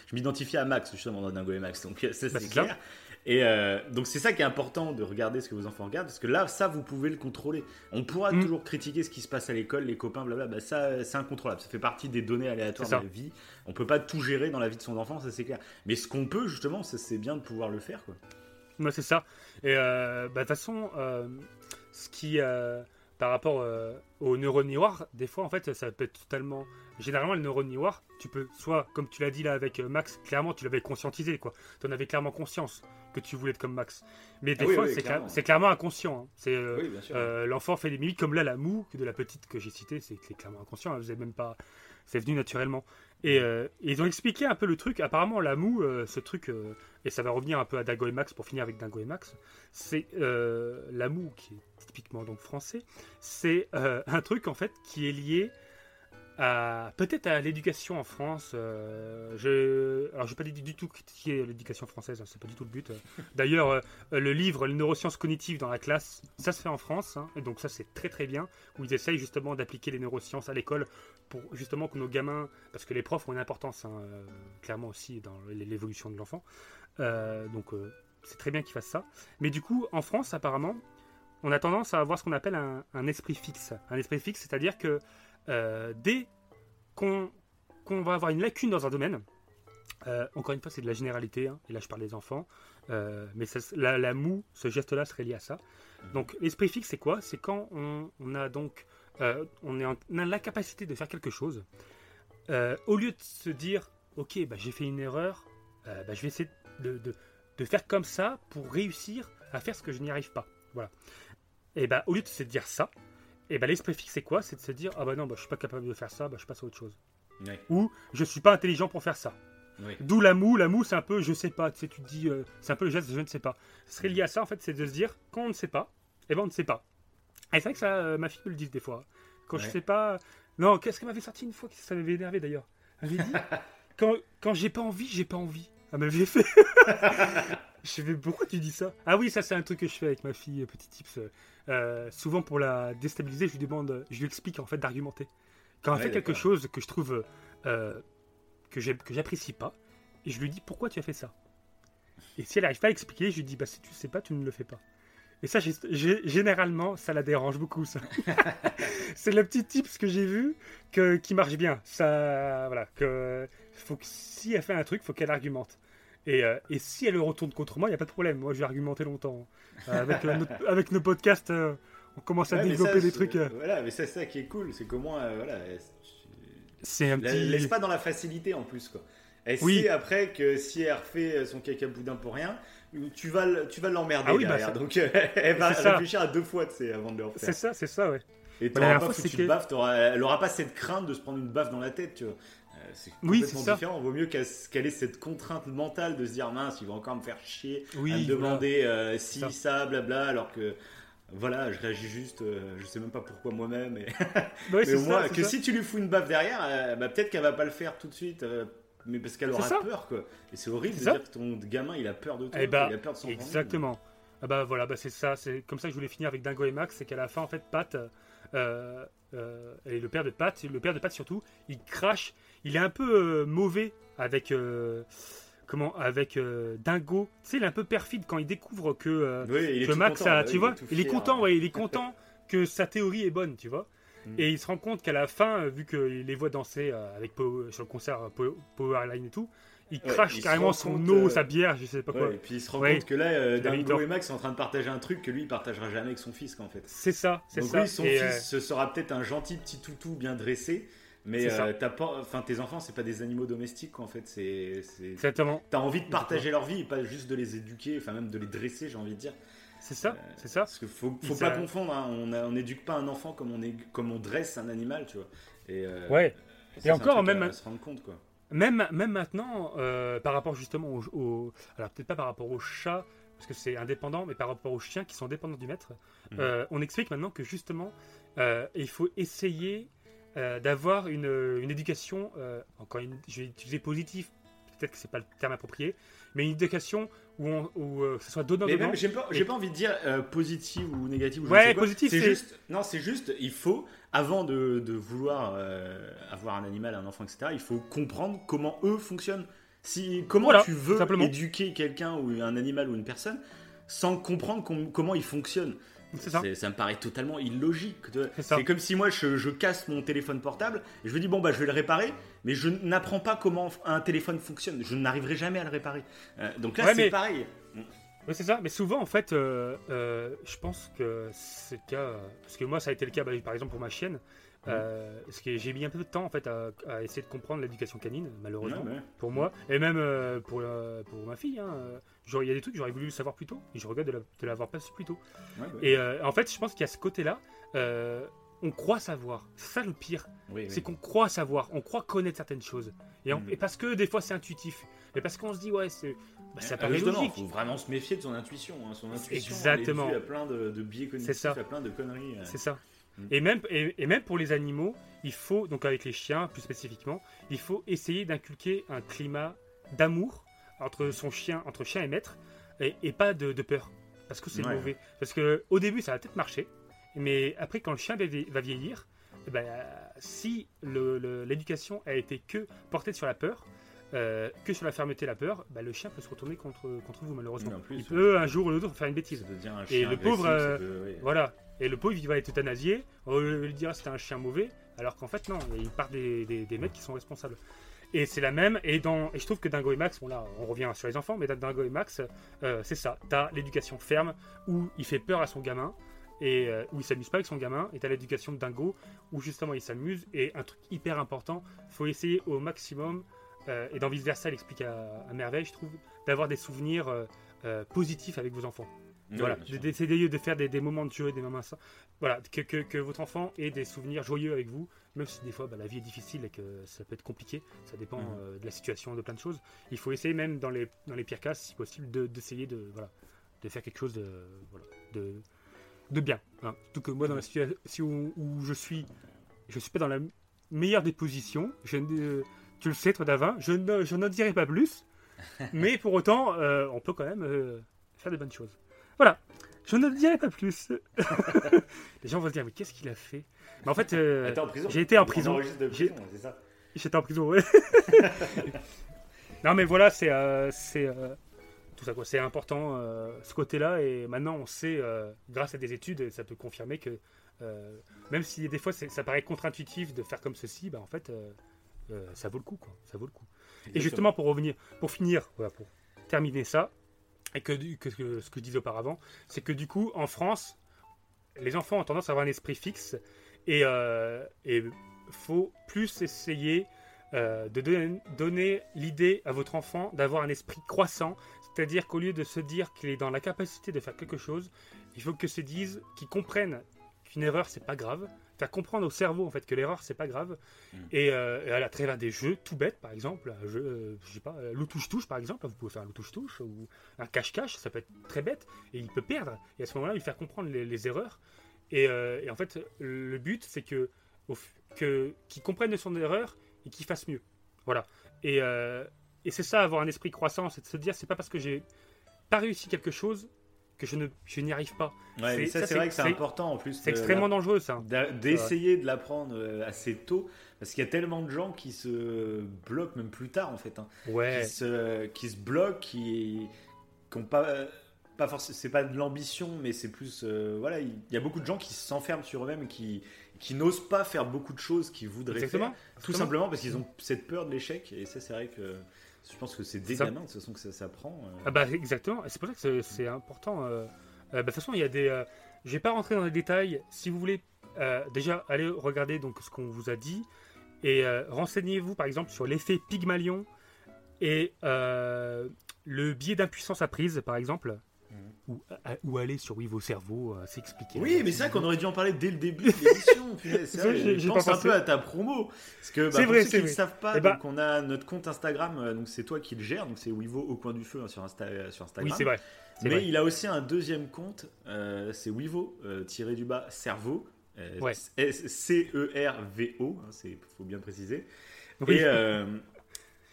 S3: je m'identifiais à Max justement dans Dingo et Max, donc euh, ça
S2: Bah,
S3: c'est clair. Et euh, donc c'est ça qui est important de regarder ce que vos enfants regardent, parce que là, ça, vous pouvez le contrôler. On pourra
S2: Mm.
S3: toujours critiquer ce qui se passe à l'école, les copains, blablabla. Bah, ça, c'est incontrôlable. Ça fait partie des données aléatoires de la vie. On peut pas tout gérer dans la vie de son enfant, ça c'est clair. Mais ce qu'on peut justement, c'est bien de pouvoir le faire, quoi.
S2: Ouais, c'est ça. Et euh, bah, de toute façon, euh, ce qui, par rapport aux neurones miroirs, des fois, en fait, ça peut être totalement. Généralement, les neurones miroirs, tu peux, soit, comme tu l'as dit là avec Max, clairement, tu l'avais conscientisé, quoi. Tu en avais clairement conscience que tu voulais être comme Max. Mais des
S3: Ah oui,
S2: fois,
S3: oui,
S2: c'est,
S3: clairement.
S2: cla- c'est clairement inconscient. hein. C'est, euh, euh, l'enfant fait des mimiques comme là, la moue de la petite que j'ai citée, c'est, clairement inconscient. hein. Vous avez même pas. C'est venu naturellement. Et euh, ils ont expliqué un peu le truc. Apparemment, la moue, euh, ce truc, et ça va revenir un peu à Dingo et Max pour finir avec Dingo et Max, c'est la moue qui est typiquement donc français. C'est un truc en fait qui est lié à peut-être à l'éducation en France. euh, je, alors je vais pas du, du tout critiquer l'éducation française, hein, c'est pas du tout le but. D'ailleurs, euh, le livre Les neurosciences cognitives dans la classe, ça se fait en France, hein, et donc ça c'est très très bien, où ils essayent justement d'appliquer les neurosciences à l'école pour justement que nos gamins, parce que les profs ont une importance hein, euh, clairement aussi dans l'évolution de l'enfant. Euh, donc euh, c'est très bien qu'ils fassent ça. Mais du coup, en France, apparemment, on a tendance à avoir ce qu'on appelle un, un esprit fixe. Un esprit fixe, c'est-à-dire que euh, dès qu'on va avoir une lacune dans un domaine, euh, encore une fois, c'est de la généralité, hein, et là je parle des enfants, euh, mais ça- la, la moue, ce geste-là serait lié à ça. Donc l'esprit fixe, c'est quoi? C'est quand on, on a donc, on est en, on a l'incapacité de faire quelque chose, au lieu de se dire, ok, bah, j'ai fait une erreur, bah, je vais essayer de, de- de faire comme ça pour réussir à faire ce que je n'y arrive pas. Voilà. Et bah, au lieu de se dire ça, et bah, l'esprit fixe, c'est quoi? C'est de se dire, ah bah non, bah, je suis pas capable de faire ça, bah, je passe à autre chose. Ou je suis pas intelligent pour faire ça.
S3: Oui.
S2: D'où la moue. La moue, c'est un peu je sais pas. Tu sais, tu te dis, euh, c'est un peu le geste je ne sais pas. Ce serait lié à ça, en fait, c'est de se dire, quand on ne sait pas, eh ben on ne sait pas. Et c'est vrai que ça, euh, ma fille me le dit des fois. Quand je
S3: Ouais.
S2: sais pas. Non, qu'est-ce qu'elle m'avait sorti une fois? Que ça m'avait énervé d'ailleurs Elle m'avait dit, quand, quand j'ai pas envie, j'ai pas envie. Elle m'avait fait. je fais, pourquoi tu dis ça Ah oui, ça, c'est un truc que je fais avec ma fille, euh, petit tips. Euh, souvent, pour la déstabiliser, je lui demande, je lui explique en fait d'argumenter. Quand elle
S3: Ouais,
S2: fait quelque chose que je trouve. euh, que j'apprécie pas, et je lui dis pourquoi tu as fait ça? Et si elle n'arrive pas à expliquer, je lui dis bah si tu sais pas, tu ne le fais pas. Et ça, généralement, ça la dérange beaucoup. C'est le petit tips que j'ai vu que, qui marche bien. Ça, voilà, que faut que si elle fait un truc, faut qu'elle argumente. Et, euh, et si elle le retourne contre moi, il y a pas de problème. Moi, je vais argumenter longtemps. Euh, avec, notre- avec nos podcasts, euh, on commence à
S3: Ouais,
S2: développer
S3: ça,
S2: des
S3: c'est-
S2: truc. euh,
S3: Voilà, mais c'est ça qui est cool, c'est qu'au moins, voilà, elle-
S2: c'est un
S3: la-
S2: petit.
S3: laisse pas dans la facilité en plus, quoi. Elle
S2: Oui.
S3: sait après que si elle refait son caca boudin pour rien, tu vas, tu vas l'emmerder
S2: Ah oui, bah,
S3: derrière.
S2: ça-
S3: Donc elle va
S2: C'est ça.
S3: réfléchir à deux fois, avant de le
S2: C'est
S3: refaire.
S2: ça, c'est ça, ouais.
S3: Et
S2: Bah, la
S3: t'auras
S2: dernière
S3: pas
S2: fois,
S3: foutu
S2: c'est
S3: de baffe, elle aura pas cette crainte de se prendre une baffe dans la tête, tu vois. Euh, c'est
S2: Oui,
S3: complètement différent. Vaut mieux qu'elle ait cette contrainte mentale de se dire mince, il va encore me faire chier
S2: Oui,
S3: à me
S2: voilà.
S3: demander euh, si,
S2: Ça.
S3: ça, blabla, alors que voilà, je réagis juste, euh, je sais même pas pourquoi moi-même. Et... Mais au moins,
S2: ça, c'est
S3: que
S2: ça.
S3: si tu lui fous une baffe derrière, euh, bah, peut-être qu'elle va pas le faire tout de suite. mais parce qu'elle aura peur, quoi. Et c'est horrible de dire que ton gamin, il a peur de toi,
S2: Eh bah,
S3: il a peur de son
S2: Exactement. Ah bah voilà, bah c'est ça, c'est comme ça que je voulais finir avec Dingo et Max, c'est qu'à la fin en fait Pat et le père de Pat, le père de Pat surtout, il crache, il est un peu euh, mauvais avec euh, comment avec euh, Dingo, tu sais il est un peu perfide quand il découvre que, euh,
S3: Oui,
S2: que Max
S3: content,
S2: a, tu vois, il est content,
S3: ouais.
S2: ouais, il est content que sa théorie est bonne, tu vois.
S3: Mm.
S2: Et il se rend compte qu'à la fin, vu qu'il les voit danser euh, avec sur le concert Pow- Powerline et tout, il
S3: Ouais,
S2: crache
S3: il
S2: carrément son
S3: compte,
S2: eau, sa bière, je sais pas quoi.
S3: Ouais, et puis il se rend compte que là, Dingo et Max sont en train de partager un truc que lui, il partagera jamais avec son fils, en fait.
S2: C'est ça, c'est
S3: Donc
S2: ça.
S3: lui, son
S2: Et,
S3: fils, ce sera peut-être un gentil petit toutou bien dressé, mais euh, t'as pas, enfin tes enfants, c'est pas des animaux domestiques, quoi, en fait. C'est, c'est-
S2: Exactement,
S3: t'as envie de partager leur vie et pas juste de les éduquer, enfin même de les dresser, j'ai envie de dire.
S2: c'est ça,
S3: Euh,
S2: c'est ça.
S3: Parce qu'il faut, faut pas
S2: a-
S3: confondre. hein, On n'éduque pas un enfant comme on, est, comme on dresse un animal, tu vois. Et, euh,
S2: Ouais. Et encore, même-
S3: à se rendre compte, quoi.
S2: Même, même maintenant, euh, par rapport justement au, au- alors peut-être pas par rapport aux chats, parce que c'est indépendant, mais par rapport aux chiens qui sont dépendants du maître, euh, on explique maintenant que justement, il faut essayer euh, d'avoir une, une éducation, euh, encore une, je vais utiliser positif, peut-être que c'est pas le terme approprié, mais une éducation où, on, où euh, que ce soit donnant
S3: Mais même, j'ai pas, j'ai pas envie de dire euh, positive ou négative. Ou je
S2: Ouais,
S3: sais quoi.
S2: positif,
S3: C'est juste. Non, c'est juste. Il faut, avant de, de vouloir euh, avoir un animal, un enfant, etc. Il faut comprendre comment eux fonctionnent. Si comment
S2: Voilà,
S3: tu veux
S2: simplement.
S3: éduquer quelqu'un ou un animal ou une personne sans comprendre com- comment il fonctionne.
S2: C'est ça.
S3: C'est- me paraît totalement illogique.
S2: C'est ça.
S3: Comme si moi je, je casse mon téléphone portable et je me dis bon bah je vais le réparer, mais je n'apprends pas comment un téléphone fonctionne. Je n'arriverai jamais à le réparer. Euh, donc là
S2: Ouais,
S3: c'est
S2: mais-
S3: pareil.
S2: Oui, c'est ça. Mais souvent, en fait, euh, euh, je pense que c'est le cas. Parce que moi, ça a été le cas, bah, par exemple, pour ma chienne. Euh, parce que j'ai mis un peu de temps en fait à, à essayer de comprendre l'éducation canine, malheureusement,
S3: Ouais, ouais.
S2: pour moi, et même euh, pour, euh, pour ma fille. hein, Il y a des trucs que j'aurais voulu le savoir plus tôt, et je regrette de la- de l'avoir pas su plus tôt.
S3: Ouais, ouais.
S2: Et euh, en fait, je pense qu'il y a ce côté-là, euh, on croit savoir. C'est ça le pire,
S3: Oui, oui.
S2: c'est qu'on croit savoir, on croit connaître certaines choses. Et, on-
S3: Mm.
S2: et parce que des fois c'est intuitif, et parce qu'on se dit, ouais, c'est, bah, ça
S3: Ah,
S2: paraît logique.
S3: faut vraiment se méfier de son intuition. hein. Son intuition,
S2: Exactement.
S3: Elle est due à plein de, de biais cognitifs, à plein de conneries. euh.
S2: C'est ça.
S3: Mm.
S2: Et, même, et, et même pour les animaux, il faut, donc avec les chiens plus spécifiquement, il faut essayer d'inculquer un climat d'amour entre son chien, entre chien et maître, et, et pas de, de peur. Parce que c'est
S3: Ouais.
S2: mauvais. Parce que au début, ça va peut-être marcher, mais après, quand le chien va vie- va vieillir, eh ben, si l'éducation a été que portée sur la peur, euh, que sur la fermeté et la peur, bah, le chien peut se retourner contre, contre vous malheureusement.
S3: Plus,
S2: il peut un jour ou l'autre faire une bêtise.
S3: Un
S2: Et le pauvre, euh,
S3: peut- oui.
S2: Voilà. Et le pauvre, il va être euthanasié. On lui dire c'était un chien mauvais, alors qu'en fait, non, il part des, des, des mecs qui sont responsables. Et c'est la même. Et, dans, et je trouve que Dingo et Max, bon là, on revient sur les enfants, mais dans Dingo et Max, euh, c'est ça. T'as l'éducation ferme où il fait peur à son gamin et euh, où il s'amuse pas avec son gamin. Et t'as l'éducation de Dingo où justement il s'amuse. Et un truc hyper important, faut essayer au maximum. euh, et dans vice versa, il explique à, à merveille, je trouve, d'avoir des souvenirs positifs avec vos enfants.
S3: Oui,
S2: Voilà, d'essayer de faire des, des moments de jeu des moments ça. Voilà, que, que, que votre enfant ait des souvenirs joyeux avec vous, même si des fois bah, la vie est difficile et que ça peut être compliqué, ça dépend
S3: Mhm.
S2: euh, de la situation, de plein de choses. Il faut essayer même dans les, dans les pires cas, si possible, de- d'essayer de, voilà, de faire quelque chose de, voilà, de, de bien. hein. Surtout que moi, dans la situation où, où je suis, je suis pas dans la meilleure des positions. Je, tu le sais, toi, Davin, je ne- je n'en dirai pas plus. mais pour autant, euh, on peut quand même euh, faire de bonnes choses. Voilà, je ne dirai pas plus. Les gens vont se dire, mais qu'est-ce qu'il a fait? Mais en fait, euh, j'ai été en
S3: On
S2: prison. J'étais en prison, ouais. non, mais voilà, c'est euh, c'est euh, tout ça quoi. C'est important euh, ce côté-là et maintenant on sait, euh, grâce à des études, ça peut confirmer que euh, même si des fois ça paraît contre-intuitif de faire comme ceci, bah en fait euh, euh, ça vaut le coup quoi. Ça vaut le coup. Et justement pour revenir, pour finir, voilà, pour terminer ça et que, ce que je disais auparavant, c'est que du coup en France, les enfants ont tendance à avoir un esprit fixe et euh, et faut plus essayer euh, de donner, donner l'idée à votre enfant d'avoir un esprit croissant, c'est-à-dire qu'au lieu de se dire qu'il est dans la capacité de faire quelque chose, il faut que se dise qu'il comprenne qu'une erreur c'est pas grave, faire comprendre au cerveau en fait que l'erreur c'est pas grave,
S3: Mm.
S2: et, euh, et à la travers des jeux tout bêtes par exemple, un jeu, euh, je sais pas, euh, loup touche touche par exemple, vous pouvez faire un loup touche touche ou un cache cache, ça peut être très bête et il peut perdre et à ce moment-là lui faire comprendre les, les erreurs et, euh, et en fait le but c'est que qu'il comprenne son erreur et qu'il fasse mieux. Voilà. Et, et c'est ça, avoir un esprit croissant, c'est de se dire, c'est pas parce que j'ai pas réussi quelque chose que je ne je n'y arrive pas.
S3: Ouais, mais ça,
S2: ça,
S3: c'est vrai que c'est important en plus.
S2: C'est
S3: de
S2: extrêmement
S3: la-
S2: dangereux, ça.
S3: D'essayer de l'apprendre euh, assez tôt, parce qu'il y a tellement de gens qui se bloquent même plus tard en fait, hein,
S2: Ouais.
S3: qui, se, qui se bloquent, qui n'ont pas, pas forcément, c'est pas de l'ambition, mais c'est plus, euh, voilà, il y a beaucoup de gens qui s'enferment sur eux-mêmes, qui, qui n'osent pas faire beaucoup de choses qu'ils voudraient
S2: Exactement.
S3: faire, tout
S2: Exactement.
S3: simplement parce qu'ils ont cette peur de l'échec, et ça c'est vrai que je pense que c'est des
S2: ça.
S3: gamins de toute façon que ça s'apprend. euh.
S2: Ah bah exactement. C'est pour ça que c'est- important. euh, euh, bah, de toute façon, il y a des. je vais pas rentrer dans les détails. Si vous voulez, déjà allez regarder donc ce qu'on vous a dit et renseignez-vous par exemple sur l'effet Pygmalion et le biais d'impuissance apprise par exemple. Ou, à- ou aller sur oui vos cerveaux, euh, c'est expliqué.
S3: Oui, mais c'est vrai qu'on aurait dû en parler dès le début de l'émission. je pense un peu à ta promo. Parce que bah,
S2: C'est
S3: pour
S2: vrai,
S3: ceux qui ne savent pas,
S2: Eh ben-
S3: donc on a notre compte Instagram, euh, donc c'est toi qui le gères, donc c'est Wivo au coin du feu hein, sur, Insta- sur Instagram.
S2: Oui, c'est vrai.
S3: Mais
S2: vrai.
S3: il a aussi un deuxième compte, euh, c'est Wivo, euh, tiré du bas, cerveau. euh,
S2: Ouais.
S3: C-E-R-V-O, hein, c'est faut bien préciser.
S2: Oui.
S3: Et, euh,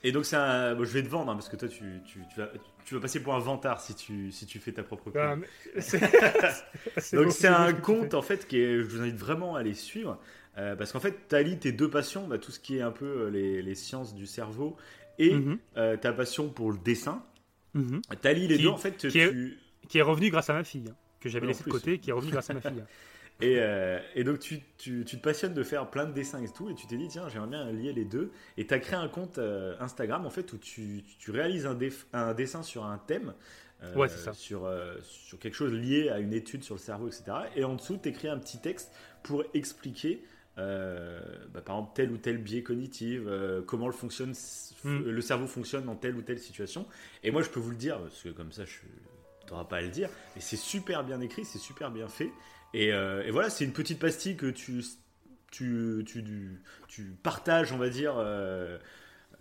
S3: et donc un, bon, je vais te vendre hein, parce que toi tu, tu, tu vas, tu vas passer pour un vantard si tu, si tu fais ta propre.
S2: Ah,
S3: Donc c'est un
S2: que
S3: compte en fait qui est, je vous invite vraiment à les suivre euh, parce qu'en fait tu tes deux passions, bah, tout ce qui est un peu euh, les, les sciences du cerveau et
S2: Mhm,
S3: euh, ta passion pour le dessin. Tu allies les
S2: Qui-
S3: deux en fait.
S2: qui est-
S3: tu-
S2: Qui est revenu grâce à ma fille, hein, que j'avais laissé de côté, qui est revenu grâce à ma fille. hein.
S3: Et, euh, et donc tu, tu, tu te passionnes de faire plein de dessins et tout, et tu t'es dit tiens j'aimerais bien lier les deux, et tu as créé un compte euh, Instagram en fait où tu, tu réalises un, dessin sur un thème, euh,
S2: Ouais, c'est ça.
S3: Sur, sur quelque chose lié à une étude sur le cerveau, etc. Et en dessous tu écris un petit texte pour expliquer euh, bah, par exemple tel ou tel biais cognitif, euh, comment le, fonctionne,
S2: Mm.
S3: le cerveau fonctionne dans telle ou telle situation. Et moi je peux vous le dire, parce que comme ça je t'auras pas à le dire, mais c'est super bien écrit, c'est super bien fait. Et, euh, et voilà, c'est une petite pastille que tu, tu, tu, tu, tu partages, on va dire. euh,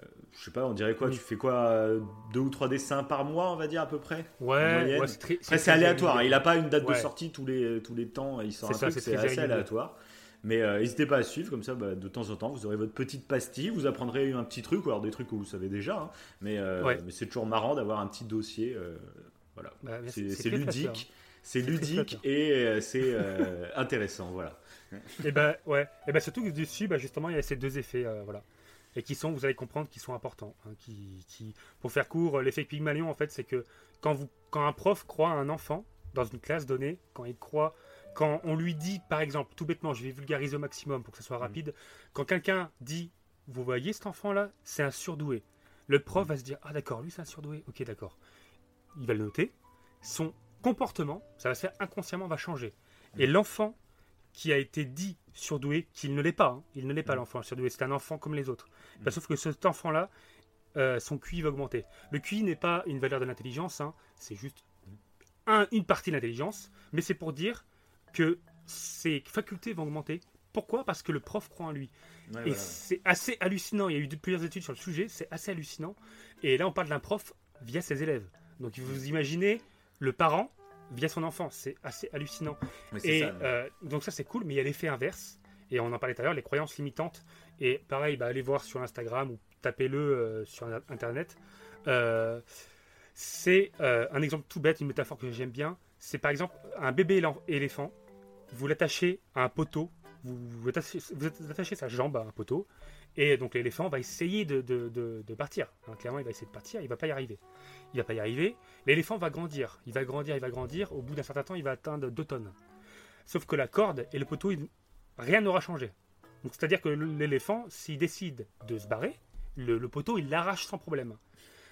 S3: euh, je sais pas, on dirait quoi
S2: Oui.
S3: Tu fais quoi euh, Deux ou trois dessins par mois, on va dire à peu près
S2: Ouais, c'est.
S3: Après, c'est aléatoire. hein. Il n'a pas une date de sortie tous les, tous les temps. Il sort
S2: C'est
S3: un
S2: ça,
S3: truc,
S2: c'est
S3: assez aléatoire. Mais euh, n'hésitez pas à suivre, comme ça, bah, de temps en temps, vous aurez votre petite pastille. Vous apprendrez un petit truc, ou alors des trucs que vous savez déjà. hein. mais euh,
S2: Ouais.
S3: mais c'est toujours marrant d'avoir un petit dossier. euh, voilà.
S2: Bah,
S3: C'est ludique. C'est ludique et euh, c'est euh, intéressant, voilà.
S2: Et ben ouais, et ben surtout que dessus, bah, justement, il y a ces deux effets, euh, voilà. et qui sont, vous allez comprendre, qui sont importants. hein, qui, qui, pour faire court, l'effet Pygmalion, en fait, c'est que quand, vous, quand un prof croit à un enfant dans une classe donnée, quand il croit, quand on lui dit, par exemple, tout bêtement, je vais vulgariser au maximum pour que ce soit rapide, quand quelqu'un dit, vous voyez cet enfant-là, c'est un surdoué. Le prof va se dire, ah d'accord, lui c'est un surdoué, ok d'accord. Il va le noter. Son comportement, ça va se faire inconsciemment, va changer. Et l'enfant qui a été dit surdoué, qu'il ne l'est pas, hein, il ne l'est pas
S3: Mm.
S2: l'enfant surdoué, c'est un enfant comme les autres. Bah, sauf que cet enfant-là, euh, son QI va augmenter. Le QI n'est pas une valeur de l'intelligence, hein, c'est juste un- une partie de l'intelligence, mais c'est pour dire que ses facultés vont augmenter. Pourquoi? Parce que le prof croit en lui.
S3: Ouais,
S2: Et
S3: voilà.
S2: c'est assez hallucinant. Il y a eu de- plusieurs études sur le sujet. C'est assez hallucinant. Et là, on parle d'un prof via ses élèves. Donc, vous imaginez le parent via son enfant. C'est assez hallucinant. Et
S3: ça,
S2: euh, donc, ça, c'est cool. Mais il y a l'effet inverse. Et on en parlait tout à l'heure, les croyances limitantes. Et pareil, bah, allez voir sur Instagram ou tapez-le euh, sur Internet. Euh, c'est un exemple tout bête, une métaphore que j'aime bien. C'est par exemple un bébé éléphant. Vous l'attachez à un poteau. Vous, vous attachez, vous attachez sa jambe à un poteau. Et donc l'éléphant va essayer de, de- de- de partir. Hein, clairement, il va essayer de partir. Il va pas y arriver. Il va pas y arriver. L'éléphant va grandir. Il va grandir, il va grandir. Au bout d'un certain temps, il va atteindre 2 tonnes. Sauf que la corde et le poteau, il- rien n'aura changé. Donc c'est-à-dire que l'éléphant, s'il décide de se barrer, le, le poteau, il l'arrache sans problème.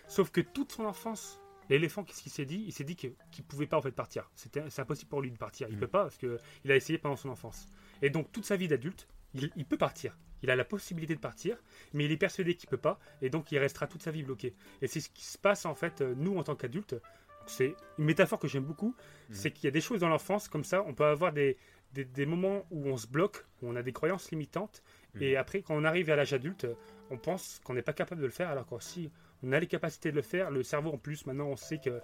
S2: Sauf que toute son enfance, l'éléphant, qu'est-ce qu'il s'est dit? Il s'est dit qu'il ne pouvait pas en fait partir. C'était, c'est impossible pour lui de partir. Il ne
S3: Mm.
S2: peut pas parce qu'il a essayé pendant son enfance. Et donc toute sa vie d'adulte, il, il peut partir. Il a la possibilité de partir, mais il est persuadé qu'il peut pas, et donc il restera toute sa vie bloqué. Et c'est ce qui se passe en fait, euh, nous en tant qu'adultes. C'est une métaphore que j'aime beaucoup, c'est qu'il y a des choses dans l'enfance comme ça, on peut avoir des, des, des moments où on se bloque, où on a des croyances limitantes, et après quand on arrive à l'âge adulte, on pense qu'on n'est pas capable de le faire, alors que si on a les capacités de le faire, le cerveau en plus, maintenant on sait qu'il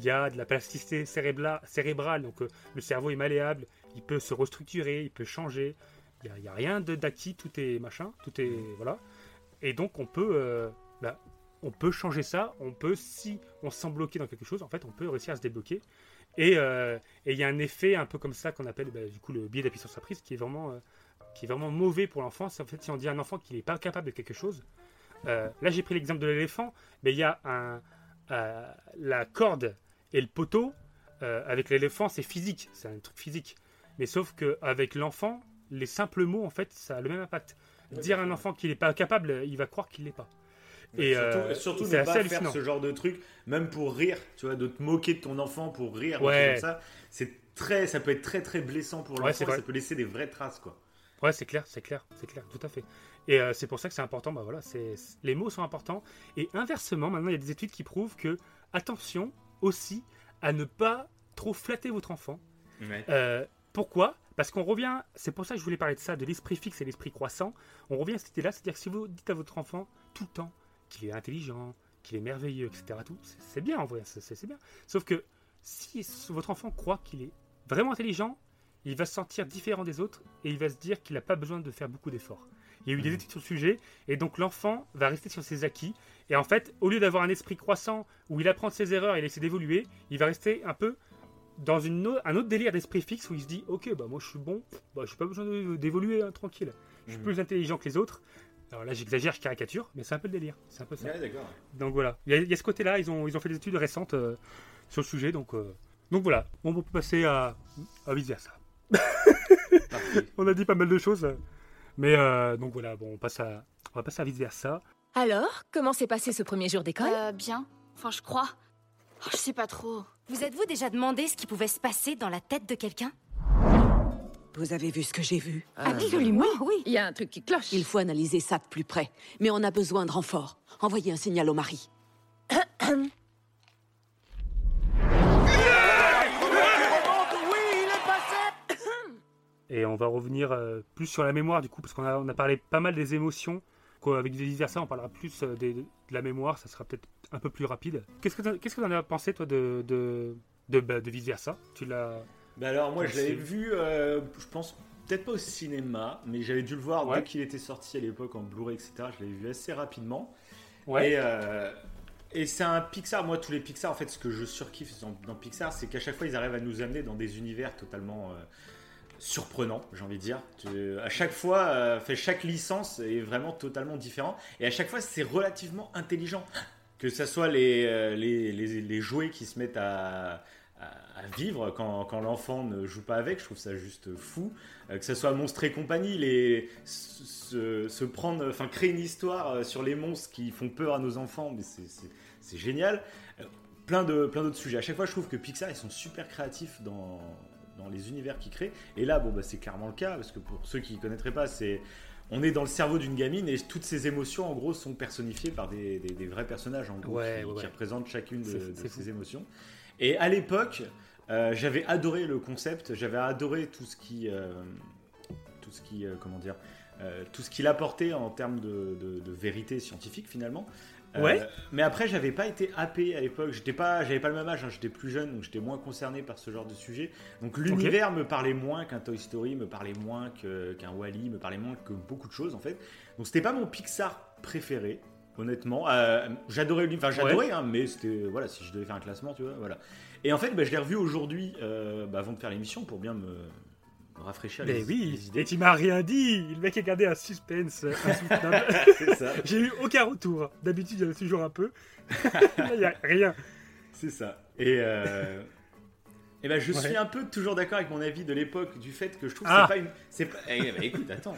S2: y a de la plasticité cérébrale, donc euh, le cerveau est malléable, il peut se restructurer, il peut changer, il n'y a, a rien d'acquis, tout est machin, tout est... voilà. Et donc on peut... euh, bah, on peut changer ça, on peut, si on se sent bloqué dans quelque chose, en fait, on peut réussir à se débloquer. Et euh, il y a un effet un peu comme ça qu'on appelle bah, du coup le biais d'appui sur sa prise, qui est vraiment, euh, qui est vraiment mauvais pour l'enfant. C'est en fait si on dit à un enfant qu'il n'est pas capable de quelque chose. euh, là, j'ai pris l'exemple de l'éléphant, mais il y a un, la corde et le poteau. avec l'éléphant, c'est physique, c'est un truc physique. Mais sauf qu'avec l'enfant, les simples mots, en fait, ça a le même impact. Dire à un enfant qu'il n'est pas capable, il va croire qu'il l'est pas. Et,
S3: surtout,
S2: euh,
S3: surtout ne
S2: assez
S3: pas faire ce genre de truc, même pour rire, tu vois, de te moquer de ton enfant pour rire,
S2: Ouais.
S3: comme ça. C'est très, ça peut être très très blessant pour l'enfant, ça peut laisser des vraies traces, quoi.
S2: Ouais, c'est clair, c'est clair, c'est clair, tout à fait. Et euh, c'est pour ça que c'est important, bah voilà, c'est les mots sont importants. Et inversement, maintenant, il y a des études qui prouvent que, attention aussi à ne pas trop flatter votre enfant. Euh, pourquoi? Parce qu'on revient, c'est pour ça que je voulais parler de ça, de l'esprit fixe et l'esprit croissant. On revient à cette idée-là, c'est-à-dire que si vous dites à votre enfant tout le temps qu'il est intelligent, qu'il est merveilleux, etc., tout, c'est- bien en vrai, c'est- bien. Sauf que si votre enfant croit qu'il est vraiment intelligent, il va se sentir différent des autres et il va se dire qu'il n'a pas besoin de faire beaucoup d'efforts. Il y a eu des études sur le sujet et donc l'enfant va rester sur ses acquis et en fait, au lieu d'avoir un esprit croissant où il apprend de ses erreurs et il essaie d'évoluer, il va rester un peu dans une un autre délire d'esprit fixe où il se dit ok bah moi je suis bon. Bah j'ai pas besoin d'évoluer hein, tranquille. Je suis
S3: Mhm.
S2: plus intelligent que les autres. Alors là j'exagère je caricature mais c'est un peu le délire. C'est un peu ça.
S3: Ouais,
S2: donc voilà. Il y, a- il y a ce côté là ils ont ils ont fait des études récentes euh, sur le sujet. Donc euh, donc voilà. Bon on peut passer à à vice versa on a dit pas mal de choses. Mais euh, donc voilà. Bon on passe à on va passer à vice versa
S7: Alors, comment s'est passé ce premier jour d'école?
S8: Euh, bien. Enfin, je crois. Oh, je sais pas trop.
S9: Vous êtes-vous déjà demandé ce qui pouvait se passer dans la tête de quelqu'un?
S10: Vous avez vu ce que j'ai vu?
S9: Absolument, oui.
S7: Il y a un truc qui cloche.
S10: Il faut analyser ça de plus près. Mais on a besoin de renfort. Envoyez un signal au mari.
S2: Et on va revenir euh, plus sur la mémoire du coup, parce qu'on a, on a parlé pas mal des émotions. Quoi, avec versa, on parlera plus euh, des- de la mémoire, ça sera peut-être un peu plus rapide. Qu'est-ce que tu que t'en as pensé toi de de de, bah, de vice versa Tu l'as
S3: Bah alors moi je l'avais vu, euh, je pense peut-être pas au cinéma, mais j'avais dû le voir
S2: Ouais.
S3: dès qu'il était sorti à l'époque en Blu-ray, etc. Je l'avais vu assez rapidement.
S2: Ouais.
S3: Et, euh, et c'est un Pixar. Moi, tous les Pixar, en fait, ce que je surkiffe dans, dans Pixar, c'est qu'à chaque fois, ils arrivent à nous amener dans des univers totalement euh, surprenant, j'ai envie de dire. Tu- à chaque fois, euh, fait, chaque licence est vraiment totalement différent. Et à chaque fois, c'est relativement intelligent. Que ce soit les, euh, les, les, les jouets qui se mettent à, vivre quand, quand l'enfant ne joue pas avec, je trouve ça juste fou. Euh, que ce soit Monstres et compagnie, les, se, prendre, enfin créer une histoire sur les monstres qui font peur à nos enfants, mais c'est- génial. Euh, plein d'autres sujets. À chaque fois, je trouve que Pixar ils sont super créatifs dans dans les univers qu'ils créent. Et là, bon, bah, c'est clairement le cas parce que pour ceux qui ne connaîtraient pas, c'est on est dans le cerveau d'une gamine et toutes ces émotions, en gros, sont personnifiées par des, des- des vrais personnages, en gros,
S2: Ouais,
S3: qui,
S2: ouais,
S3: qui
S2: ouais.
S3: représentent chacune de, de ces émotions. Et à l'époque, euh, j'avais adoré le concept, j'avais adoré tout ce qui, euh, tout ce qui, euh, comment dire, tout ce qu'il apportait en termes de, de- de vérité scientifique finalement. Euh,
S2: Ouais.
S3: mais après, j'avais pas été happé à l'époque. J'étais pas, j'avais pas le même âge. hein, J'étais plus jeune, donc j'étais moins concerné par ce genre de sujet. Donc l'univers me parlait moins qu'un Toy Story, me parlait moins qu'un Wally, me parlait moins que beaucoup de choses en fait. Donc c'était pas mon Pixar préféré, honnêtement. Euh, j'adorais l'univers, enfin j'adorais, hein, mais c'était voilà, si je devais faire un classement, tu vois, voilà. Et en fait, bah, je l'ai revu aujourd'hui, euh, bah, avant de faire l'émission, pour bien me rafraîchir
S2: Mais
S3: les,
S2: oui,
S3: les idées.
S2: et tu m'as rien dit. Le mec a gardé un suspense insoutenable.
S3: C'est ça.
S2: J'ai eu aucun retour. D'habitude, il y en a toujours un peu. Là, il n'y a rien.
S3: C'est ça. Et, euh, et ben, je
S2: Ouais.
S3: suis un peu toujours d'accord avec mon avis de l'époque du fait que je trouve que
S2: Ah.
S3: c'est pas une. Pas... eh, écoute, attends.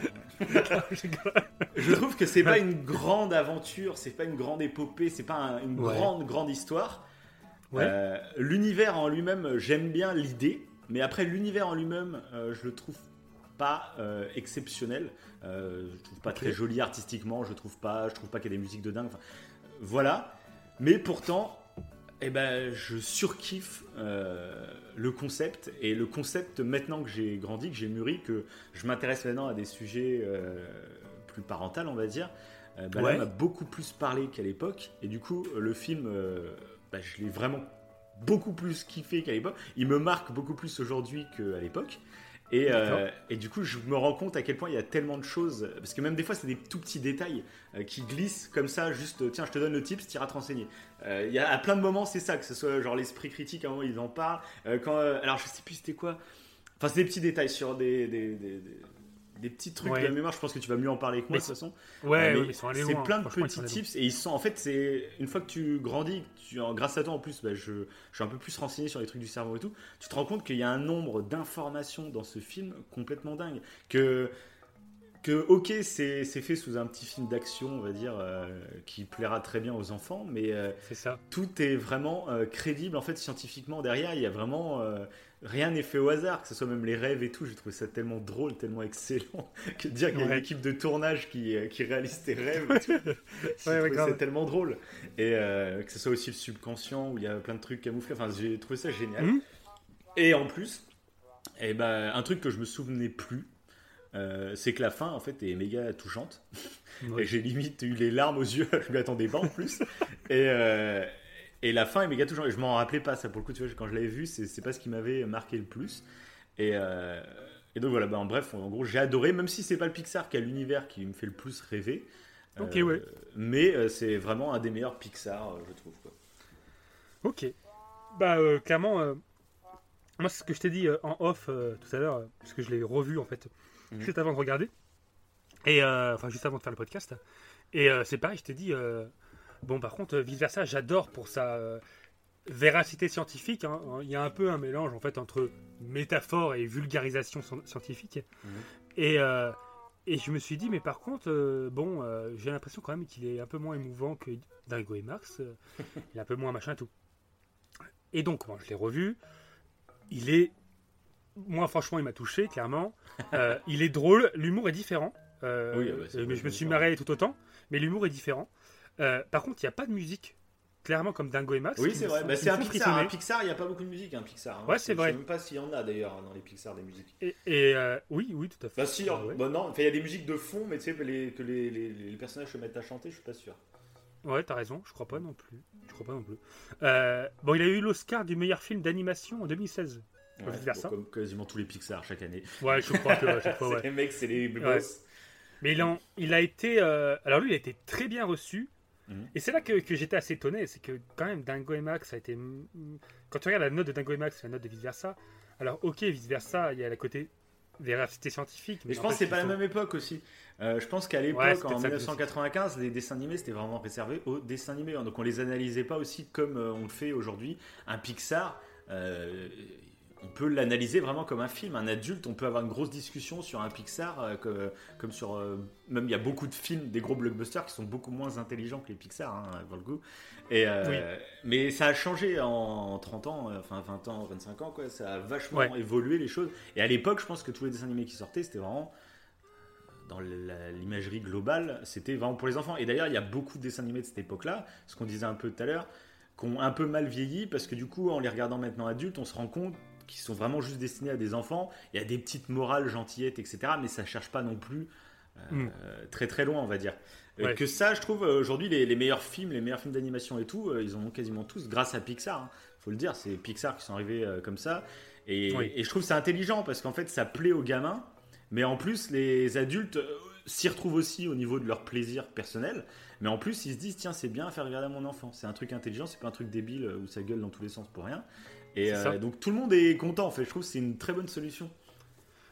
S3: je trouve que c'est pas une grande aventure, c'est pas une grande épopée, c'est pas un- une
S2: Ouais.
S3: grande, grande histoire.
S2: Ouais.
S3: Euh, l'univers en lui-même, j'aime bien l'idée, mais après, l'univers en lui-même, euh, je le trouve pas euh, exceptionnel. Euh, je trouve pas très joli artistiquement, je trouve pas, je trouve pas qu'il y a des musiques de dingue. Enfin, voilà. Mais pourtant, eh ben, je surkiffe euh, le concept et le concept maintenant que j'ai grandi, que j'ai mûri, que je m'intéresse maintenant à des sujets euh, plus parentaux, on va dire. là,
S2: Ouais.
S3: m'a beaucoup plus parlé qu'à l'époque et du coup le film, bah, je l'ai vraiment beaucoup plus kiffé qu'à l'époque. Il me marque beaucoup plus aujourd'hui qu'à l'époque. Et, euh, et du coup, je me rends compte à quel point il y a tellement de choses. Parce que même des fois, c'est des tout petits détails euh, qui glissent comme ça, juste euh, tiens, je te donne le tips, t'iras te renseigner. Euh, Il y a à plein de moments, c'est ça, que ce soit genre l'esprit critique, à un moment, ils en parlent. Quand, alors, je sais plus c'était quoi. Enfin, c'est des petits détails sur des, des, des, des- des petits trucs
S2: Ouais.
S3: de la mémoire. Je pense que tu vas mieux en parler que moi,
S2: Mais
S3: de toute façon.
S2: Ouais, ouais,
S3: mais
S2: mais ils sont allés
S3: c'est plein de petits tips et ils sont en fait c'est une fois que tu grandis, tu, grâce à toi en plus, bah, je, je suis un peu plus renseigné sur les trucs du cerveau et tout. Tu te rends compte qu'il y a un nombre d'informations dans ce film complètement dingue que que ok c'est fait sous un petit film d'action on va dire euh, qui plaira très bien aux enfants mais euh,
S2: ça.
S3: tout est vraiment euh, crédible en fait scientifiquement derrière il y a vraiment rien n'est fait au hasard que ce soit même les rêves et tout j'ai trouvé ça tellement drôle tellement excellent que de dire qu'il y a une équipe de tournage qui, euh, qui réalise tes rêves et
S2: Ouais, ouais,
S3: ça tellement drôle. Et euh, que ce soit aussi le subconscient où il y a plein de trucs camouflés enfin j'ai trouvé ça génial.
S2: Mhm.
S3: et en plus eh ben, un truc que je me souvenais plus euh, c'est que la fin en fait est méga touchante. Et j'ai limite eu les larmes aux yeux, je m'y attendais pas en plus. et, euh, et la fin est méga touchante. Je m'en rappelais pas, ça pour le coup, tu vois, quand je l'avais vu, c'est pas ce qui m'avait marqué le plus. Et, euh, et donc voilà, bah, en bref, en gros, j'ai adoré, même si c'est pas le Pixar qui a l'univers qui me fait le plus rêver.
S2: Ok,
S3: Euh,
S2: ouais.
S3: Mais euh, c'est vraiment un des meilleurs Pixar, je trouve. Quoi.
S2: Ok. Bah, euh, clairement, moi, c'est ce que je t'ai dit en off tout à l'heure, parce que je l'ai revu en fait,
S3: Mhm.
S2: juste avant de regarder. Et enfin, juste avant de faire le podcast. Et c'est pareil, je t'ai dit, bon, par contre, vice versa, j'adore pour sa euh, véracité scientifique. hein. Il y a un peu un mélange en fait entre métaphore et vulgarisation scien- scientifique.
S3: Mhm.
S2: Et. euh, et je me suis dit, mais par contre, euh, bon, euh, j'ai l'impression quand même qu'il est un peu moins émouvant que Dingo et euh, il est un peu moins machin et tout. Et donc, moi, je l'ai revu. Il est. Moi, franchement, il m'a touché, clairement. Euh, il est drôle, l'humour est différent. Euh,
S3: Oui, ah bah,
S2: euh, mais je me suis marré tout autant. Mais l'humour est différent. Euh, par contre, il n'y a pas de musique, clairement, comme Dingo et Max.
S3: Oui, c'est vrai. Bah, c'est un Pixar. Un. Pixar, il n'y a pas beaucoup de musique, un Pixar. hein.
S2: Ouais, c'est vrai.
S3: Je sais même pas s'il y en a d'ailleurs dans les Pixar des musiques.
S2: Et, et, euh, oui, oui, tout à fait.
S3: Bah si,
S2: Ah, ouais.
S3: bah, non, enfin, il y a des musiques de fond, mais tu sais, que les, que les, les, les personnages se mettent à chanter, je suis pas sûr.
S2: Ouais, t'as raison, je crois pas non plus. Je crois pas non plus. Euh, bon, il a eu l'Oscar du meilleur film d'animation en 2016.
S3: Ouais, bon, comme quasiment tous les Pixar chaque année.
S2: Ouais, je crois que à chaque fois,
S3: C'est
S2: ouais.
S3: Les mecs, c'est les
S2: Ouais.
S3: boss.
S2: Mais il, a été. euh, alors lui, il a été très bien reçu. Et c'est là que, que j'étais assez étonné. C'est que quand même, Dingo et Max a été. Quand tu regardes la note de Dingo et Max et la note de Vice Versa, alors ok, Vice Versa, il y a le côté véracité scientifique.
S3: Mais je pense que c'est pas la même époque aussi. Euh, je pense qu'à l'époque,
S2: Ouais, c'est
S3: en
S2: peut-être ça que
S3: 1995, les dessins animés c'était vraiment réservé aux dessins animés. hein. Donc on les analysait pas aussi comme euh, on le fait aujourd'hui. Un Pixar, euh, on peut l'analyser vraiment comme un film. Un adulte, on peut avoir une grosse discussion sur un Pixar, euh, que- comme sur. euh, même il y a beaucoup de films, des gros blockbusters qui sont beaucoup moins intelligents que les Pixar, hein, pour le coup. Et, euh,
S2: Oui.
S3: Mais ça a changé en 30 ans, enfin 20 ans, 25 ans, quoi. Ça a vachement
S2: Ouais.
S3: évolué les choses. Et à l'époque, je pense que tous les dessins animés qui sortaient, c'était vraiment dans l'imagerie globale, c'était vraiment pour les enfants. Et d'ailleurs, il y a beaucoup de dessins animés de cette époque-là, ce qu'on disait un peu tout à l'heure, qui ont un peu mal vieilli, parce que du coup, en les regardant maintenant adultes, on se rend compte qu'ils sont vraiment juste destinés à des enfants. Il y a des petites morales gentillettes, etc., mais ça cherche pas non plus euh,
S2: Mm.
S3: très très loin, on va dire. Euh,
S2: Ouais.
S3: Que ça, je trouve, euh, aujourd'hui, les, les meilleurs films, les meilleurs films d'animation et tout, ils en ont quasiment tous grâce à Pixar. hein. faut le dire, c'est Pixar qui sont arrivés comme ça. Et,
S2: Oui.
S3: et je trouve c'est intelligent, parce qu'en fait, ça plaît aux gamins, mais en plus, les adultes s'y retrouvent aussi au niveau de leur plaisir personnel. Mais en plus, ils se disent, tiens, c'est bien à faire regarder à mon enfant. C'est un truc intelligent, c'est pas un truc débile où ça gueule dans tous les sens pour rien. Et euh, donc tout le monde est content, en fait. Je trouve que c'est une très bonne solution.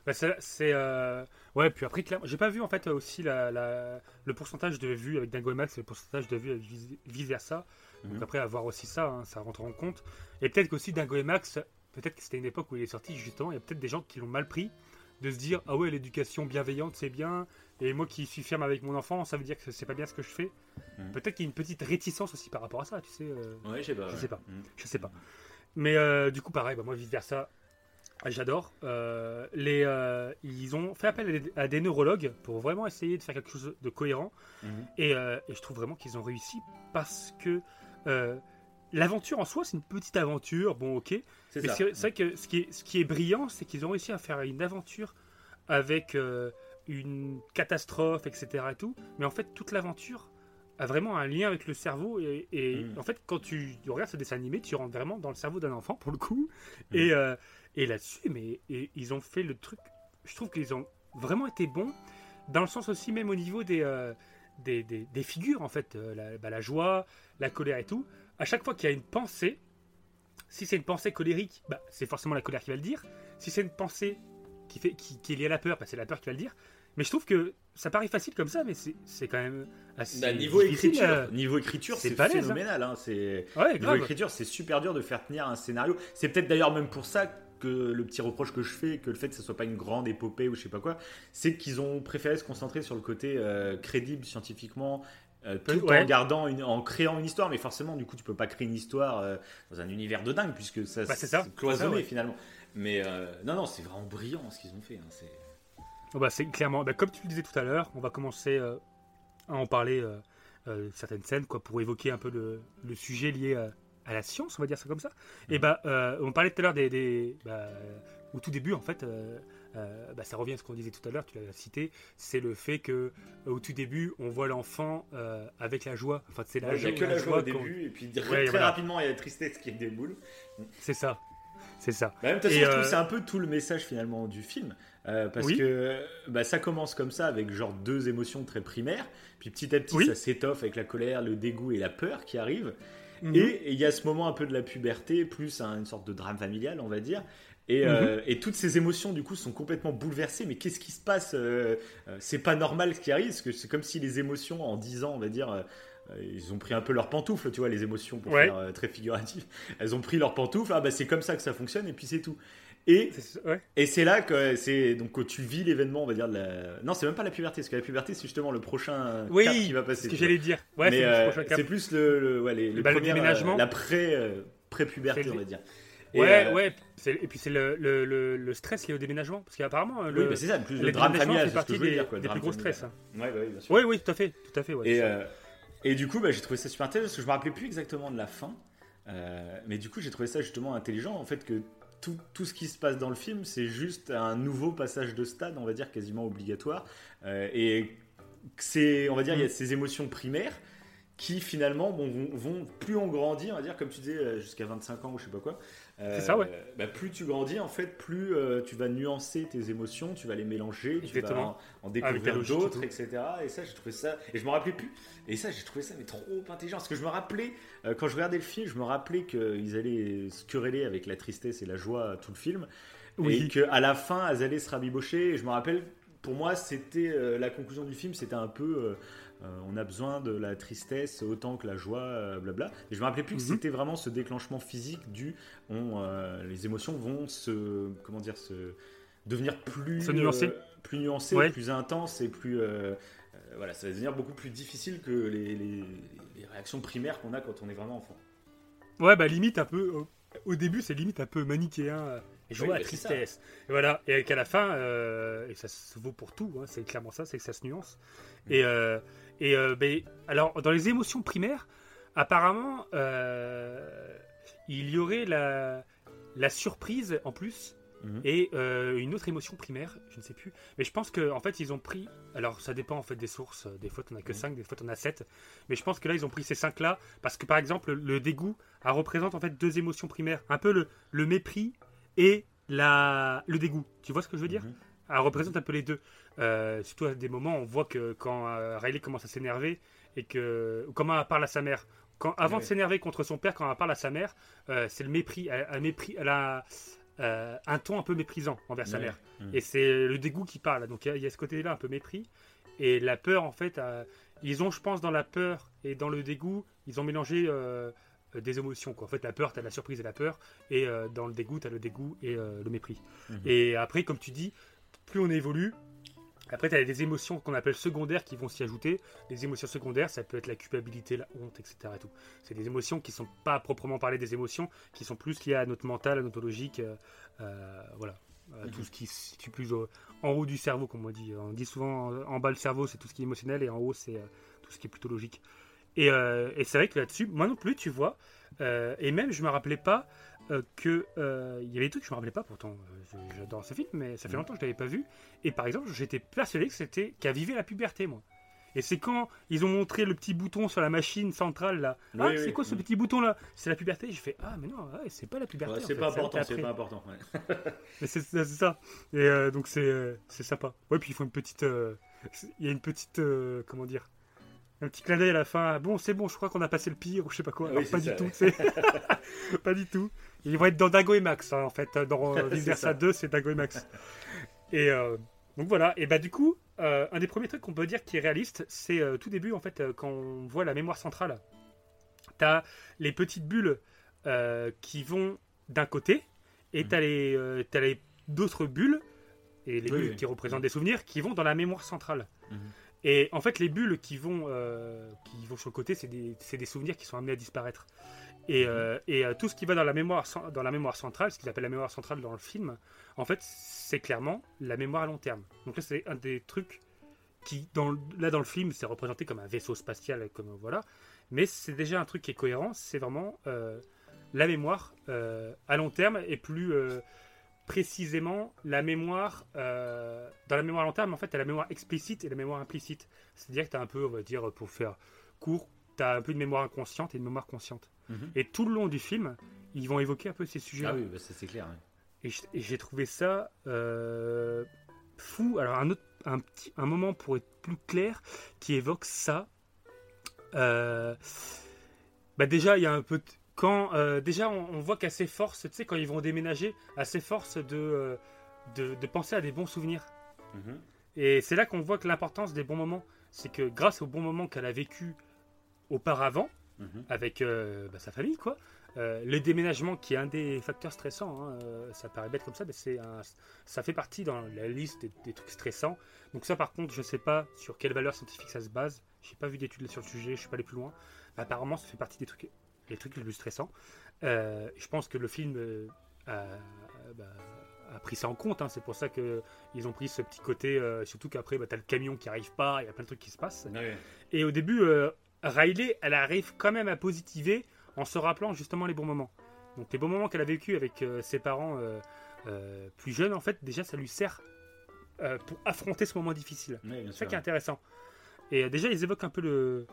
S2: Bah, c'est. c'est, euh, Ouais, puis après, clairement, j'ai pas vu en fait aussi la, la- le pourcentage de vues avec Dingo et Max et le pourcentage de vues avec vice versa. Donc
S3: Mhm.
S2: après, à voir aussi ça, hein, ça rentre en compte. Et peut-être qu'aussi Dingo et Max, peut-être que c'était une époque où il est sorti, justement, il y a peut-être des gens qui l'ont mal pris, de se dire Ah ouais, l'éducation bienveillante, c'est bien, et moi qui suis ferme avec mon enfant, ça veut dire que c'est pas bien ce que je fais.
S3: Mhm.
S2: Peut-être qu'il y a une petite réticence aussi par rapport à ça, tu sais. euh,
S3: Ouais, je sais pas.
S2: Je
S3: ouais.
S2: sais pas.
S3: Mhm.
S2: je sais pas. Mais euh, du coup, pareil, bah, moi, vice versa, j'adore. Euh, les, euh, ils ont fait appel à des, neurologues pour vraiment essayer de faire quelque chose de cohérent.
S3: Mhm.
S2: Et, euh, et je trouve vraiment qu'ils ont réussi parce que euh, l'aventure en soi, c'est une petite aventure. Bon, ok.
S3: C'est
S2: Mais
S3: ça.
S2: c'est c'est vrai que ce qui est, ce qui est brillant, c'est qu'ils ont réussi à faire une aventure avec une catastrophe, etc. Et tout. Mais en fait, toute l'aventure a vraiment un lien avec le cerveau. Et, et
S3: Mm.
S2: en fait, quand tu regardes ce dessin animé, tu rentres vraiment dans le cerveau d'un enfant, pour le coup.
S3: Mm.
S2: Et, euh, et là-dessus, mais et ils ont fait le truc. Je trouve qu'ils ont vraiment été bons, dans le sens aussi, même au niveau des. euh, des, des- des figures en fait, euh, la, bah, la joie, la colère et tout. À chaque fois qu'il y a une pensée, si c'est une pensée colérique, bah, c'est forcément la colère qui va le dire. Si c'est une pensée qui, fait, qui, qui est liée à la peur, bah, c'est la peur qui va le dire. Mais je trouve que ça paraît facile comme ça, mais c'est quand même assez.
S3: Bah, niveau écriture,
S2: euh.
S3: niveau écriture,
S2: c'est hein.
S3: phénoménal. hein, c'est
S2: Ouais,
S3: niveau écriture, c'est super dur de faire tenir un scénario. C'est peut-être d'ailleurs même pour ça que le petit reproche que je fais, que le fait que ce soit pas une grande épopée ou je sais pas quoi, c'est qu'ils ont préféré se concentrer sur le côté euh, crédible scientifiquement. euh, tout
S2: Ouais.
S3: en gardant une- en créant une histoire mais forcément du coup tu peux pas créer une histoire euh, dans un univers de dingue puisque ça
S2: Bah, c'est
S3: cloisonné
S2: C'est ça, ouais.
S3: finalement mais euh, non non c'est vraiment brillant ce qu'ils ont fait hein,
S2: bah, c'est clairement, bah, comme tu le disais tout à l'heure, on va commencer euh, à en parler euh, euh, certaines scènes quoi, pour évoquer un peu le, le sujet lié à, à la science, on va dire ça comme ça. Et bah, euh, on parlait tout à l'heure des, des- bah, au tout début en fait, euh, euh, bah, ça revient à ce qu'on disait tout à l'heure, tu l'as cité, c'est le fait que au tout début, on voit l'enfant euh, avec la joie. Enfin, c'est la,
S3: il y a que la joie au début et puis
S2: Ouais,
S3: très
S2: voilà.
S3: rapidement il y a la tristesse qui déboule
S2: C'est ça, c'est ça.
S3: Bah, de toute façon, je trouve
S2: euh,
S3: c'est un peu tout le message finalement du film. euh, parce
S2: Oui.
S3: que bah, ça commence comme ça avec genre deux émotions très primaires. Puis petit à petit,
S2: Oui.
S3: ça s'étoffe avec la colère, le dégoût et la peur qui arrivent.
S2: Mhm.
S3: Et il y a ce moment un peu de la puberté, plus un- une sorte de drame familial, on va dire. Et, euh,
S2: Mhm.
S3: et toutes ces émotions, du coup, sont complètement bouleversées. Mais qu'est-ce qui se passe euh, C'est pas normal ce qui arrive, parce que c'est comme si les émotions, en 10 ans, on va dire, ils ont pris un peu leurs pantoufles, tu vois, les émotions, pour
S2: Ouais.
S3: faire euh, très figuratif. Elles ont pris leurs pantoufles, ah bah c'est comme ça que ça fonctionne, et puis c'est tout. Et
S2: C'est- ouais.
S3: c'est là que c'est donc que tu vis l'événement, on va dire de la. Non, c'est même pas la puberté, parce que la puberté, c'est justement le prochain
S2: Oui,
S3: cap qui va passer.
S2: ce que j'allais dire. Ouais, c'est
S3: euh, c'est plus le, le- ouais, les, les
S2: Bah, le
S3: premières,
S2: déménagement.
S3: euh, la pré euh, pré-puberté,
S2: C'est le-
S3: on va dire. Et,
S2: Ouais,
S3: euh,
S2: ouais. c'est- Et puis c'est le, le, stress lié au déménagement. Parce qu'apparemment,
S3: Oui,
S2: le,
S3: bah, c'est ça, plus le drame familial, c'est ce que je voulais
S2: des,
S3: dire, quoi,
S2: des plus
S3: familial.
S2: stress. hein.
S3: Ouais, bah oui, bien sûr.
S2: Oui, oui, tout à fait. Tout à fait ouais,
S3: Et,
S2: c'est
S3: euh, et du coup, bah, j'ai trouvé ça super intéressant parce que je me rappelais plus exactement de la fin. Euh, mais du coup, j'ai trouvé ça justement intelligent. En fait, que tout, tout ce qui se passe dans le film, c'est juste un nouveau passage de stade, on va dire quasiment obligatoire. Euh, et c'est, on va dire, il y a ces émotions primaires qui finalement bon, vont, vont- plus on grandit, on va dire, comme tu disais, euh, jusqu'à 25 ans ou je sais pas quoi. Euh,
S2: C'est ça, ouais.
S3: bah, plus tu grandis, en fait, plus euh, tu vas nuancer tes émotions, tu vas les mélanger, tu vas en, en découvrir d'autres, etc. Et ça, j'ai trouvé ça. Et je me rappelais plus. Et ça, j'ai trouvé ça mais trop intelligent. Parce que je me rappelais, euh, quand je regardais le film, je me rappelais qu'ils allaient se quereller avec la tristesse et la joie tout le film.
S2: Oui.
S3: et que à la fin elles allaient se rabibocher. Et je me rappelle, pour moi, c'était euh, la conclusion du film, c'était un peu. Euh, on a besoin de la tristesse autant que la joie, euh, blabla. Et je me rappelais plus que
S2: Mhm.
S3: c'était vraiment ce déclenchement physique du. On, euh, les émotions vont se. Comment dire se, Devenir plus.
S2: Se nuancer.
S3: euh, plus nuancées,
S2: Ouais.
S3: plus intenses et plus. voilà, ça va devenir beaucoup plus difficile que les, les- les réactions primaires qu'on a quand on est vraiment enfant.
S2: Ouais, bah limite un peu. Au, au début, c'est limite un peu manichéen. je
S3: Oui, bah,
S2: tristesse. Et voilà. Et qu'à la fin, euh, et ça se vaut pour tout, hein, c'est clairement ça, c'est que ça se nuance.
S3: Mm.
S2: Et, euh, et euh, ben, alors, dans les émotions primaires, apparemment, euh, il y aurait la, la surprise en plus.
S3: Mhm.
S2: Et euh, une autre émotion primaire, je ne sais plus. Mais je pense qu'en en fait, ils ont pris. Alors, ça dépend en fait des sources. Des fois, t'en as que
S3: Mhm.
S2: 5, des fois, t'en as 7. Mais je pense que là, ils ont pris ces 5-là. Parce que par exemple, le dégoût elle représente en fait deux émotions primaires. Un peu le, le mépris et la, le dégoût. Tu vois ce que je veux dire?
S3: Mhm.
S2: Elle représente un peu les deux. Euh, surtout à des moments, on voit que quand euh, Riley commence à s'énerver et que. Comment elle parle à sa mère. Quand, avant de s'énerver contre son père, quand elle parle à sa mère, euh, c'est le mépris. Elle, elle mépris, elle a un ton un peu méprisant envers sa mère.
S3: Mhm.
S2: Et c'est le dégoût qui parle. Donc il y a- il y, a ce côté-là un peu mépris. Et la peur, en fait, ils ont, je pense, dans la peur et dans le dégoût, ils ont mélangé des émotions. Quoi. En fait, la peur, tu as la surprise et la peur. Et dans le dégoût, tu as le dégoût et le mépris.
S3: Mhm.
S2: Et après, comme tu dis, plus on évolue, après, tu as des émotions qu'on appelle secondaires qui vont s'y ajouter. Les émotions secondaires, ça peut être la culpabilité, la honte, etc. et tout. C'est des émotions qui sont pas à proprement parler des émotions, qui sont plus liées à notre mental, à notre logique. euh, euh, voilà. Euh, Tout ce qui se situe plus en haut du cerveau, comme on dit. On dit souvent en, bas le cerveau, c'est tout ce qui est émotionnel, et en haut, c'est tout ce qui est plutôt logique. Et, et c'est vrai que là-dessus, moi non plus, tu vois, et même je me rappelais pas euh, que euh, il y avait des trucs que je me rappelais pas. Pourtant, euh, j'adore ce film, mais ça fait
S3: Mhm.
S2: longtemps que je l'avais pas vu. Et par exemple, j'étais persuadé que c'était qu'à vivait la puberté, moi. Et c'est quand ils ont montré le petit bouton sur la machine centrale là. ah,
S3: Oui,
S2: c'est
S3: oui,
S2: quoi ce
S3: oui.
S2: petit bouton là C'est la puberté. J'ai fait ah mais non, ouais, c'est pas la puberté.
S3: Ouais, c'est pas important, c'est pas important.
S2: Mais c'est ça. Et euh, donc c'est euh, c'est sympa. Ouais, puis ils font une petite. euh, Il y a une petite. euh, comment dire Un petit clin d'œil à la fin. Bon, c'est bon, je crois qu'on a passé le pire ou je sais pas quoi.
S3: Oui,
S2: Alors,
S3: c'est
S2: pas
S3: ça,
S2: du tout. pas du tout. Ils vont être dans Dago et Max, hein, en fait. Dans Vice Versa
S3: ça.
S2: 2, c'est Dago et Max. Et euh, donc voilà. Et bah du coup, euh, un des premiers trucs qu'on peut dire qui est réaliste, c'est euh, tout début, en fait, quand on voit la mémoire centrale. T'as les petites bulles qui vont d'un côté, et
S3: Mhm.
S2: t'as les, t'as les d'autres bulles, et les
S3: Oui,
S2: bulles
S3: oui.
S2: qui représentent des souvenirs, qui vont dans la mémoire centrale.
S3: Mhm.
S2: Et en fait, les bulles qui vont, euh, qui vont sur le côté, c'est des, des souvenirs qui sont amenés à disparaître. Et, euh, et euh, tout ce qui va dans la, mémoire, dans la mémoire centrale, ce qu'ils appellent la mémoire centrale dans le film, en fait, c'est clairement la mémoire à long terme. Donc là, c'est un des trucs qui, dans, là, dans le film, c'est représenté comme un vaisseau spatial, comme voilà. Mais c'est déjà un truc qui est cohérent, c'est vraiment la mémoire à long terme et plus précisément la mémoire euh, dans la mémoire à long terme en fait tu as la mémoire explicite et la mémoire implicite c'est à dire que tu as un peu on va dire pour faire court tu as un peu une mémoire inconsciente et une mémoire consciente
S3: Mhm.
S2: et tout le long du film ils vont évoquer un peu ces sujets
S3: Ah oui, bah, c'est clair. ouais.
S2: et j'ai trouvé ça euh, fou. Alors un autre, un petit, un moment pour être plus clair qui évoque ça. Euh, bah déjà il y a un peu de- quand euh, déjà on, on voit qu'à ses forces, tu sais quand ils vont déménager, à ses forces de, euh, de de penser à des bons souvenirs.
S3: Mhm.
S2: Et c'est là qu'on voit que l'importance des bons moments, c'est que grâce aux bons moments qu'elle a vécu auparavant,
S3: Mhm.
S2: avec euh, bah, sa famille, quoi. Euh, le déménagement, qui est un des facteurs stressants, hein, ça paraît bête comme ça, mais c'est ça fait partie dans la liste des, des trucs stressants. Donc ça, par contre, je sais pas sur quelle valeur scientifique ça se base. J'ai pas vu d'études sur le sujet, je suis pas allé plus loin. Apparemment, ça fait partie des trucs, des trucs les plus stressants. Euh, je pense que le film euh, a, bah, a pris ça en compte. hein. C'est pour ça que ils ont pris ce petit côté, euh, surtout qu'après, bah, t'as le camion qui arrive pas, il y a plein de trucs qui se passent.
S3: Ouais.
S2: Et au début, euh, Riley, elle arrive quand même à positiver en se rappelant justement les bons moments. Donc les bons moments qu'elle a vécu avec ses parents plus jeunes, en fait, déjà, ça lui sert pour affronter ce moment difficile.
S3: Ouais,
S2: C'est ça qui est intéressant. Et déjà, ils évoquent un peu le,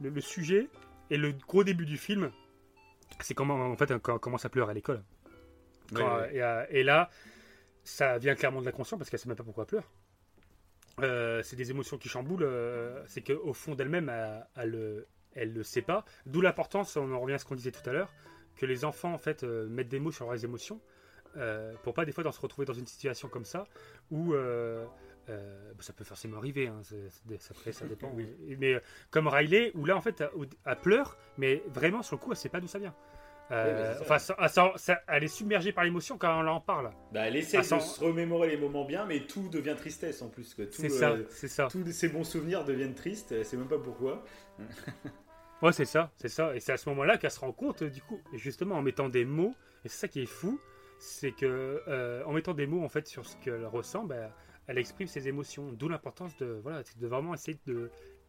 S2: le, le sujet et le gros début du film. C'est comment, en fait, quand elle commence à pleurer à l'école. Et, euh, et là, ça vient clairement de l'inconscient parce qu'elle sait même pas pourquoi elle pleure. Euh, c'est des émotions qui chamboulent. euh, c'est qu'au fond d'elle-même, elle, elle, le- elle le sait pas. D'où l'importance, on en revient à ce qu'on disait tout à l'heure, que les enfants en fait euh, mettent des mots sur leurs émotions. pour pas des fois dans se retrouver dans une situation comme ça où euh, ça peut forcément arriver, hein, ça, dépend.
S3: Oui.
S2: mais, euh, comme Riley, où là en fait elle, pleure, mais vraiment sur le coup elle sait pas d'où ça vient. Euh,
S3: Oui,
S2: enfin, ça- elle est submergée par l'émotion quand on en parle.
S3: Bah, elle essaie
S2: Ah,
S3: de se remémorer les moments bien, mais tout devient tristesse en plus.
S2: C'est ça, c'est ça.
S3: Tous ces bons souvenirs deviennent tristes, elle sait même pas pourquoi.
S2: Ouais, c'est ça, c'est ça. Et c'est à ce moment-là qu'elle se rend compte, du coup, justement en mettant des mots, et c'est ça qui est fou, c'est que euh, en mettant des mots en fait sur ce qu'elle ressent, bah, elle exprime ses émotions. D'où l'importance de voilà, de vraiment essayer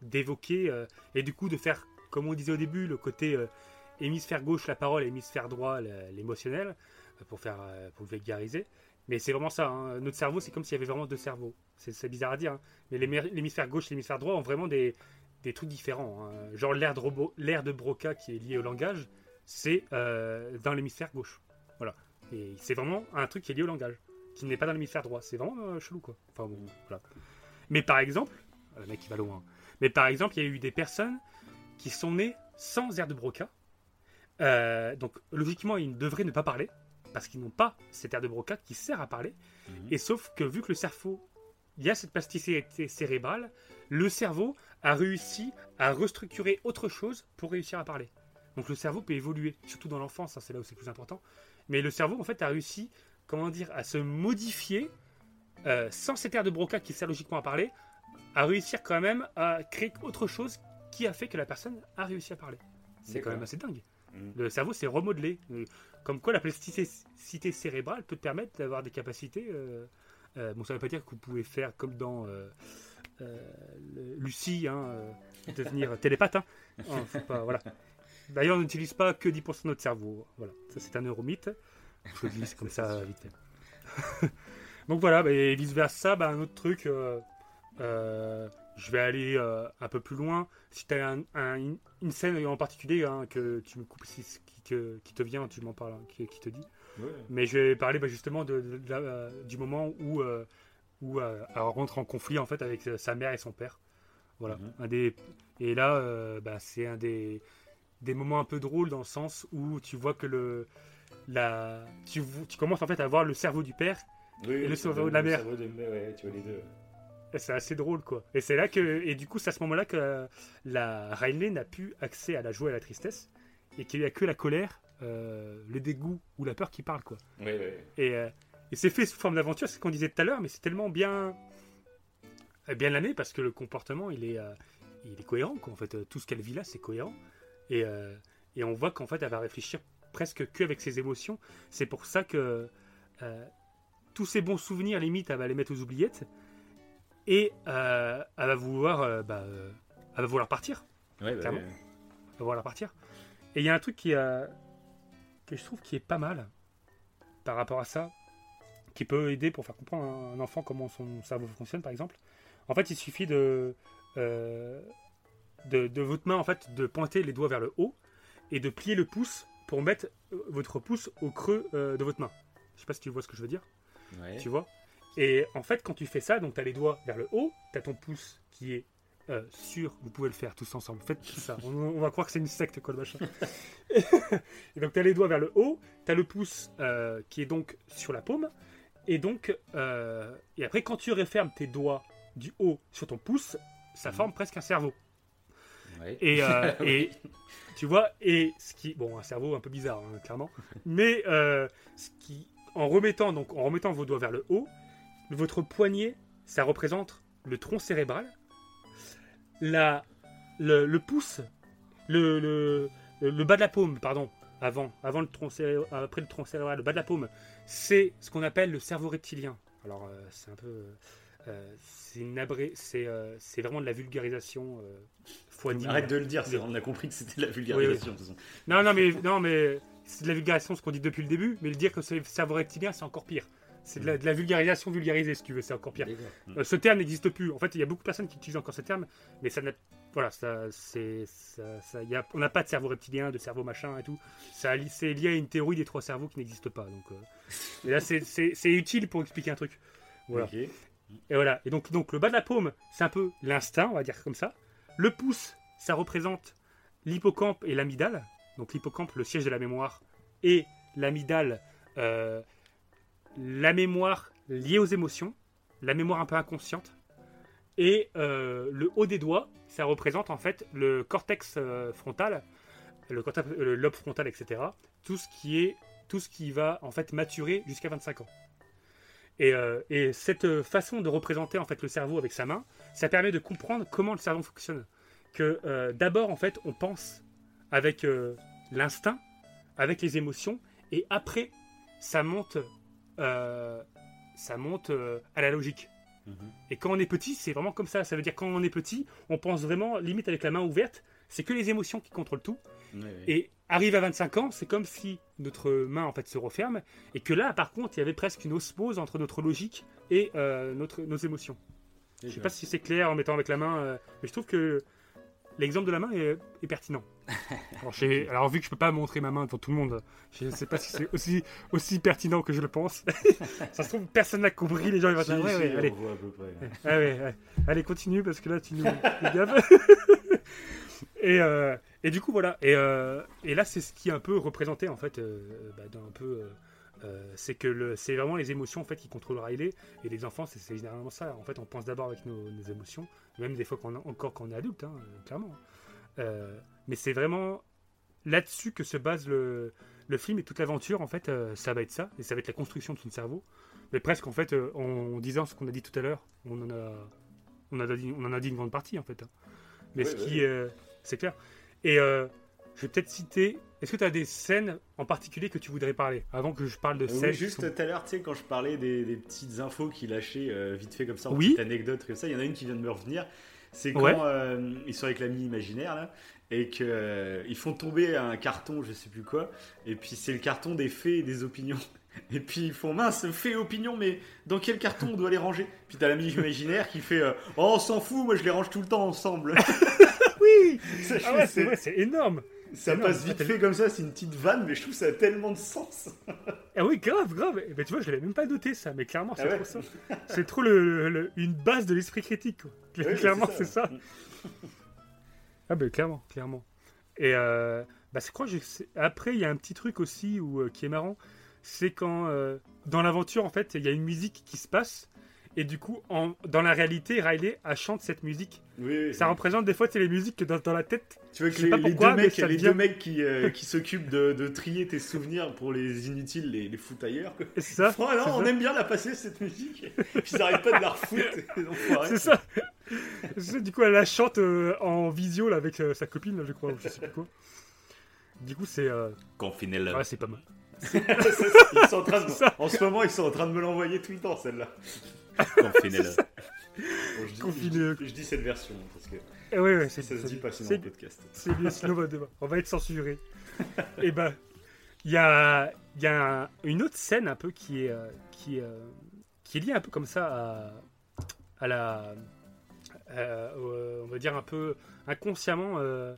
S2: d'évoquer euh, et du coup de faire, comme on disait au début, le côté euh, hémisphère gauche la parole, hémisphère droit l'émotionnel, euh, pour faire pour vulgariser. Mais c'est vraiment ça. hein. Notre cerveau, c'est comme s'il y avait vraiment deux cerveaux. C'est bizarre à dire, hein. mais l'hémi- l'hémisphère gauche et l'hémisphère droit ont vraiment des des trucs différents. hein. Genre l'air de, Broca qui est lié au langage, c'est dans l'hémisphère gauche. Voilà. Et c'est vraiment un truc qui est lié au langage, qui n'est pas dans l'hémisphère droit. C'est vraiment euh, chelou, quoi. Enfin bon, voilà. Mais par exemple, euh, le mec il va loin. Mais par exemple, il y a eu des personnes qui sont nées sans air de Broca. Euh, donc logiquement, ils devraient ne pas parler parce qu'ils n'ont pas cet air de Broca qui sert à parler. Et sauf que vu que le cerveau, il y a cette plasticité cérébrale, le cerveau a réussi à restructurer autre chose pour réussir à parler. Donc le cerveau peut évoluer, surtout dans l'enfance, hein, c'est là où c'est le plus important. Mais le cerveau, en fait, a réussi, comment dire, à se modifier euh, sans cet air de Broca qui sert logiquement à parler, à réussir quand même à créer autre chose qui a fait que la personne a réussi à parler. C'est quand même assez dingue.
S3: Mm.
S2: Le cerveau s'est remodelé. Euh, Comme quoi la plasticité cérébrale peut te permettre d'avoir des capacités. euh, euh, bon, ça ne veut pas dire que vous pouvez faire comme dans Lucie, hein, devenir télépathe. Hein. Oh, faut pas- voilà. D'ailleurs, on n'utilise pas que 10% de notre cerveau. Voilà, ça c'est un neuromythe. Je le glisse comme ça vite fait. Donc voilà, bah, et vice versa, bah, un autre truc. euh, euh, je vais aller euh, un peu plus loin. Si tu as un- un- une- scène en particulier hein, que tu me coupes, si- qui, te, qui te vient, tu m'en parles, hein, qui, qui te dit.
S3: Ouais.
S2: Mais je vais parler bah, justement de, de- de la- du moment où, où elle rentre en conflit en fait avec sa mère et son père. Voilà.
S3: Mhm.
S2: Un des, et là, bah, c'est un des, des moments un peu drôles dans le sens où tu vois que le, la, tu, tu commences en fait à voir le cerveau du père
S3: Oui,
S2: et le cerveau de la mère.
S3: de- ouais, tu vois les deux.
S2: Et C'est assez drôle, quoi. Et c'est là que, et du coup, c'est à ce moment-là que la Riley n'a plus accès à la joie et à la tristesse, et qu'il n'y a que la colère, euh, le dégoût ou la peur qui parle, quoi. Et, euh, et c'est fait sous forme d'aventure, c'est ce qu'on disait tout à l'heure, mais c'est tellement bien, euh, bien l'année parce que le comportement, il est, euh, il est cohérent, quoi. En fait, tout ce qu'elle vit là, c'est cohérent. Et, et on voit qu'en fait, elle va réfléchir presque que avec ses émotions. C'est pour ça que euh, tous ces bons souvenirs, limite, elle va les mettre aux oubliettes. Et euh, elle va vouloir, euh, bah, elle va vouloir partir.
S3: Ouais, bah, ouais.
S2: Elle va vouloir partir. Et il y a un truc qui, que je trouve qui est pas mal par rapport à ça, qui peut aider pour faire comprendre à un enfant comment son cerveau fonctionne, par exemple. En fait, il suffit de, euh, de, de votre main, en fait, de pointer les doigts vers le haut et de plier le pouce pour mettre euh, votre pouce au creux euh, de votre main. Je sais pas si tu vois ce que je veux dire.
S3: Ouais.
S2: Tu vois? Et en fait, quand tu fais ça, donc tu as les doigts vers le haut, tu as ton pouce qui est euh, sur. Vous pouvez le faire tous ensemble. Faites ça. On, on va croire que c'est une secte, quoi, le machin. et donc, tu as les doigts vers le haut, tu as le pouce euh, qui est donc sur la paume. Et donc, euh, et après, quand tu refermes tes doigts du haut sur ton pouce, ça forme presque un cerveau. Et, euh, et tu vois, et ce qui, bon, un cerveau un peu bizarre, hein, clairement, mais euh, ce qui, en remettant donc, en remettant vos doigts vers le haut, votre poignet, ça représente le tronc cérébral, la, le, le pouce, le, le, le bas de la paume, pardon, avant, avant le tronc après le tronc cérébral, le bas de la paume, c'est ce qu'on appelle le cerveau reptilien. Alors, euh, c'est un peu. Euh, c'est euh, c'est vraiment de la vulgarisation euh, fois
S3: Arrête de le dire, on a compris que c'était de la vulgarisation. de toute façon.
S2: Non, non, mais, non, mais c'est de la vulgarisation, ce qu'on dit depuis le début, mais le dire que c'est le cerveau reptilien, c'est encore pire. C'est de, la- de la vulgarisation vulgarisée, si tu veux, c'est encore pire.
S3: D'accord.
S2: Euh, ce terme n'existe plus. En fait, il y a beaucoup de personnes qui utilisent encore ce terme, mais ça n'a. Voilà, ça, c'est, on n'a pas de cerveau reptilien, de cerveau machin et tout. Ça, c'est lié à une théorie des trois cerveaux qui n'existe pas. Donc, euh, et là, c'est, utile pour expliquer un truc. Voilà. Et voilà. Et donc, donc le bas de la paume, c'est un peu l'instinct, on va dire comme ça. Le pouce, ça représente l'hippocampe et l'amygdale. Donc l'hippocampe, le siège de la mémoire, et l'amygdale, euh, la mémoire liée aux émotions, la mémoire un peu inconsciente, et euh, le haut des doigts, ça représente en fait le cortex euh, frontal, le, le lobe frontal, etc. Tout ce qui est, tout ce qui va en fait maturer jusqu'à 25 ans. Et, euh, et cette façon de représenter en fait le cerveau avec sa main, ça permet de comprendre comment le cerveau fonctionne. Que euh, d'abord en fait on pense avec euh, l'instinct, avec les émotions, et après ça monte, ça monte à la logique. Et quand on est petit, c'est vraiment comme ça. Ça veut dire quand on est petit, on pense vraiment limite avec la main ouverte. C'est que les émotions qui contrôlent tout. Et arrive à 25 ans, c'est comme si notre main en fait se referme et que là, par contre, il y avait presque une osmose entre notre logique et euh, notre, nos émotions. Je sais pas si c'est clair en mettant avec la main, euh, mais je trouve que l'exemple de la main est, est pertinent. Alors, vu que je peux pas montrer ma main devant tout le monde, je ne sais pas si c'est aussi, aussi pertinent que je le pense. ça se trouve, personne n'a compris, les gens ils vont dire, ouais, allez. Ah ouais, ouais. Allez, continue parce que là, tu nous nous gaves. Et, euh, et du coup, voilà. Et, euh, et là, c'est ce qui est un peu représenté, en fait, euh, bah, dans un peu. c'est que le- c'est vraiment les émotions en fait qui contrôlent Riley et les enfants c'est c'est généralement ça en fait on pense d'abord avec nos, nos émotions même des fois qu'on encore quand on est adulte hein, clairement Euh, mais c'est vraiment là-dessus que se base le, le film et toute l'aventure en fait euh, ça va être ça et ça va être la construction de son cerveau mais presque en fait euh, en disant ce qu'on a dit tout à l'heure on en a on, en a dit, on en a dit une grande partie en fait hein. mais ce qui euh, c'est clair et euh, je vais peut-être citer est-ce que tu as des scènes en particulier que tu voudrais parler avant que je parle de
S3: Euh,
S2: scènes
S3: oui, juste tout à l'heure, tu sais, quand je parlais des, des petites infos qu'il lâchait euh, vite fait comme ça, en
S2: Oui.
S3: petites anecdotes comme ça, il y en a une qui vient de me revenir. C'est quand
S2: Ouais.
S3: euh, ils sont avec l'ami imaginaire là, et qu'ils font tomber un carton, je sais plus quoi, et puis c'est le carton des faits et des opinions. Et puis ils font mince, fait opinion, mais dans quel carton on doit les ranger? Puis t'as l'ami imaginaire qui fait euh, Oh, on s'en fout, moi je les range tout le temps ensemble.
S2: oui ah ouais,
S3: c'est-
S2: c'est c'est énorme
S3: Ça passe vite fait comme ça, c'est une petite vanne, mais je trouve que ça a tellement de sens.
S2: Ah oui, grave, grave. Eh ben, tu vois, je l'avais même pas noté ça, mais clairement, c'est
S3: Ah ouais.
S2: trop ça. C'est trop le, le- une base de l'esprit critique. quoi.
S3: Ouais,
S2: clairement,
S3: c'est
S2: c'est
S3: ça.
S2: ah ben clairement, clairement. Et euh, bah, je crois que je- après, il y a un petit truc aussi où, euh, qui est marrant, c'est quand euh, dans l'aventure, en fait, il y a une musique qui se passe. Et du coup, en, dans la réalité, Riley elle chante cette musique.
S3: Oui, oui,
S2: ça
S3: oui.
S2: représente des fois c'est les musiques que dans, dans la tête.
S3: Tu vois que les,
S2: pas
S3: les
S2: pourquoi,
S3: deux
S2: mais
S3: mecs, les deux mecs qui, euh, qui s'occupent de, de trier tes souvenirs pour les inutiles, les, les foutent ailleurs. quoi.
S2: C'est ça,
S3: Oh on
S2: ça.
S3: aime bien la passer cette musique. Ils arrêtent pas de la refoutre.
S2: C'est ça. Du coup, elle la chante euh, en visio là, avec euh, sa copine, là, je crois, ou je sais plus quoi. Du coup, c'est. euh,
S3: Confinez-le.
S2: Ouais, c'est pas mal.
S3: Ils sont en, train de- en ce moment, ils sont en train de me l'envoyer tout le temps, celle-là. Confinez-le.
S2: Ça.
S3: Bon, je, dis,
S2: Confinez-le.
S3: je dis- je dis cette version parce que
S2: Eh ouais, ouais,
S3: ça
S2: c'est-
S3: se dit pas sinon
S2: c'est-
S3: en podcast.
S2: C'est bien, sinon on va, devoir- on va être censuré. Et ben, il y a, il y a un- une autre scène un peu qui est, euh, qui, est, euh, qui est liée un peu comme ça à, à la. euh, on va dire un peu inconsciemment euh,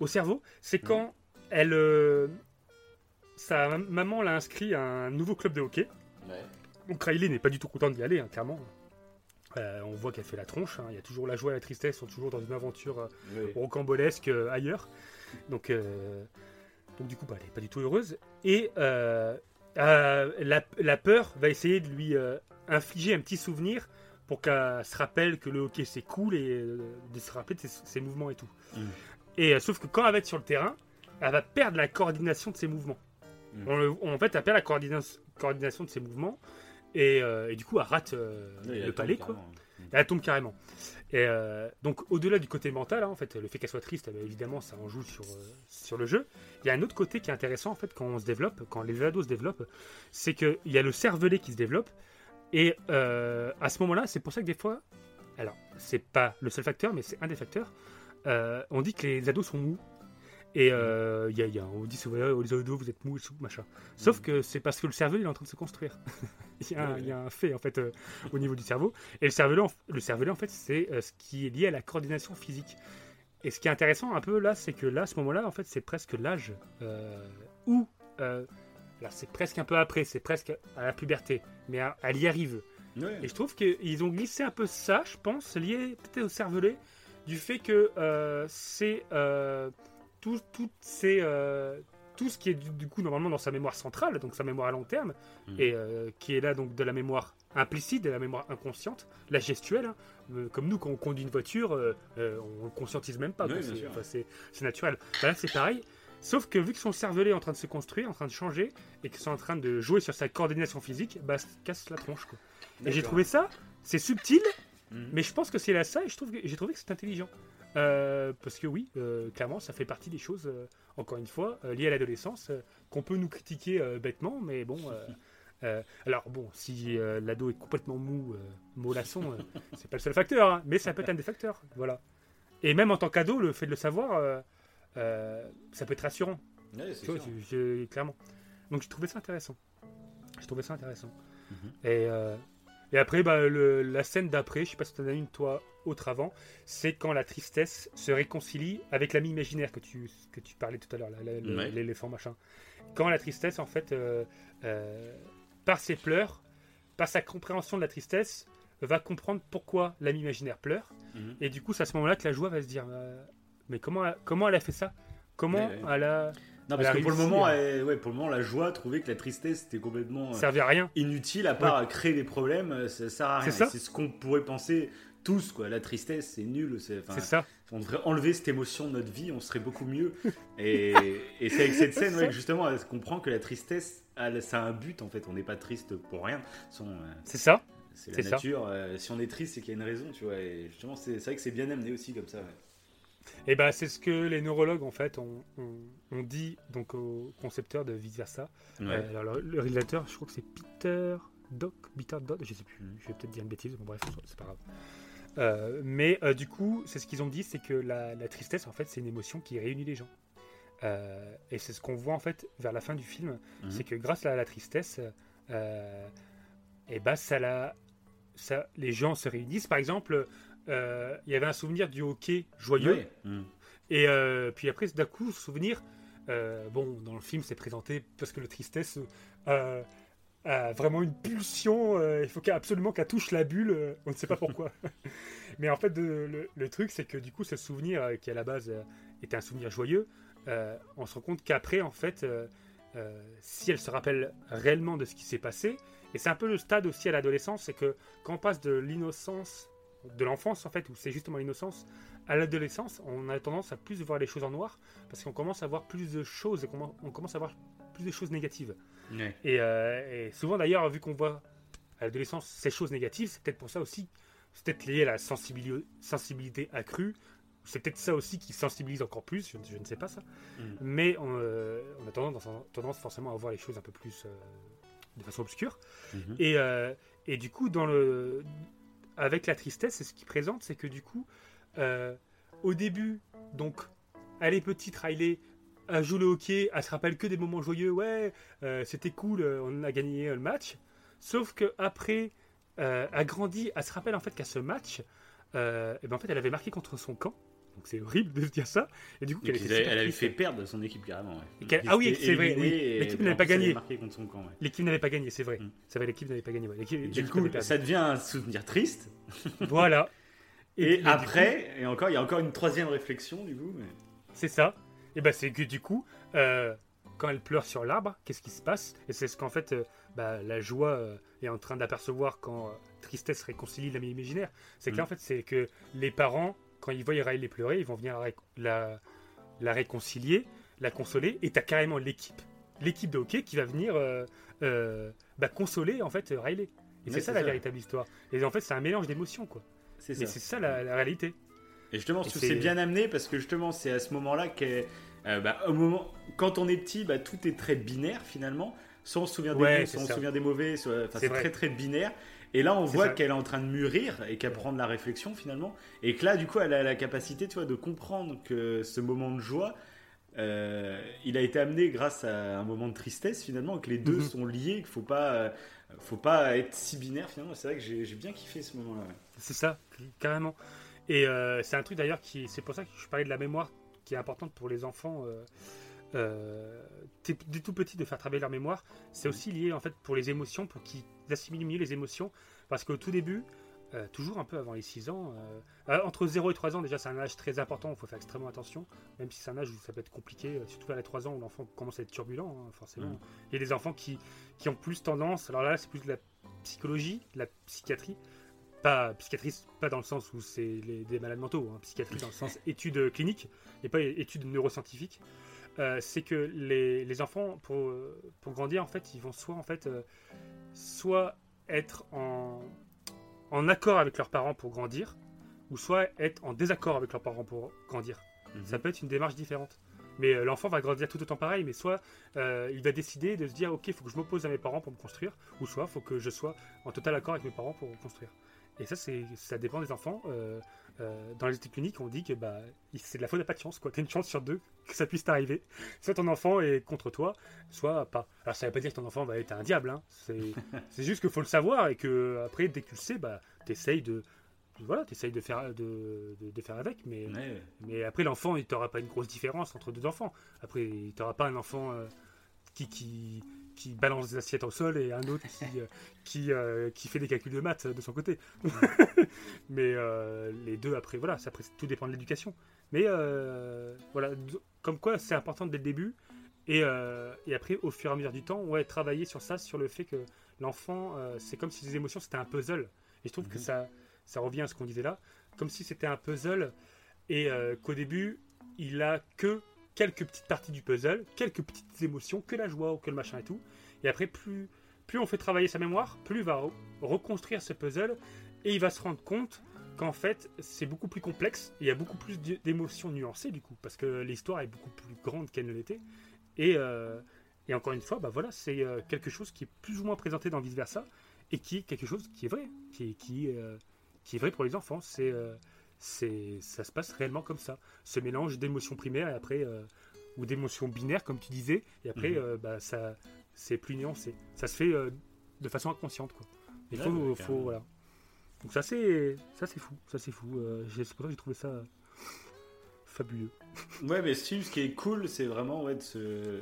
S2: au cerveau. C'est quand elle. euh, sa maman l'a inscrit à un nouveau club de hockey. Donc Riley n'est pas du tout content d'y aller, hein, clairement. Euh, on voit qu'elle fait la tronche. hein. Il y a toujours la joie et la tristesse, sont toujours dans une aventure euh,
S3: Oui.
S2: rocambolesque euh, ailleurs. Donc, donc du coup, bah, elle n'est pas du tout heureuse. Et la, la peur va essayer de lui infliger un petit souvenir pour qu'elle se rappelle que le hockey c'est cool et de se rappeler de ses, ses mouvements et tout.
S3: Mm.
S2: Et sauf que quand elle va être sur le terrain, elle va perdre la coordination de ses mouvements.
S3: Mm.
S2: On en fait, elle perd la coordination, coordination de ses mouvements et, euh, et du coup, elle rate euh,
S3: Oui,
S2: le palais, quoi.
S3: carrément.
S2: Et elle tombe carrément. Et euh, donc, au-delà du côté mental, hein, en fait, le fait qu'elle soit triste, évidemment, ça en joue sur, sur le jeu. Il y a un autre côté qui est intéressant, en fait, quand on se développe, quand les ados se développent, c'est qu'il y a le cervelet qui se développe. Et à ce moment-là, c'est pour ça que des fois, alors, c'est pas le seul facteur, mais c'est un des facteurs, on dit que les ados sont mous. Et euh, y a, y a- on dit oh, les vous êtes tout, machin. Sauf que c'est parce que le cerveau, il est en train de se construire. il, y a un, il y a un fait, en fait, euh, au niveau du cerveau. Et le cervelet, en, le cervelet, en fait, c'est euh, ce qui est lié à la coordination physique. Et ce qui est intéressant un peu là, c'est que là, à ce moment-là, en fait, c'est presque l'âge euh, où. alors, c'est presque un peu après, c'est presque à la puberté, mais à- elle y arrive.
S3: Ouais.
S2: Et je trouve qu'ils ont glissé un peu ça, je pense, lié peut-être au cervelet, du fait que c'est. Tout- toutes ces, euh, tout ce qui est du, du coup normalement dans sa mémoire centrale, donc sa mémoire à long terme,
S3: Mm.
S2: et euh, qui est là donc de la mémoire implicite, de la mémoire inconsciente, la gestuelle. hein. Euh, comme nous, quand on conduit une voiture, on ne conscientise même pas.
S3: Oui,
S2: C'est- enfin, naturel. Bah là, c'est pareil. Sauf que vu que son cervelet est en train de se construire, en train de changer, et qu'ils sont en train de jouer sur sa coordination physique, bah, ça casse la tronche. Quoi. Et j'ai trouvé ça, c'est subtil,
S3: Mhm.
S2: mais je pense que c'est là ça, et je trouve que- j'ai trouvé que c'est intelligent. Euh, parce que oui, euh, clairement, ça fait partie des choses, euh, encore une fois, liées à l'adolescence, qu'on peut nous critiquer bêtement, mais bon. alors bon, si l'ado est complètement mou, mollasson, c'est pas le seul facteur, hein, mais ça peut être un des facteurs, voilà. Et même en tant qu'ado, le fait de le savoir, ça peut être rassurant.
S3: Ouais,
S2: Tu vois,
S3: sûr.
S2: je- je- clairement. Donc j'ai trouvé ça intéressant. J'ai trouvé ça intéressant.
S3: Mhm.
S2: Et, et après, bah, le- la scène d'après, je sais pas si tu en as une toi autre avant, c'est quand la tristesse se réconcilie avec l'ami imaginaire que tu, que tu parlais tout à l'heure,
S3: Ouais.
S2: l'éléphant machin. Quand la tristesse, en fait, euh, euh, par ses pleurs, par sa compréhension de la tristesse, va comprendre pourquoi l'ami imaginaire pleure.
S3: Mhm.
S2: Et du coup, c'est à ce moment-là que la joie va se dire euh, Mais comment, comment elle a fait ça? Comment
S3: Ouais, ouais.
S2: elle a.
S3: Non, parce que pour le moment, elle- ouais, pour le moment, la joie trouvait que la tristesse était complètement euh,
S2: servait à rien
S3: inutile à part à créer des problèmes. Ça sert à rien.
S2: C'est ça.
S3: Et C'est ce qu'on pourrait penser tous, quoi. La tristesse, c'est nul. C'est
S2: ça.
S3: on devrait enlever cette émotion de notre vie, on serait beaucoup mieux. Et, et c'est avec cette scène, ouais, que justement, elle comprend que la tristesse, elle, ça a un but en fait. On n'est pas triste pour rien. Euh,
S2: C'est ça.
S3: c'est la
S2: ça.
S3: nature. euh, si on est triste, c'est qu'il y a une raison, tu vois. Et justement, c'est vrai que c'est bien amené aussi comme ça. ouais.
S2: Et ben c'est ce que les neurologues en fait ont, ont- ont dit donc au concepteur de vice versa.
S3: Ouais.
S2: Euh, alors le, le réalisateur, je crois que c'est Peter Doc, Peter Doc, je sais plus. Je vais peut-être dire une bêtise, bon bref, c'est pas grave. Euh, mais euh, du coup, c'est ce qu'ils ont dit, c'est que la, la tristesse en fait c'est une émotion qui réunit les gens. Euh, et c'est ce qu'on voit en fait vers la fin du film,
S3: Mhm.
S2: c'est que grâce à la tristesse, et ben ça la, ça, les gens se réunissent. Par exemple, il y avait un souvenir du hockey joyeux.
S3: Mm.
S2: Et puis après, d'un coup, souvenir. euh, bon, dans le film, c'est présenté parce que le tristesse vraiment une pulsion. euh, il faut qu'elle- absolument qu'elle touche la bulle. euh, on ne sait pas pourquoi. Mais en fait, le, truc, c'est que du coup, ce souvenir euh, qui à la base était un souvenir joyeux, on se rend compte qu'après, en fait, si elle se rappelle réellement de ce qui s'est passé, et c'est un peu le stade aussi à l'adolescence, c'est que quand on passe de l'innocence, de l'enfance en fait, où c'est justement l'innocence, à l'adolescence, on a tendance à plus voir les choses en noir, parce qu'on commence à voir plus de choses, on commence à voir plus de choses négatives. Et, euh, et souvent d'ailleurs, vu qu'on voit à l'adolescence ces choses négatives, c'est peut-être pour ça aussi, c'est peut-être lié à la sensibili- sensibilité accrue, c'est peut-être ça aussi qui sensibilise encore plus, je, ne- je ne sais pas ça.
S3: Mm.
S2: Mais on, euh, on a tendance, tendance forcément à voir les choses un peu plus euh, de façon obscure.
S3: Mhm.
S2: Et, et du coup, dans le, avec la tristesse, c'est ce qui présente, c'est que du coup, au début, donc, elle est petite, Riley, elle joue le hockey, elle se rappelle que des moments joyeux, ouais, euh, c'était cool, euh, on a gagné euh, le match. Sauf que après, euh, elle grandit, elle se rappelle en fait qu'à ce match, euh, et ben en fait, elle avait marqué contre son camp. Donc c'est horrible de se dire ça. Et du coup,
S3: elle avait fait perdre son équipe carrément. ouais.
S2: Ah oui, c'est vrai, oui. L'équipe n'avait pas gagné.
S3: ouais.
S2: L'équipe n'avait pas gagné, c'est vrai.
S3: Mm.
S2: C'est vrai, l'équipe n'avait pas gagné. ouais.
S3: Du coup, ça devient un souvenir triste.
S2: Voilà.
S3: Et, après, et encore, il y a encore une troisième réflexion du coup. Mais...
S2: c'est ça. Et ben c'est que du coup, euh, quand elle pleure sur l'arbre, qu'est-ce qui se passe? Et c'est ce qu'en fait, euh, bah, la joie euh, est en train d'apercevoir quand tristesse réconcilie l'ami imaginaire. C'est que là,
S3: Mm.
S2: en fait, c'est que les parents, quand ils voient Riley pleurer, ils vont venir la, ré- la, la réconcilier, la consoler, et t'as carrément l'équipe, l'équipe de hockey qui va venir bah, consoler en fait Riley. Et c'est ça la véritable histoire. Et en fait, c'est un mélange d'émotions, quoi.
S3: C'est ça.
S2: c'est ça la, la réalité.
S3: Et justement, je trouve
S2: c'est-
S3: bien amené parce que justement, c'est à ce moment-là qu'elle. euh, bah, au moment, quand on est petit, bah, tout est très binaire finalement. Soit on se souvient des
S2: Ouais,
S3: bons, soit on se souvient des mauvais, soit- enfin,
S2: C'est
S3: très très binaire. Et là, on voit qu'elle est en train de mûrir et qu'elle prend de la réflexion finalement. Et que là, du coup, elle a la capacité, tu vois, de comprendre que ce moment de joie, euh, il a été amené grâce à un moment de tristesse finalement, que les deux
S2: Mhm.
S3: sont liés, qu'il faut pas, euh, faut pas être si binaire finalement. C'est vrai que j'ai j'ai bien kiffé ce moment-là. ouais.
S2: C'est ça, carrément. Et euh, c'est un truc d'ailleurs qui. C'est pour ça que je parlais de la mémoire qui est importante pour les enfants. Euh, euh, du tout petit de faire travailler leur mémoire. C'est aussi lié en fait pour les émotions, pour qu'ils assimilent mieux les émotions. Parce qu'au tout début, euh, toujours un peu avant les 6 ans. euh, entre 0 et 3 ans, déjà, c'est un âge très important, il faut faire extrêmement attention, même si c'est un âge où ça peut être compliqué, surtout vers les 3 ans où l'enfant commence à être turbulent, hein, forcément.
S3: Mhm.
S2: Il y a des enfants qui, qui ont plus tendance, alors là, c'est plus de la psychologie, de la psychiatrie, pas psychiatrie, pas dans le sens où c'est des malades mentaux, hein, psychiatrie dans le sens études cliniques et pas études neuroscientifiques. Euh, c'est que les, les enfants, pour, pour grandir, en fait, ils vont soit, en fait, euh, soit être en, en accord avec leurs parents pour grandir, ou soit être en désaccord avec leurs parents pour grandir.
S3: Mhm.
S2: Ça peut être une démarche différente. Mais euh, l'enfant va grandir tout autant pareil, mais soit euh, il va décider de se dire ok, il faut que je m'oppose à mes parents pour me construire, ou soit il faut que je sois en total accord avec mes parents pour me construire. Et ça, c'est, ça dépend des enfants. Euh, euh, dans les études cliniques, on dit que bah, c'est de la faute à pas de chance. Tu as une chance sur deux que ça puisse t'arriver. Soit ton enfant est contre toi, soit pas. Alors ça veut pas dire que ton enfant va être un diable. hein. C'est, juste qu'il faut le savoir et que après, dès que tu le sais, bah, t'essayes de, voilà, de faire, de, de, de faire avec. Mais,
S3: Ouais.
S2: mais après, l'enfant, il t'aura pas une grosse différence entre deux enfants. Après, il t'aura pas un enfant euh, qui, qui, qui balance des assiettes au sol et un autre qui, euh, qui, euh, qui fait des calculs de maths de son côté. mais euh, les deux, après, voilà, ça, après, tout dépend de l'éducation. Mais euh, voilà, comme quoi, c'est important dès le début. Et, et après, au fur et à mesure du temps, ouais, travailler sur ça, sur le fait que l'enfant, c'est comme si les émotions, c'était un puzzle. Et je trouve que
S3: Mhm.
S2: ça, ça revient à ce qu'on disait là, comme si c'était un puzzle et qu'au début, il a que quelques petites parties du puzzle, quelques petites émotions, que la joie ou que le machin et tout. Et après, plus, plus on fait travailler sa mémoire, plus il va re- reconstruire ce puzzle et il va se rendre compte qu'en fait, c'est beaucoup plus complexe il y a beaucoup plus d'é- d'émotions nuancées du coup, parce que l'histoire est beaucoup plus grande qu'elle ne l'était. Et, euh, et encore une fois, bah voilà, c'est euh, quelque chose qui est plus ou moins présenté dans Vice Versa et qui est quelque chose qui est vrai, qui, euh, qui est vrai pour les enfants. C'est, c'est, ça se passe réellement comme ça. Ce mélange d'émotions primaires et après, euh, ou d'émotions binaires, comme tu disais, et après,
S3: Mhm.
S2: euh, bah, ça, c'est plus nuancé. Ça se fait euh, de façon inconsciente, quoi. Il
S3: Ouais,
S2: faut, voilà. Donc ça c'est, ça c'est fou, ça c'est fou. J'ai- c'est pour ça que j'ai trouvé ça fabuleux.
S3: Ouais, mais Steve, ce qui est cool, c'est vraiment ouais, de se-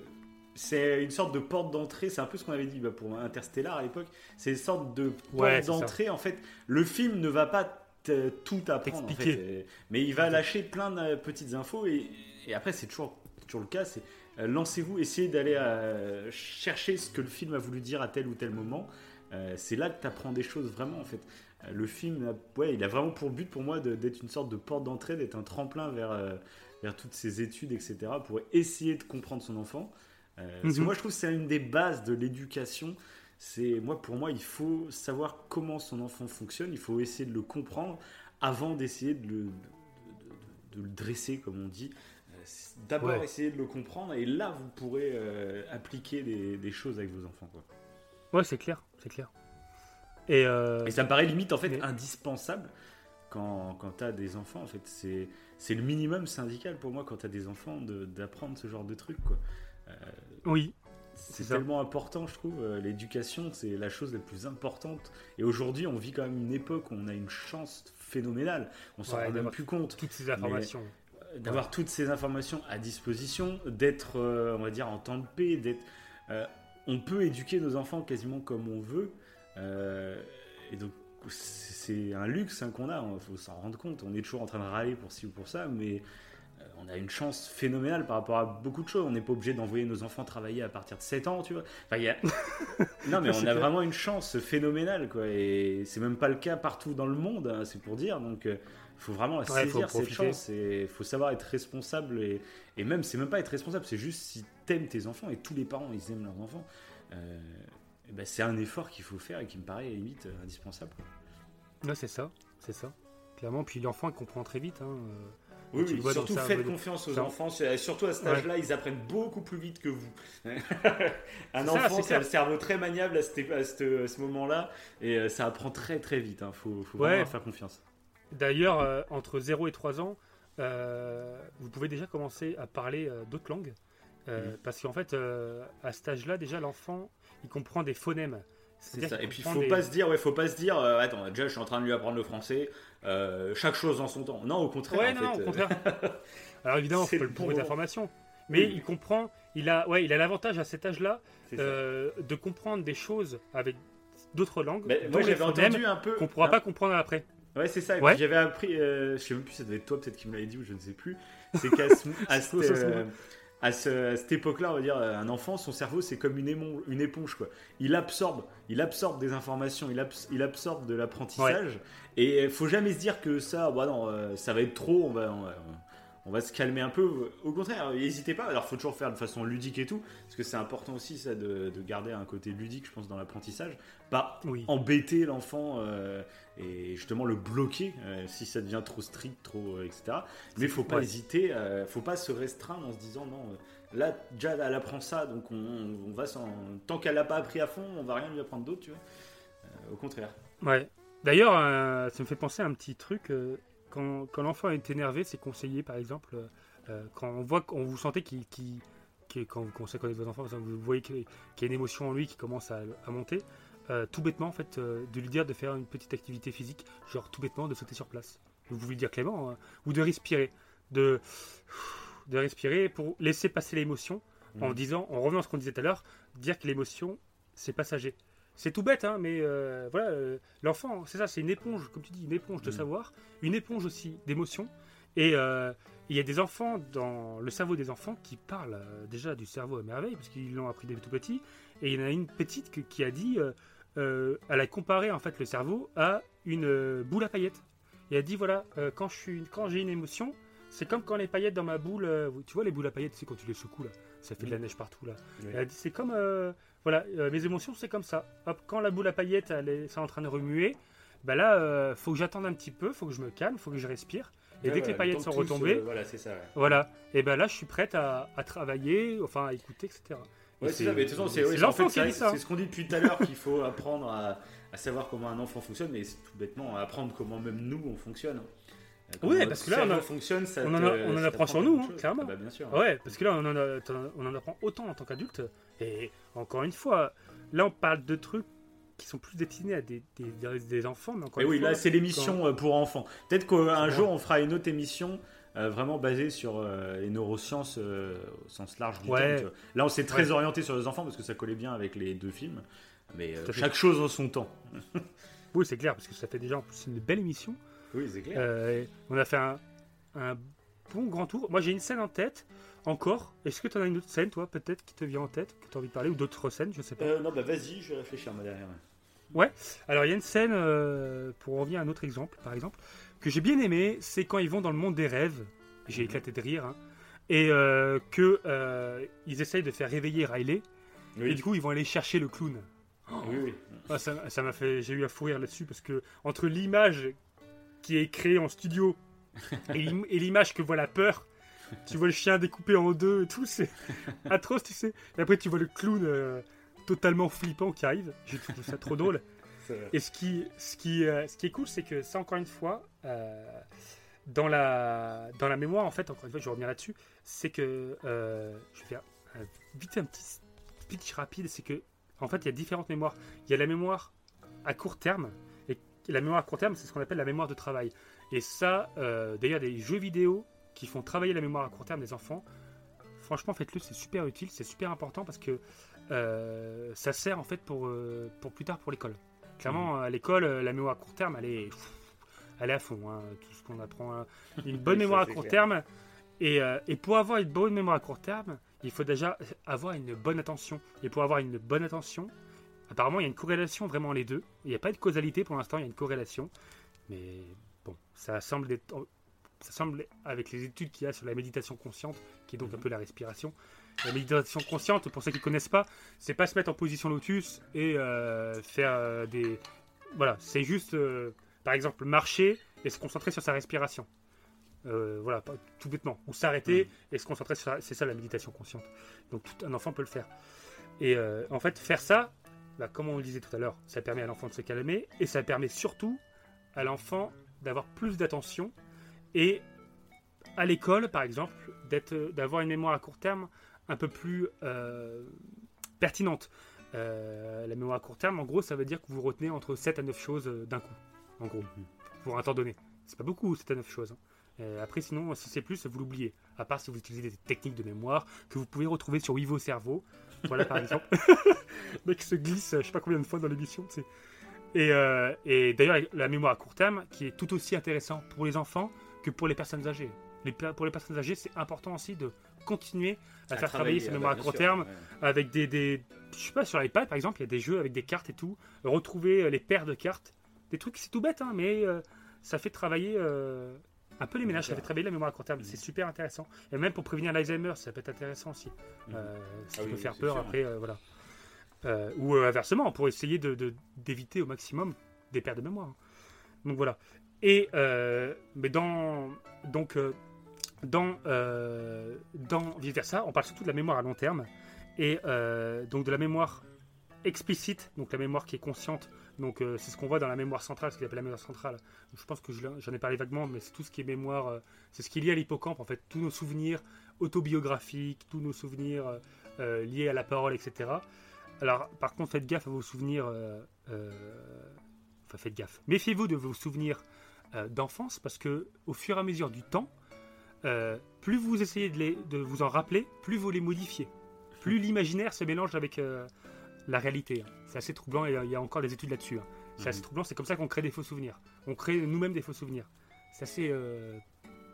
S3: C'est une sorte de porte d'entrée, c'est un peu ce qu'on avait dit bah, pour Interstellar à l'époque. C'est une sorte de porte
S2: Ouais,
S3: d'entrée. En fait, le film ne va pas tout apprendre, en
S2: T'expliquer.
S3: fait, et- mais il va lâcher plein de petites infos. Et, et après, c'est toujours, toujours le cas. C'est euh, lancez-vous, essayez d'aller euh, chercher ce que le film a voulu dire à tel ou tel moment. Euh, c'est là que tu apprends des choses vraiment en fait. Le film, a- ouais, il a vraiment pour but pour moi d'être une sorte de porte d'entrée, d'être un tremplin vers, vers toutes ces études, etc. pour essayer de comprendre son enfant. Parce que
S2: Mhm.
S3: moi je trouve que c'est une des bases de l'éducation. C'est moi pour moi il faut savoir comment son enfant fonctionne, il faut essayer de le comprendre avant d'essayer de le, de, de- de le dresser comme on dit. Euh, D'abord
S2: Ouais.
S3: essayer de le comprendre et là vous pourrez euh, appliquer des, des choses avec vos enfants. Quoi.
S2: Ouais, c'est clair, c'est clair. Et, euh,
S3: Et ça me paraît limite en fait
S2: mais-
S3: indispensable quand, quand tu as des enfants. En fait, c'est c'est le minimum syndical pour moi quand tu as des enfants de- d'apprendre ce genre de trucs. Quoi. Euh,
S2: oui,
S3: c'est tellement important, je trouve. Euh, L'éducation, c'est la chose la plus importante. Et aujourd'hui, on vit quand même une époque où on a une chance phénoménale. On s'en
S2: Ouais,
S3: rend même plus compte.
S2: toutes ces informations.
S3: Euh, D'avoir toutes ces informations à disposition, d'être, euh, on va dire, en temps de paix, d'être. euh, on peut éduquer nos enfants quasiment comme on veut. Euh, et donc, c'est un luxe hein, qu'on a, il faut s'en rendre compte. On est toujours en train de râler pour ci ou pour ça, mais on a une chance phénoménale par rapport à beaucoup de choses. On n'est pas obligé d'envoyer nos enfants travailler à partir de 7 ans, tu vois. Enfin, y a... non, mais on a
S2: clair.
S3: vraiment une chance phénoménale, quoi. Et c'est même pas le cas partout dans le monde, hein, c'est pour dire. Donc, il faut vraiment la
S2: Ouais,
S3: saisir cette chance et il faut savoir être responsable. Et, et même, c'est même pas être responsable, c'est juste si t'aimes tes enfants et tous les parents, ils aiment leurs enfants. euh, eh ben, c'est un effort qu'il faut faire et qui me paraît limite euh, indispensable. quoi.
S2: Ouais, c'est ça, c'est ça. Clairement, puis l'enfant il comprend très vite. Hein.
S3: Oui,
S2: vois
S3: surtout
S2: ça,
S3: faites confiance aux
S2: ça-
S3: enfants, sur- surtout à cet
S2: Ouais.
S3: âge-là, ils apprennent beaucoup plus vite que vous. un
S2: ça,
S3: enfant,
S2: c'est
S3: c'est
S2: clair.
S3: le cerveau très maniable à, cette- à cette- à ce moment-là, et euh, ça apprend très très vite. Il faut, faut
S2: Ouais.
S3: vraiment faire confiance.
S2: D'ailleurs, euh, entre 0 et 3 ans, euh, vous pouvez déjà commencer à parler euh, d'autres langues. Parce qu'en fait, à cet âge-là, déjà, l'enfant, il comprend des phonèmes.
S3: C'est ça. Et puis il faut
S2: des-
S3: pas se dire, ouais, faut pas se dire, euh, attends, déjà je suis en train de lui apprendre le français, euh, chaque chose en son temps. Non, au contraire.
S2: Ouais,
S3: en
S2: non,
S3: fait,
S2: au
S3: euh,
S2: contraire. Alors évidemment,
S3: C'est le
S2: prouver
S3: moment.
S2: d'informations. Mais
S3: Oui.
S2: il comprend, il a, ouais, il a l'avantage à cet âge-là euh, de comprendre des choses avec d'autres langues,
S3: Mais moi, j'avais entendu un peu.
S2: qu'on pourra
S3: hein.
S2: pas comprendre après.
S3: Ouais, c'est ça. Et
S2: Ouais.
S3: puis j'avais appris, je sais même plus, ça devait être toi peut-être qui me l'avait dit ou je ne sais plus. C'est qu'à ce- à,
S2: Ça
S3: euh, à ce- à cette époque-là, on va dire, euh, un enfant, son cerveau, c'est comme une, émon- une éponge, quoi. Il absorbe, il absorbe des informations, il, abs- il absorbe de l'apprentissage. Et il faut jamais se dire que ça, bah non, euh, ça va être trop, on va, on va, on va se calmer un peu. Au contraire, n'hésitez pas. Alors, faut toujours faire de façon ludique et tout, parce que c'est important aussi, ça, de, de garder un côté ludique, je pense, dans l'apprentissage. Pas
S2: Oui.
S3: embêter l'enfant euh, et justement le bloquer euh, si ça devient trop strict, trop, euh, etc. Mais faut pas
S2: Ouais.
S3: hésiter, faut pas se restreindre en se disant non. Là, déjà, elle apprend ça, donc on, on va s'en. Tant qu'elle l'a pas appris à fond, on va rien lui apprendre d'autre, tu vois. Au contraire.
S2: Ouais. D'ailleurs, ça me fait penser à un petit truc. Euh, quand quand l'enfant est énervé, c'est conseillé, par exemple, euh, quand on voit, qu'on vous sentez qu'il, qu'il- qu'il- quand vous à connaître votre enfant, vous voyez qu'il y a une émotion en lui qui commence à, à monter, euh, tout bêtement, en fait, euh, de lui dire de faire une petite activité physique, genre tout bêtement de sauter sur place. Vous voulez dire Clément, hein, ou de respirer, de, de respirer pour laisser passer l'émotion, en
S3: Mhm.
S2: disant, en revenant à ce qu'on disait tout à l'heure, dire que l'émotion, c'est passager. C'est tout bête, hein, mais euh, voilà, euh, l'enfant, c'est ça, c'est une éponge, comme tu dis, une éponge de
S3: Mhm.
S2: savoir, une éponge aussi d'émotions. Et euh, il y a des enfants dans le cerveau des enfants qui parlent déjà du cerveau à merveille, parce qu'ils l'ont appris dès tout petit. Et il y en a une petite que- qui a dit, elle a comparé en fait le cerveau à une boule à paillettes. Et elle a dit voilà, quand je suis, quand j'ai une émotion, c'est comme quand les paillettes dans ma boule, tu vois les boules à paillettes, c'est quand tu les secoues là, ça fait de la neige partout là.
S3: Oui.
S2: Elle a dit c'est comme voilà, euh, mes émotions c'est comme ça. Hop, quand la boule à paillettes elle est, en train de remuer, bah là euh, faut que j'attende un petit peu, faut que je me calme, faut que je respire. Et dès que les paillettes sont retombées,
S3: voilà, ça. ouais.
S2: voilà, et ben là je suis prête à, à travailler, enfin à écouter, etc. Et
S3: Ouais, c'est ouais,
S2: l'enfant
S3: en fait,
S2: qui dit ça.
S3: C'est ce qu'on dit depuis tout à l'heure qu'il faut apprendre à, à savoir comment un enfant fonctionne, mais c'est tout bêtement apprendre comment même nous on fonctionne. Euh, comment
S2: Oui, parce que là, on,
S3: cerveau
S2: a-
S3: fonctionne, ça
S2: on en,
S3: te-
S2: a- on en
S3: ça
S2: apprend sur nous, hein, clairement.
S3: Ah bah, bien sûr.
S2: Ouais, parce que là, on en, a- on en apprend autant en tant qu'adulte. Et encore une fois, là, on parle de trucs qui sont plus destinés à des, des, enfants. Mais encore
S3: Mais
S2: une
S3: oui,
S2: fois,
S3: là c'est l'émission euh, pour enfants. Peut-être qu'un jour on fera une autre émission euh, vraiment basée sur euh, les neurosciences euh, au sens large du
S2: Ouais.
S3: terme. Là on s'est très
S2: Ouais.
S3: orienté sur les enfants parce que ça collait bien avec les deux films. Mais chaque chose en son temps.
S2: Oui, c'est clair, parce que ça fait déjà en plus une belle émission.
S3: Oui, c'est clair.
S2: On a fait un, un bon grand tour. Moi, j'ai une scène en tête, encore. Est-ce que tu en as une autre scène, toi, peut-être, qui te vient en tête, que tu as envie de parler, ou d'autres scènes, je sais pas.
S3: Euh, non, bah vas-y, je vais réfléchir moi derrière.
S2: Alors, il y a une scène, euh, pour revenir à un autre exemple, par exemple, que j'ai bien aimé, c'est quand ils vont dans le monde des rêves. J'ai
S3: Mhm.
S2: éclaté de rire. hein, et euh, que euh, ils essayent de faire réveiller Riley. Et du coup, ils vont aller chercher le clown.
S3: oui, oui.
S2: Ah, ça m'a fait, j'ai eu à fou rire là-dessus parce que entre l'image qui est créée en studio et l'image que voit la peur, tu vois le chien découpé en deux et tout, c'est atroce, tu sais. Et après, tu vois le clown euh, totalement flippant qui arrive. J'ai trouvé ça trop drôle. Et ce qui, ce qui, euh, ce qui est cool, c'est que ça, encore une fois, euh, dans, la, dans la mémoire, en fait, encore une fois, je revenir là-dessus, c'est que, je vais faire vite un petit speech rapide, c'est que, en fait, il y a différentes mémoires. Il y a la mémoire à court terme, et la mémoire à court terme, c'est ce qu'on appelle la mémoire de travail. Et ça, euh, d'ailleurs, des jeux vidéo qui font travailler la mémoire à court terme des enfants, franchement, faites-le, c'est super utile, c'est super important parce que euh, ça sert en fait pour, euh, pour plus tard pour l'école. Clairement, à l'école, euh, la mémoire à court terme, elle est, elle est à fond. hein, tout ce qu'on apprend, hein. une bonne mémoire à court
S3: clair.
S2: terme. Et, euh, et pour avoir une bonne mémoire à court terme, il faut déjà avoir une bonne attention. Et pour avoir une bonne attention, apparemment, il y a une corrélation vraiment les deux. Il n'y a pas de causalité pour l'instant, il y a une corrélation. Mais bon, ça semble être, ça semble avec les études qu'il y a sur la méditation consciente, qui est donc un peu la respiration. La méditation consciente, pour ceux qui ne connaissent pas, c'est pas se mettre en position lotus et euh, faire euh, des. Voilà, c'est juste, euh, par exemple, marcher et se concentrer sur sa respiration. Voilà, tout bêtement. Ou s'arrêter et se concentrer sur sa... C'est ça la méditation consciente. Donc tout un enfant peut le faire. Et en fait, faire ça, bah, comme on le disait tout à l'heure, ça permet à l'enfant de se calmer et ça permet surtout à l'enfant d'avoir plus d'attention et à l'école, par exemple, d'être, d'avoir une mémoire à court terme un peu plus euh, pertinente. Euh, la mémoire à court terme, en gros, ça veut dire que vous retenez entre 7 à 9 choses euh, d'un coup, en gros, pour un temps donné. C'est pas beaucoup, 7 à 9 choses. hein. Euh, après, sinon, si c'est plus, vous l'oubliez. À part si vous utilisez des techniques de mémoire que vous pouvez retrouver sur Vivo Cerveau. Voilà, par exemple. le mec se glisse, je sais pas combien de fois dans l'émission, tu sais. Et, euh, et d'ailleurs, la mémoire à court terme, qui est tout aussi intéressant pour les enfants que pour les personnes âgées. Les, pour les personnes âgées, c'est important aussi de continuer à,
S3: À
S2: faire travailler mémoires
S3: bah,
S2: à court terme
S3: ouais.
S2: avec des, des. Je sais pas, sur l'iPad par exemple, il y a des jeux avec des cartes et tout. Retrouver euh, les paires de cartes. Des trucs, c'est tout bête, hein, mais euh, ça fait travailler euh, un peu les ménages, ça fait travailler la mémoire à court terme.
S3: Mm.
S2: C'est super intéressant. Et même pour prévenir l'Alzheimer, ça peut être intéressant aussi. Euh, ce qui
S3: Ah
S2: peut
S3: oui,
S2: faire peur
S3: sûr,
S2: après, voilà. Ou inversement, pour essayer de- de- d'éviter au maximum des pertes de mémoire. Donc voilà. Et euh, mais dans donc euh, dans euh, dans vice versa, on parle surtout de la mémoire à long terme et donc de la mémoire explicite, donc la mémoire qui est consciente. Donc c'est ce qu'on voit dans la mémoire centrale, ce qu'il appelle la mémoire centrale. Je pense que j'en ai parlé vaguement, mais c'est tout ce qui est mémoire, c'est ce qui est lié à l'hippocampe en fait, tous nos souvenirs autobiographiques, tous nos souvenirs liés à la parole, etc. Alors par contre, faites gaffe à vos souvenirs. enfin, faites gaffe. Méfiez-vous de vos souvenirs euh, d'enfance parce que au fur et à mesure du temps, euh, plus vous essayez de, les- de vous en rappeler, plus vous les modifiez. Plus l'imaginaire se mélange avec euh, la réalité. hein. C'est assez troublant et il y a encore des études là-dessus. hein. C'est assez troublant, c'est comme ça qu'on crée des faux souvenirs. On crée nous-mêmes des faux souvenirs. C'est assez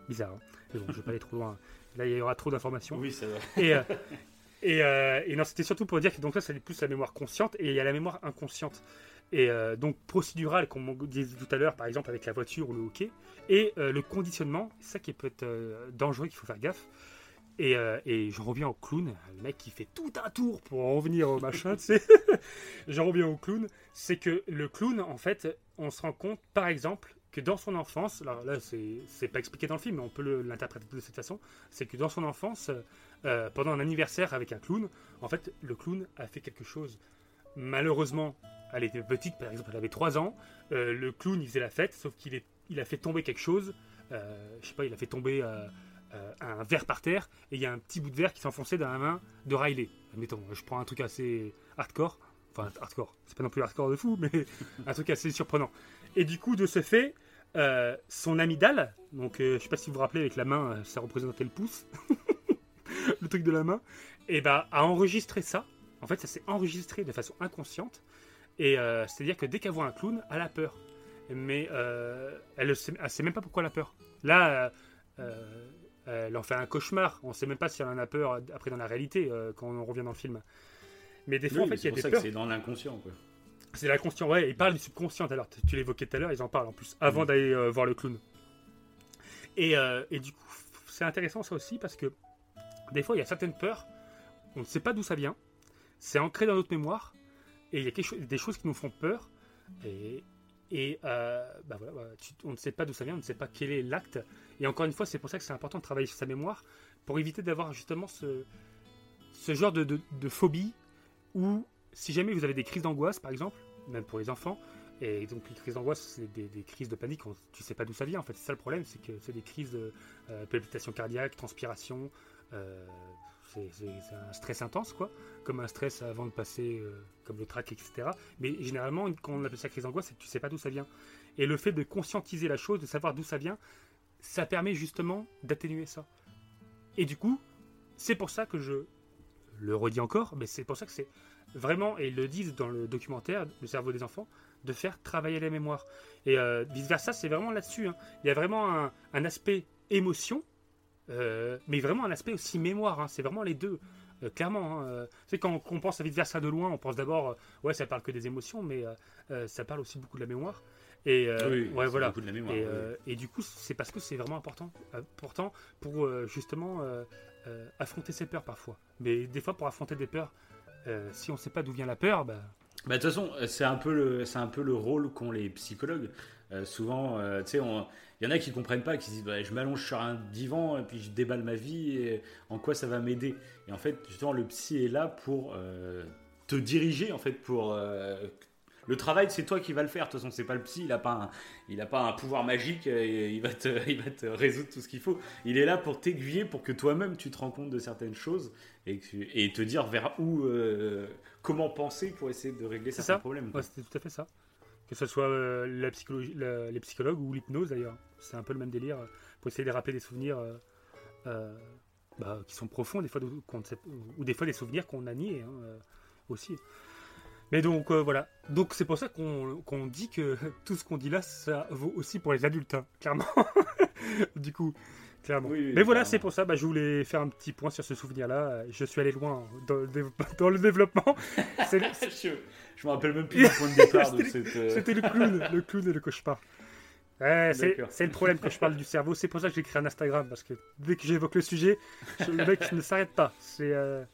S2: bizarre. hein. Mais bon, je vais pas aller trop loin. Là, il y aura trop d'informations.
S3: Oui, ça va.
S2: Et, et, euh, et non, c'était surtout pour dire que donc ça, c'est plus la mémoire consciente et il y a la mémoire inconsciente. Et euh, donc procédurale, comme on disait tout à l'heure, par exemple avec la voiture ou le hockey, et euh, le conditionnement, c'est ça qui peut être dangereux, qu'il faut faire gaffe. Et, et j'en reviens au clown, le mec qui fait tout un tour pour en revenir au machin, tu sais. j'en reviens au clown, c'est que le clown, en fait, on se rend compte, par exemple, que dans son enfance, alors là, c'est pas expliqué dans le film, mais on peut l'interpréter de cette façon, c'est que dans son enfance, euh, pendant un anniversaire avec un clown, en fait, le clown a fait quelque chose. Malheureusement, elle était petite, par exemple, elle avait 3 ans, euh, le clown, il faisait la fête, sauf qu'il il a fait tomber quelque chose, euh, je sais pas, il a fait tomber un verre par terre, et il y a un petit bout de verre qui s'enfonçait dans la main de Riley. Admettons, je prends un truc assez hardcore, enfin hardcore, c'est pas non plus hardcore de fou, mais un truc assez surprenant. Et du coup, de ce fait, euh, son amygdale, donc euh, je sais pas si vous vous rappelez avec la main, euh, ça représentait le pouce, le truc de la main, et bah a enregistré ça. En fait, ça s'est enregistré de façon inconsciente. Et euh, c'est-à-dire que dès qu'elle voit un clown, elle a peur. Mais elle ne sait, même pas pourquoi elle a peur. Là, elle en fait un cauchemar. On ne sait même pas si elle en a peur après dans la réalité quand on revient dans le film. Mais des fois,
S3: Oui,
S2: en fait, il y
S3: c'est
S2: a
S3: pour
S2: des
S3: ça que
S2: peurs.
S3: c'est dans l'inconscient,
S2: C'est l'inconscient, ouais. Ils parlent du subconscient. Alors, tu l'évoquais tout à l'heure, ils en parlent en plus, avant
S3: Mhm.
S2: d'aller euh, voir le clown. Et, euh, et du coup, c'est intéressant ça aussi parce que des fois, il y a certaines peurs, on ne sait pas d'où ça vient, c'est ancré dans notre mémoire, et il y a quelque chose, des choses qui nous font peur, et, et euh, bah voilà, bah, tu- on ne sait pas d'où ça vient, on ne sait pas quel est l'acte. Et encore une fois, c'est pour ça que c'est important de travailler sur sa mémoire, pour éviter d'avoir justement ce, ce genre de, de- de phobie où, si jamais vous avez des crises d'angoisse, par exemple, même pour les enfants, et donc les crises d'angoisse, c'est des, crises de panique, on- tu sais pas d'où ça vient en fait. C'est ça le problème, c'est que c'est des crises de euh, palpitations cardiaques, transpiration, euh, c'est un stress intense quoi, comme un stress avant de passer, euh, comme le trac, etc. Mais généralement, quand on appelle ça crise d'angoisse, c'est que tu sais pas d'où ça vient. Et le fait de conscientiser la chose, de savoir d'où ça vient, ça permet justement d'atténuer ça. Et du coup, c'est pour ça que je le redis encore, mais c'est pour ça que c'est vraiment, et ils le disent dans le documentaire, Le cerveau des enfants, de faire travailler la mémoire. Et euh, vice-versa, c'est vraiment là-dessus. hein. Il y a vraiment un, un aspect émotion, euh, mais vraiment un aspect aussi mémoire. hein. C'est vraiment les deux. euh, clairement, hein. C'est quand on pense à vice-versa de loin, on pense d'abord, ouais, ça parle que des émotions, mais ça parle aussi beaucoup de la mémoire. Et euh,
S3: Oui,
S2: ouais, voilà.
S3: beaucoup de la mémoire,
S2: et,
S3: oui.
S2: et du coup, c'est parce que c'est vraiment important, important pour euh, justement affronter ses peurs parfois. Mais des fois, pour affronter des peurs, euh, si on ne sait pas d'où vient la peur, bah,
S3: Bah, de toute façon, euh, c'est un peu le, c'est un peu le rôle qu'ont les psychologues. Euh, souvent, tu sais, il y en a qui comprennent pas, qui se disent, bah, je m'allonge sur un divan et puis je déballe ma vie. En quoi ça va m'aider? Et en fait, justement, le psy est là pour te diriger, en fait, pour le travail, c'est toi qui vas le faire. De toute façon, c'est pas le psy, il a pas un, il a pas un pouvoir magique. Et il va te, il va te résoudre tout ce qu'il faut. Il est là pour t'aiguiller, pour que toi-même tu te rends compte de certaines choses et, que tu- et te dire vers où, euh, comment penser pour essayer de régler
S2: c'est
S3: certains
S2: ça.
S3: problèmes.
S2: Ouais, c'était tout à fait ça. Que ce soit euh, la psychologie, la- les psychologues ou l'hypnose d'ailleurs. C'est un peu le même délire euh, pour essayer de rappeler des souvenirs. euh, bah, qui sont profonds, des fois, ou des fois des souvenirs qu'on a niés hein, aussi. Mais donc euh, voilà, donc c'est pour ça qu'on dit que tout ce qu'on dit là, ça vaut aussi pour les adultes, hein, clairement. du coup, clairement.
S3: Oui, oui,
S2: Mais voilà, c'est pour ça, bah, je voulais faire un petit point sur ce souvenir-là. Je suis allé loin dans le, dans le développement. C'est-
S3: je, je me rappelle même plus du point de départ
S2: C'était-
S3: euh,
S2: C'était le clown, le clown et le cauchemar. Ouais, c'est le problème que je parle du cerveau. C'est pour ça que j'ai créé un Instagram parce que dès que j'évoque le sujet, je- le mec ne s'arrête pas. C'est euh,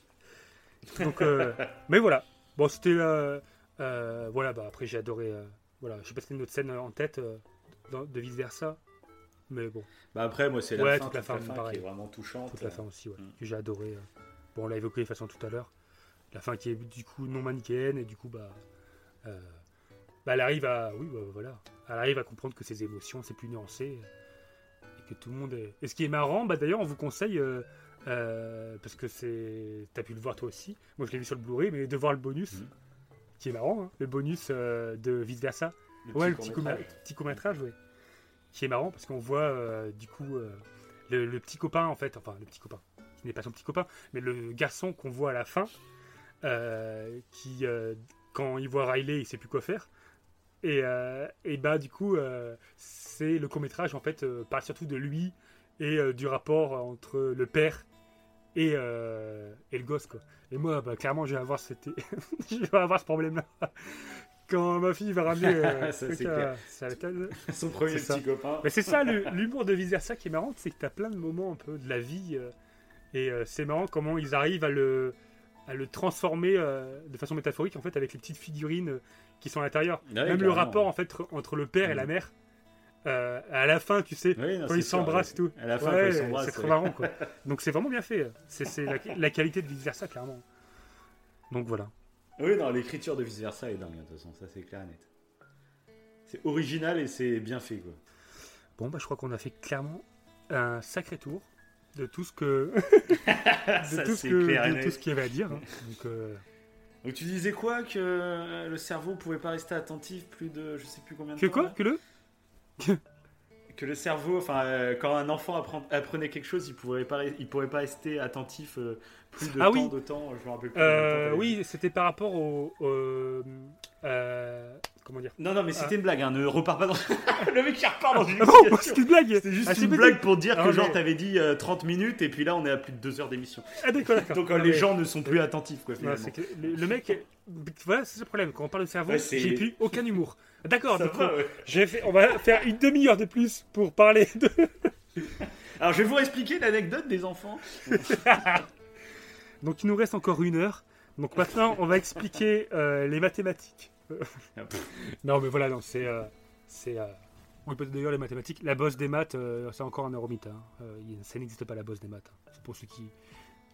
S2: donc, euh, mais voilà. Bon, c'était euh, euh, voilà. Bah après, j'ai adoré. euh, voilà, je sais pas si c'était une autre scène en tête de vice versa, mais bon,
S3: Bah après, moi, c'est la
S2: Ouais,
S3: fin,
S2: toute la fin,
S3: qui
S2: pareil.
S3: est vraiment touchante.
S2: toute la fin aussi, ouais,
S3: Mm.
S2: que j'ai adoré. Bon, on l'a évoqué de façon tout à l'heure. La fin qui est du coup non manichéenne et du coup bah, euh, bah elle arrive à oui bah, voilà, elle arrive à comprendre que ses émotions c'est plus nuancé et que tout le monde est. Et ce qui est marrant, bah d'ailleurs on vous conseille euh, euh, parce que c'est t'as pu le voir toi aussi. Moi je l'ai vu sur le Blu-ray, mais de voir le bonus
S3: Mhm.
S2: qui est marrant, hein, le bonus euh, de vice versa.
S3: Le
S2: Ouais, le
S3: petit
S2: petit,
S3: court-métrage.
S2: court- petit court-métrage, ouais. Qui est marrant parce qu'on voit euh, du coup le, le petit copain, en fait, enfin le petit copain, qui n'est pas son petit copain, mais le garçon qu'on voit à la fin, qui, quand il voit Riley, il sait plus quoi faire. Et, et bah, du coup, c'est le court-métrage, en fait, parle surtout de lui et du rapport entre le père et, euh, et le gosse, quoi. Et moi, bah, clairement, je vais avoir, cette... je vais avoir ce problème-là. Quand ma fille va ramener. euh,
S3: Ça,
S2: truc
S3: c'est
S2: à-
S3: clair.
S2: ça va être-
S3: Son premier petit copain.
S2: mais c'est ça l'humour de vice versa qui est marrant, c'est que tu as plein de moments un peu de la vie euh, et euh, c'est marrant comment ils arrivent à le, à le transformer euh, de façon métaphorique en fait avec les petites figurines euh, qui sont à l'intérieur.
S3: Ouais,
S2: Même le rapport en fait entre le père et la
S3: Mm.
S2: mère. Euh, à la fin, tu sais,
S3: Oui, non,
S2: quand ils s'embrassent et tout.
S3: À la fin,
S2: Ouais, c'est trop marrant quoi. Donc c'est vraiment bien fait. C'est la, la qualité de vice versa clairement. Donc voilà.
S3: Oui, non, l'écriture de vice versa est dingue, de toute façon, ça c'est clair et net. C'est original et c'est bien fait, quoi.
S2: Bon bah je crois qu'on a fait clairement un sacré tour de tout ce que de
S3: Ça,
S2: tout ce
S3: c'est
S2: que-
S3: clair et
S2: de
S3: net.
S2: tout ce qu'il y avait à dire. hein. Donc euh,
S3: Donc tu disais quoi que euh, le cerveau pouvait pas rester attentif plus de je sais plus combien de
S2: que
S3: temps
S2: quoi
S3: là?
S2: Que le
S3: Que le cerveau, enfin euh, quand un enfant apprend- apprenait quelque chose, il pourrait pas, il pourrait pas rester attentif euh, plus de
S2: Ah
S3: temps
S2: oui.
S3: de temps. Je me rappelle plus. temps
S2: Euh, oui, c'était par rapport au. au- comment dire.
S3: Non, non, mais
S2: Ah.
S3: c'était une blague. Hein, ne repars pas dans. le mec qui repart dans une
S2: Ah
S3: explication.
S2: c'est une blague
S3: C'était juste
S2: Ah, c'est
S3: une blague pour dire
S2: Ah,
S3: que genre
S2: mais-
S3: t'avais dit euh, 30 minutes et puis là on est à plus de 2 heures d'émission.
S2: Ah d'accord, d'accord.
S3: Donc euh,
S2: Ah,
S3: les
S2: mais-
S3: gens ne sont plus attentifs quoi finalement.
S2: que le, le mec. Voilà, c'est ce problème. Quand on parle de cerveau,
S3: Ouais,
S2: j'ai plus aucun humour. D'accord, donc
S3: va,
S2: on,
S3: ouais.
S2: j'ai fait- on va faire une demi-heure de plus pour parler de.
S3: Alors je vais vous expliquer l'anecdote des enfants.
S2: Donc il nous reste encore une heure. Donc maintenant, on va expliquer euh, les mathématiques. non, mais voilà, non, c'est. euh, c'est euh, oui, peut-être d'ailleurs les mathématiques. La bosse des maths, euh, c'est encore un euromythe. hein. Euh, ça n'existe pas la bosse des maths. hein. C'est pour ceux qui,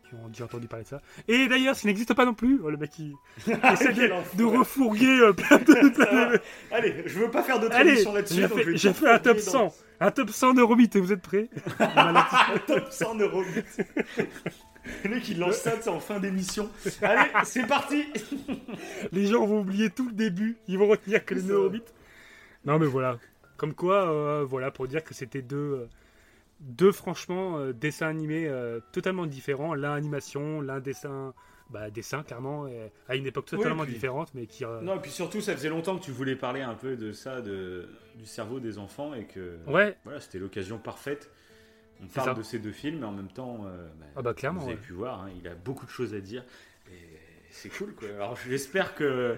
S2: qui ont déjà entendu parler de ça. Et d'ailleurs, ça n'existe pas non plus. Oh, le mec qui essaie de, de refourguer plein de.
S3: Allez, je veux pas faire d'autres
S2: Allez,
S3: émissions là-dessus.
S2: j'ai fait, un top
S3: refourguer dans-
S2: 100. Un top 100 d'euromythes. Vous êtes prêts?
S3: Un top 100 euros. Le mec il lance ça en fin d'émission. Allez, c'est parti.
S2: Les gens vont oublier tout le début, ils vont retenir que les
S3: ça.
S2: neurobites. Non mais voilà. Comme quoi, euh, voilà, pour dire que c'était deux, euh, deux franchement euh, dessins animés totalement différents. L'un animation, l'un dessin, bah dessin clairement, à une époque totalement
S3: puis-
S2: différente, mais qui. euh,
S3: Non, et puis surtout, ça faisait longtemps que tu voulais parler un peu de ça, de, du cerveau des enfants, et que
S2: Ouais.
S3: voilà, c'était l'occasion parfaite. On parle
S2: ça.
S3: de ces deux films, mais en même temps, euh, bah,
S2: Ah bah, clairement,
S3: vous avez
S2: ouais.
S3: pu voir, hein, il a beaucoup de choses à dire, et c'est cool. Quoi. Alors j'espère que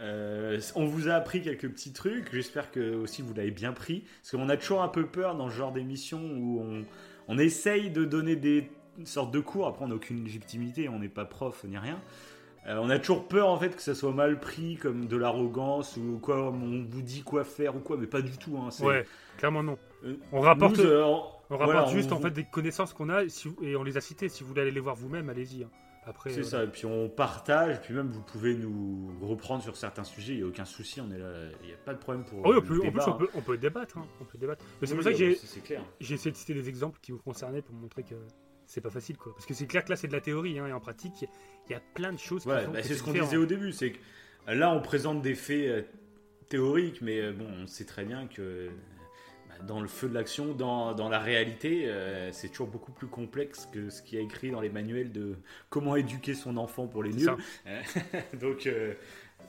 S3: euh, on vous a appris quelques petits trucs. J'espère que aussi vous l'avez bien pris, parce qu'on a toujours un peu peur dans ce genre d'émission où on, on essaye de donner des sortes de cours. Après, on n'a aucune légitimité, on n'est pas prof ni rien. Euh, on a toujours peur en fait que ça soit mal pris comme de l'arrogance ou quoi, on vous dit quoi faire ou quoi, mais pas du tout. Hein,
S2: Ouais, clairement non.
S3: Euh,
S2: On rapporte,
S3: nous, euh, on-
S2: on rapporte
S3: voilà,
S2: juste
S3: on
S2: en
S3: vous-
S2: fait des connaissances qu'on a si vous- et on les a citées. Si vous voulez aller les voir vous-même, allez-y. hein. Après,
S3: C'est
S2: voilà.
S3: ça, et puis on partage, puis même vous pouvez nous reprendre sur certains sujets, il n'y a aucun souci, on est là, il n'y a pas de problème pour
S2: Ah oui,
S3: euh,
S2: en plus,
S3: le
S2: en plus, on,
S3: hein.
S2: peut, on peut débattre. hein. On peut débattre. Mais c'est
S3: Oui,
S2: pour ça que j'ai,
S3: c'est- c'est clair.
S2: j'ai essayé de citer des exemples qui vous concernaient pour montrer que c'est pas facile. quoi. Parce que c'est clair que là, c'est de la théorie. hein, et en pratique, il y a plein de choses
S3: Ouais, bah, c'est ce qu'on disait au début, c'est que euh, là on présente des faits euh, théoriques, mais euh, bon, on sait très bien que euh, dans le feu de l'action, dans, dans la réalité, euh, c'est toujours beaucoup plus complexe que ce qui est écrit dans les manuels de comment éduquer son enfant pour les nuls. Donc, euh,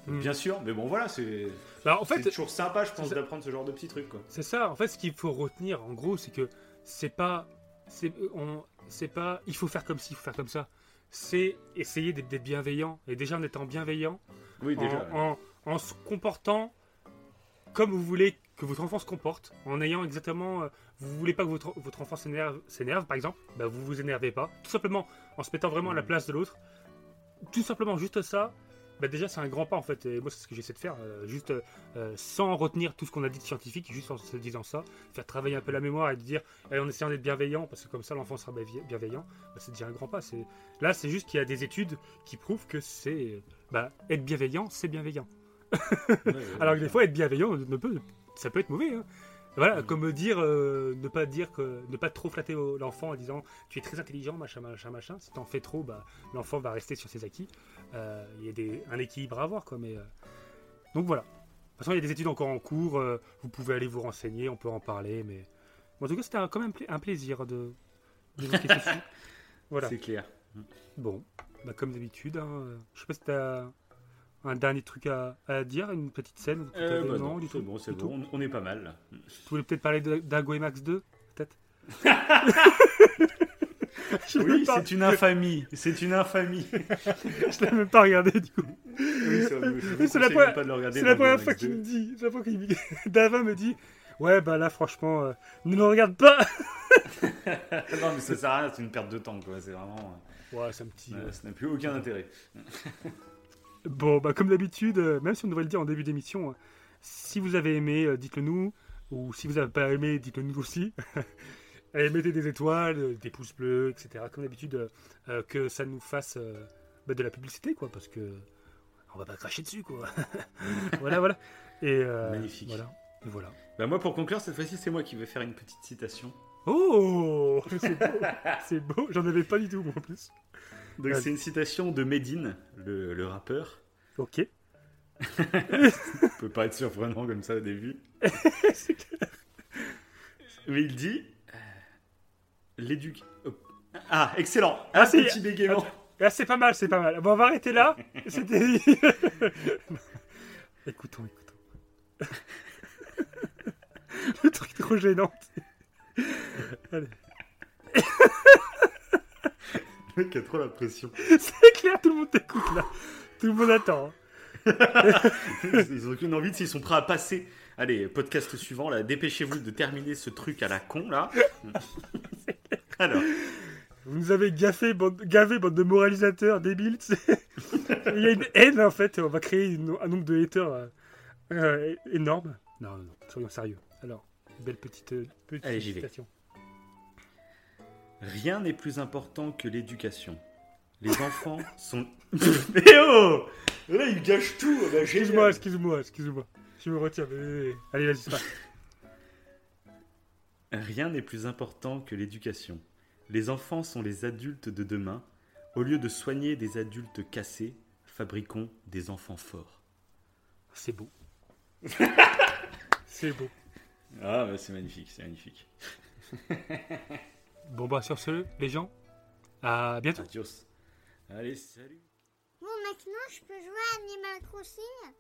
S2: Mm.
S3: bien sûr, mais bon, voilà, c'est
S2: Bah, en
S3: c'est
S2: fait,
S3: toujours sympa, je pense, d'apprendre ce genre de petits trucs.
S2: C'est ça. En fait, ce qu'il faut retenir, en gros, c'est que c'est pas, c'est, c'est pas, il faut faire comme ci, il faut faire comme ça. C'est essayer d'être, bienveillant. Et déjà en étant bienveillant,
S3: Oui,
S2: en,
S3: déjà.
S2: en, en se comportant comme vous voulez que votre enfant se comporte, en ayant exactement, euh, vous voulez pas que votre, votre enfant s'énerve, s'énerve, par exemple, bah vous vous énervez pas. Tout simplement, en se mettant vraiment à la place de l'autre. Tout simplement, juste ça. Bah déjà c'est un grand pas en fait et moi c'est ce que j'essaie de faire euh, juste euh, sans retenir tout ce qu'on a dit de scientifique juste en se disant ça faire travailler un peu la mémoire et de dire et en essayant d'être bienveillant parce que comme ça l'enfant sera bienve- bienveillant bah, c'est déjà un grand pas c'est là c'est juste qu'il y a des études qui prouvent que c'est bah, être bienveillant c'est bienveillant alors que des fois être bienveillant ne peut ça peut être mauvais hein. voilà
S3: Mm.
S2: comme dire euh, ne pas dire que ne pas trop flatter l'enfant en disant tu es très intelligent machin machin machin si t'en fais trop bah l'enfant va rester sur ses acquis Euh, il y a des, un équilibre à avoir quoi mais euh, donc voilà de toute façon il y a des études encore en cours vous pouvez aller vous renseigner on peut en parler mais en tout cas c'était quand même un plaisir de d'évoquer ceci voilà
S3: C'est clair.
S2: bon bah, comme d'habitude hein, je sais pas si t'as un dernier truc à, à dire une petite scène
S3: Euh, bah
S2: non, du
S3: c'est
S2: tout
S3: bon, c'est bon, on, on est pas mal. là.
S2: tu voulais peut-être parler d'Ago et Max 2 peut-être
S3: Oui, c'est une infamie. C'est une infamie.
S2: je l'ai même pas regardé du coup
S3: Oui,
S2: c'est la première-
S3: pas de le
S2: la fois qu'il
S3: 2.
S2: me dit, c'est la fois qu'il me dit, Dava me dit, ouais bah là franchement, euh, ne le regarde pas.
S3: non, mais ça sert à rien, c'est une perte de temps, quoi. C'est vraiment.
S2: Ouais, c'est un petit.
S3: euh, ça n'a plus aucun intérêt.
S2: Bon bah comme d'habitude, euh, même si on devrait le dire en début d'émission, euh, si vous avez aimé, euh, dites-le nous, ou si vous n'avez pas aimé, dites-le nous aussi. Et mettez des étoiles, des pouces bleus, etc. Comme d'habitude, euh, que ça nous fasse euh, bah, de la publicité, quoi, parce que on va pas cracher dessus, quoi. voilà, voilà. Et euh,
S3: Magnifique.
S2: Voilà. Et voilà.
S3: Bah, moi, pour conclure, cette fois-ci, c'est moi qui vais faire une petite citation.
S2: Oh, c'est beau, c'est beau. J'en avais pas du tout, moi, en plus.
S3: Donc, c'est une citation de Medine, le, le rappeur.
S2: Ok.
S3: Ça peut pas être surprenant comme ça au début. Mais il dit euh, l'éduc. oh. Ah, excellent. Un
S2: Ah,
S3: petit bégaiement.
S2: Ah, c'est pas mal, c'est pas mal. Bon, on va arrêter là. C'était. écoutons, écoutons. Le truc trop gênant. Allez.
S3: Le mec a trop la pression.
S2: C'est clair, tout le monde t'écoute là. Tout le monde attend. hein.
S3: Ils ont aucune envie, s'ils sont prêts à passer. Allez, podcast suivant, là, dépêchez-vous de terminer ce truc à la con, là. Alors,
S2: Vous nous avez gaffé, bande, gavé, bande de moralisateurs débiles. Il y a une haine en fait. On va créer une- un nombre de haters euh, euh, énorme. Non, non, non, soyons sérieux. Alors, belle petite, euh, petite
S3: Allez,
S2: citation.
S3: Rien n'est plus important que l'éducation. Les enfants sont. Eh oh Là, il gâche tout. Bah,
S2: Excuse-moi,
S3: génial.
S2: excuse-moi, excuse-moi. Je me retiens. mais- mais- mais- Allez, vas-y, c'est parti.
S3: Rien n'est plus important que l'éducation. Les enfants sont les adultes de demain. Au lieu de soigner des adultes cassés, fabriquons des enfants forts.
S2: C'est beau. c'est beau.
S3: Ah, bah, c'est magnifique, c'est magnifique.
S2: Bon, bah, sur ce, les gens, à bientôt.
S3: Adios. Allez, salut.
S1: Bon, maintenant, je peux jouer à Animal Crossing?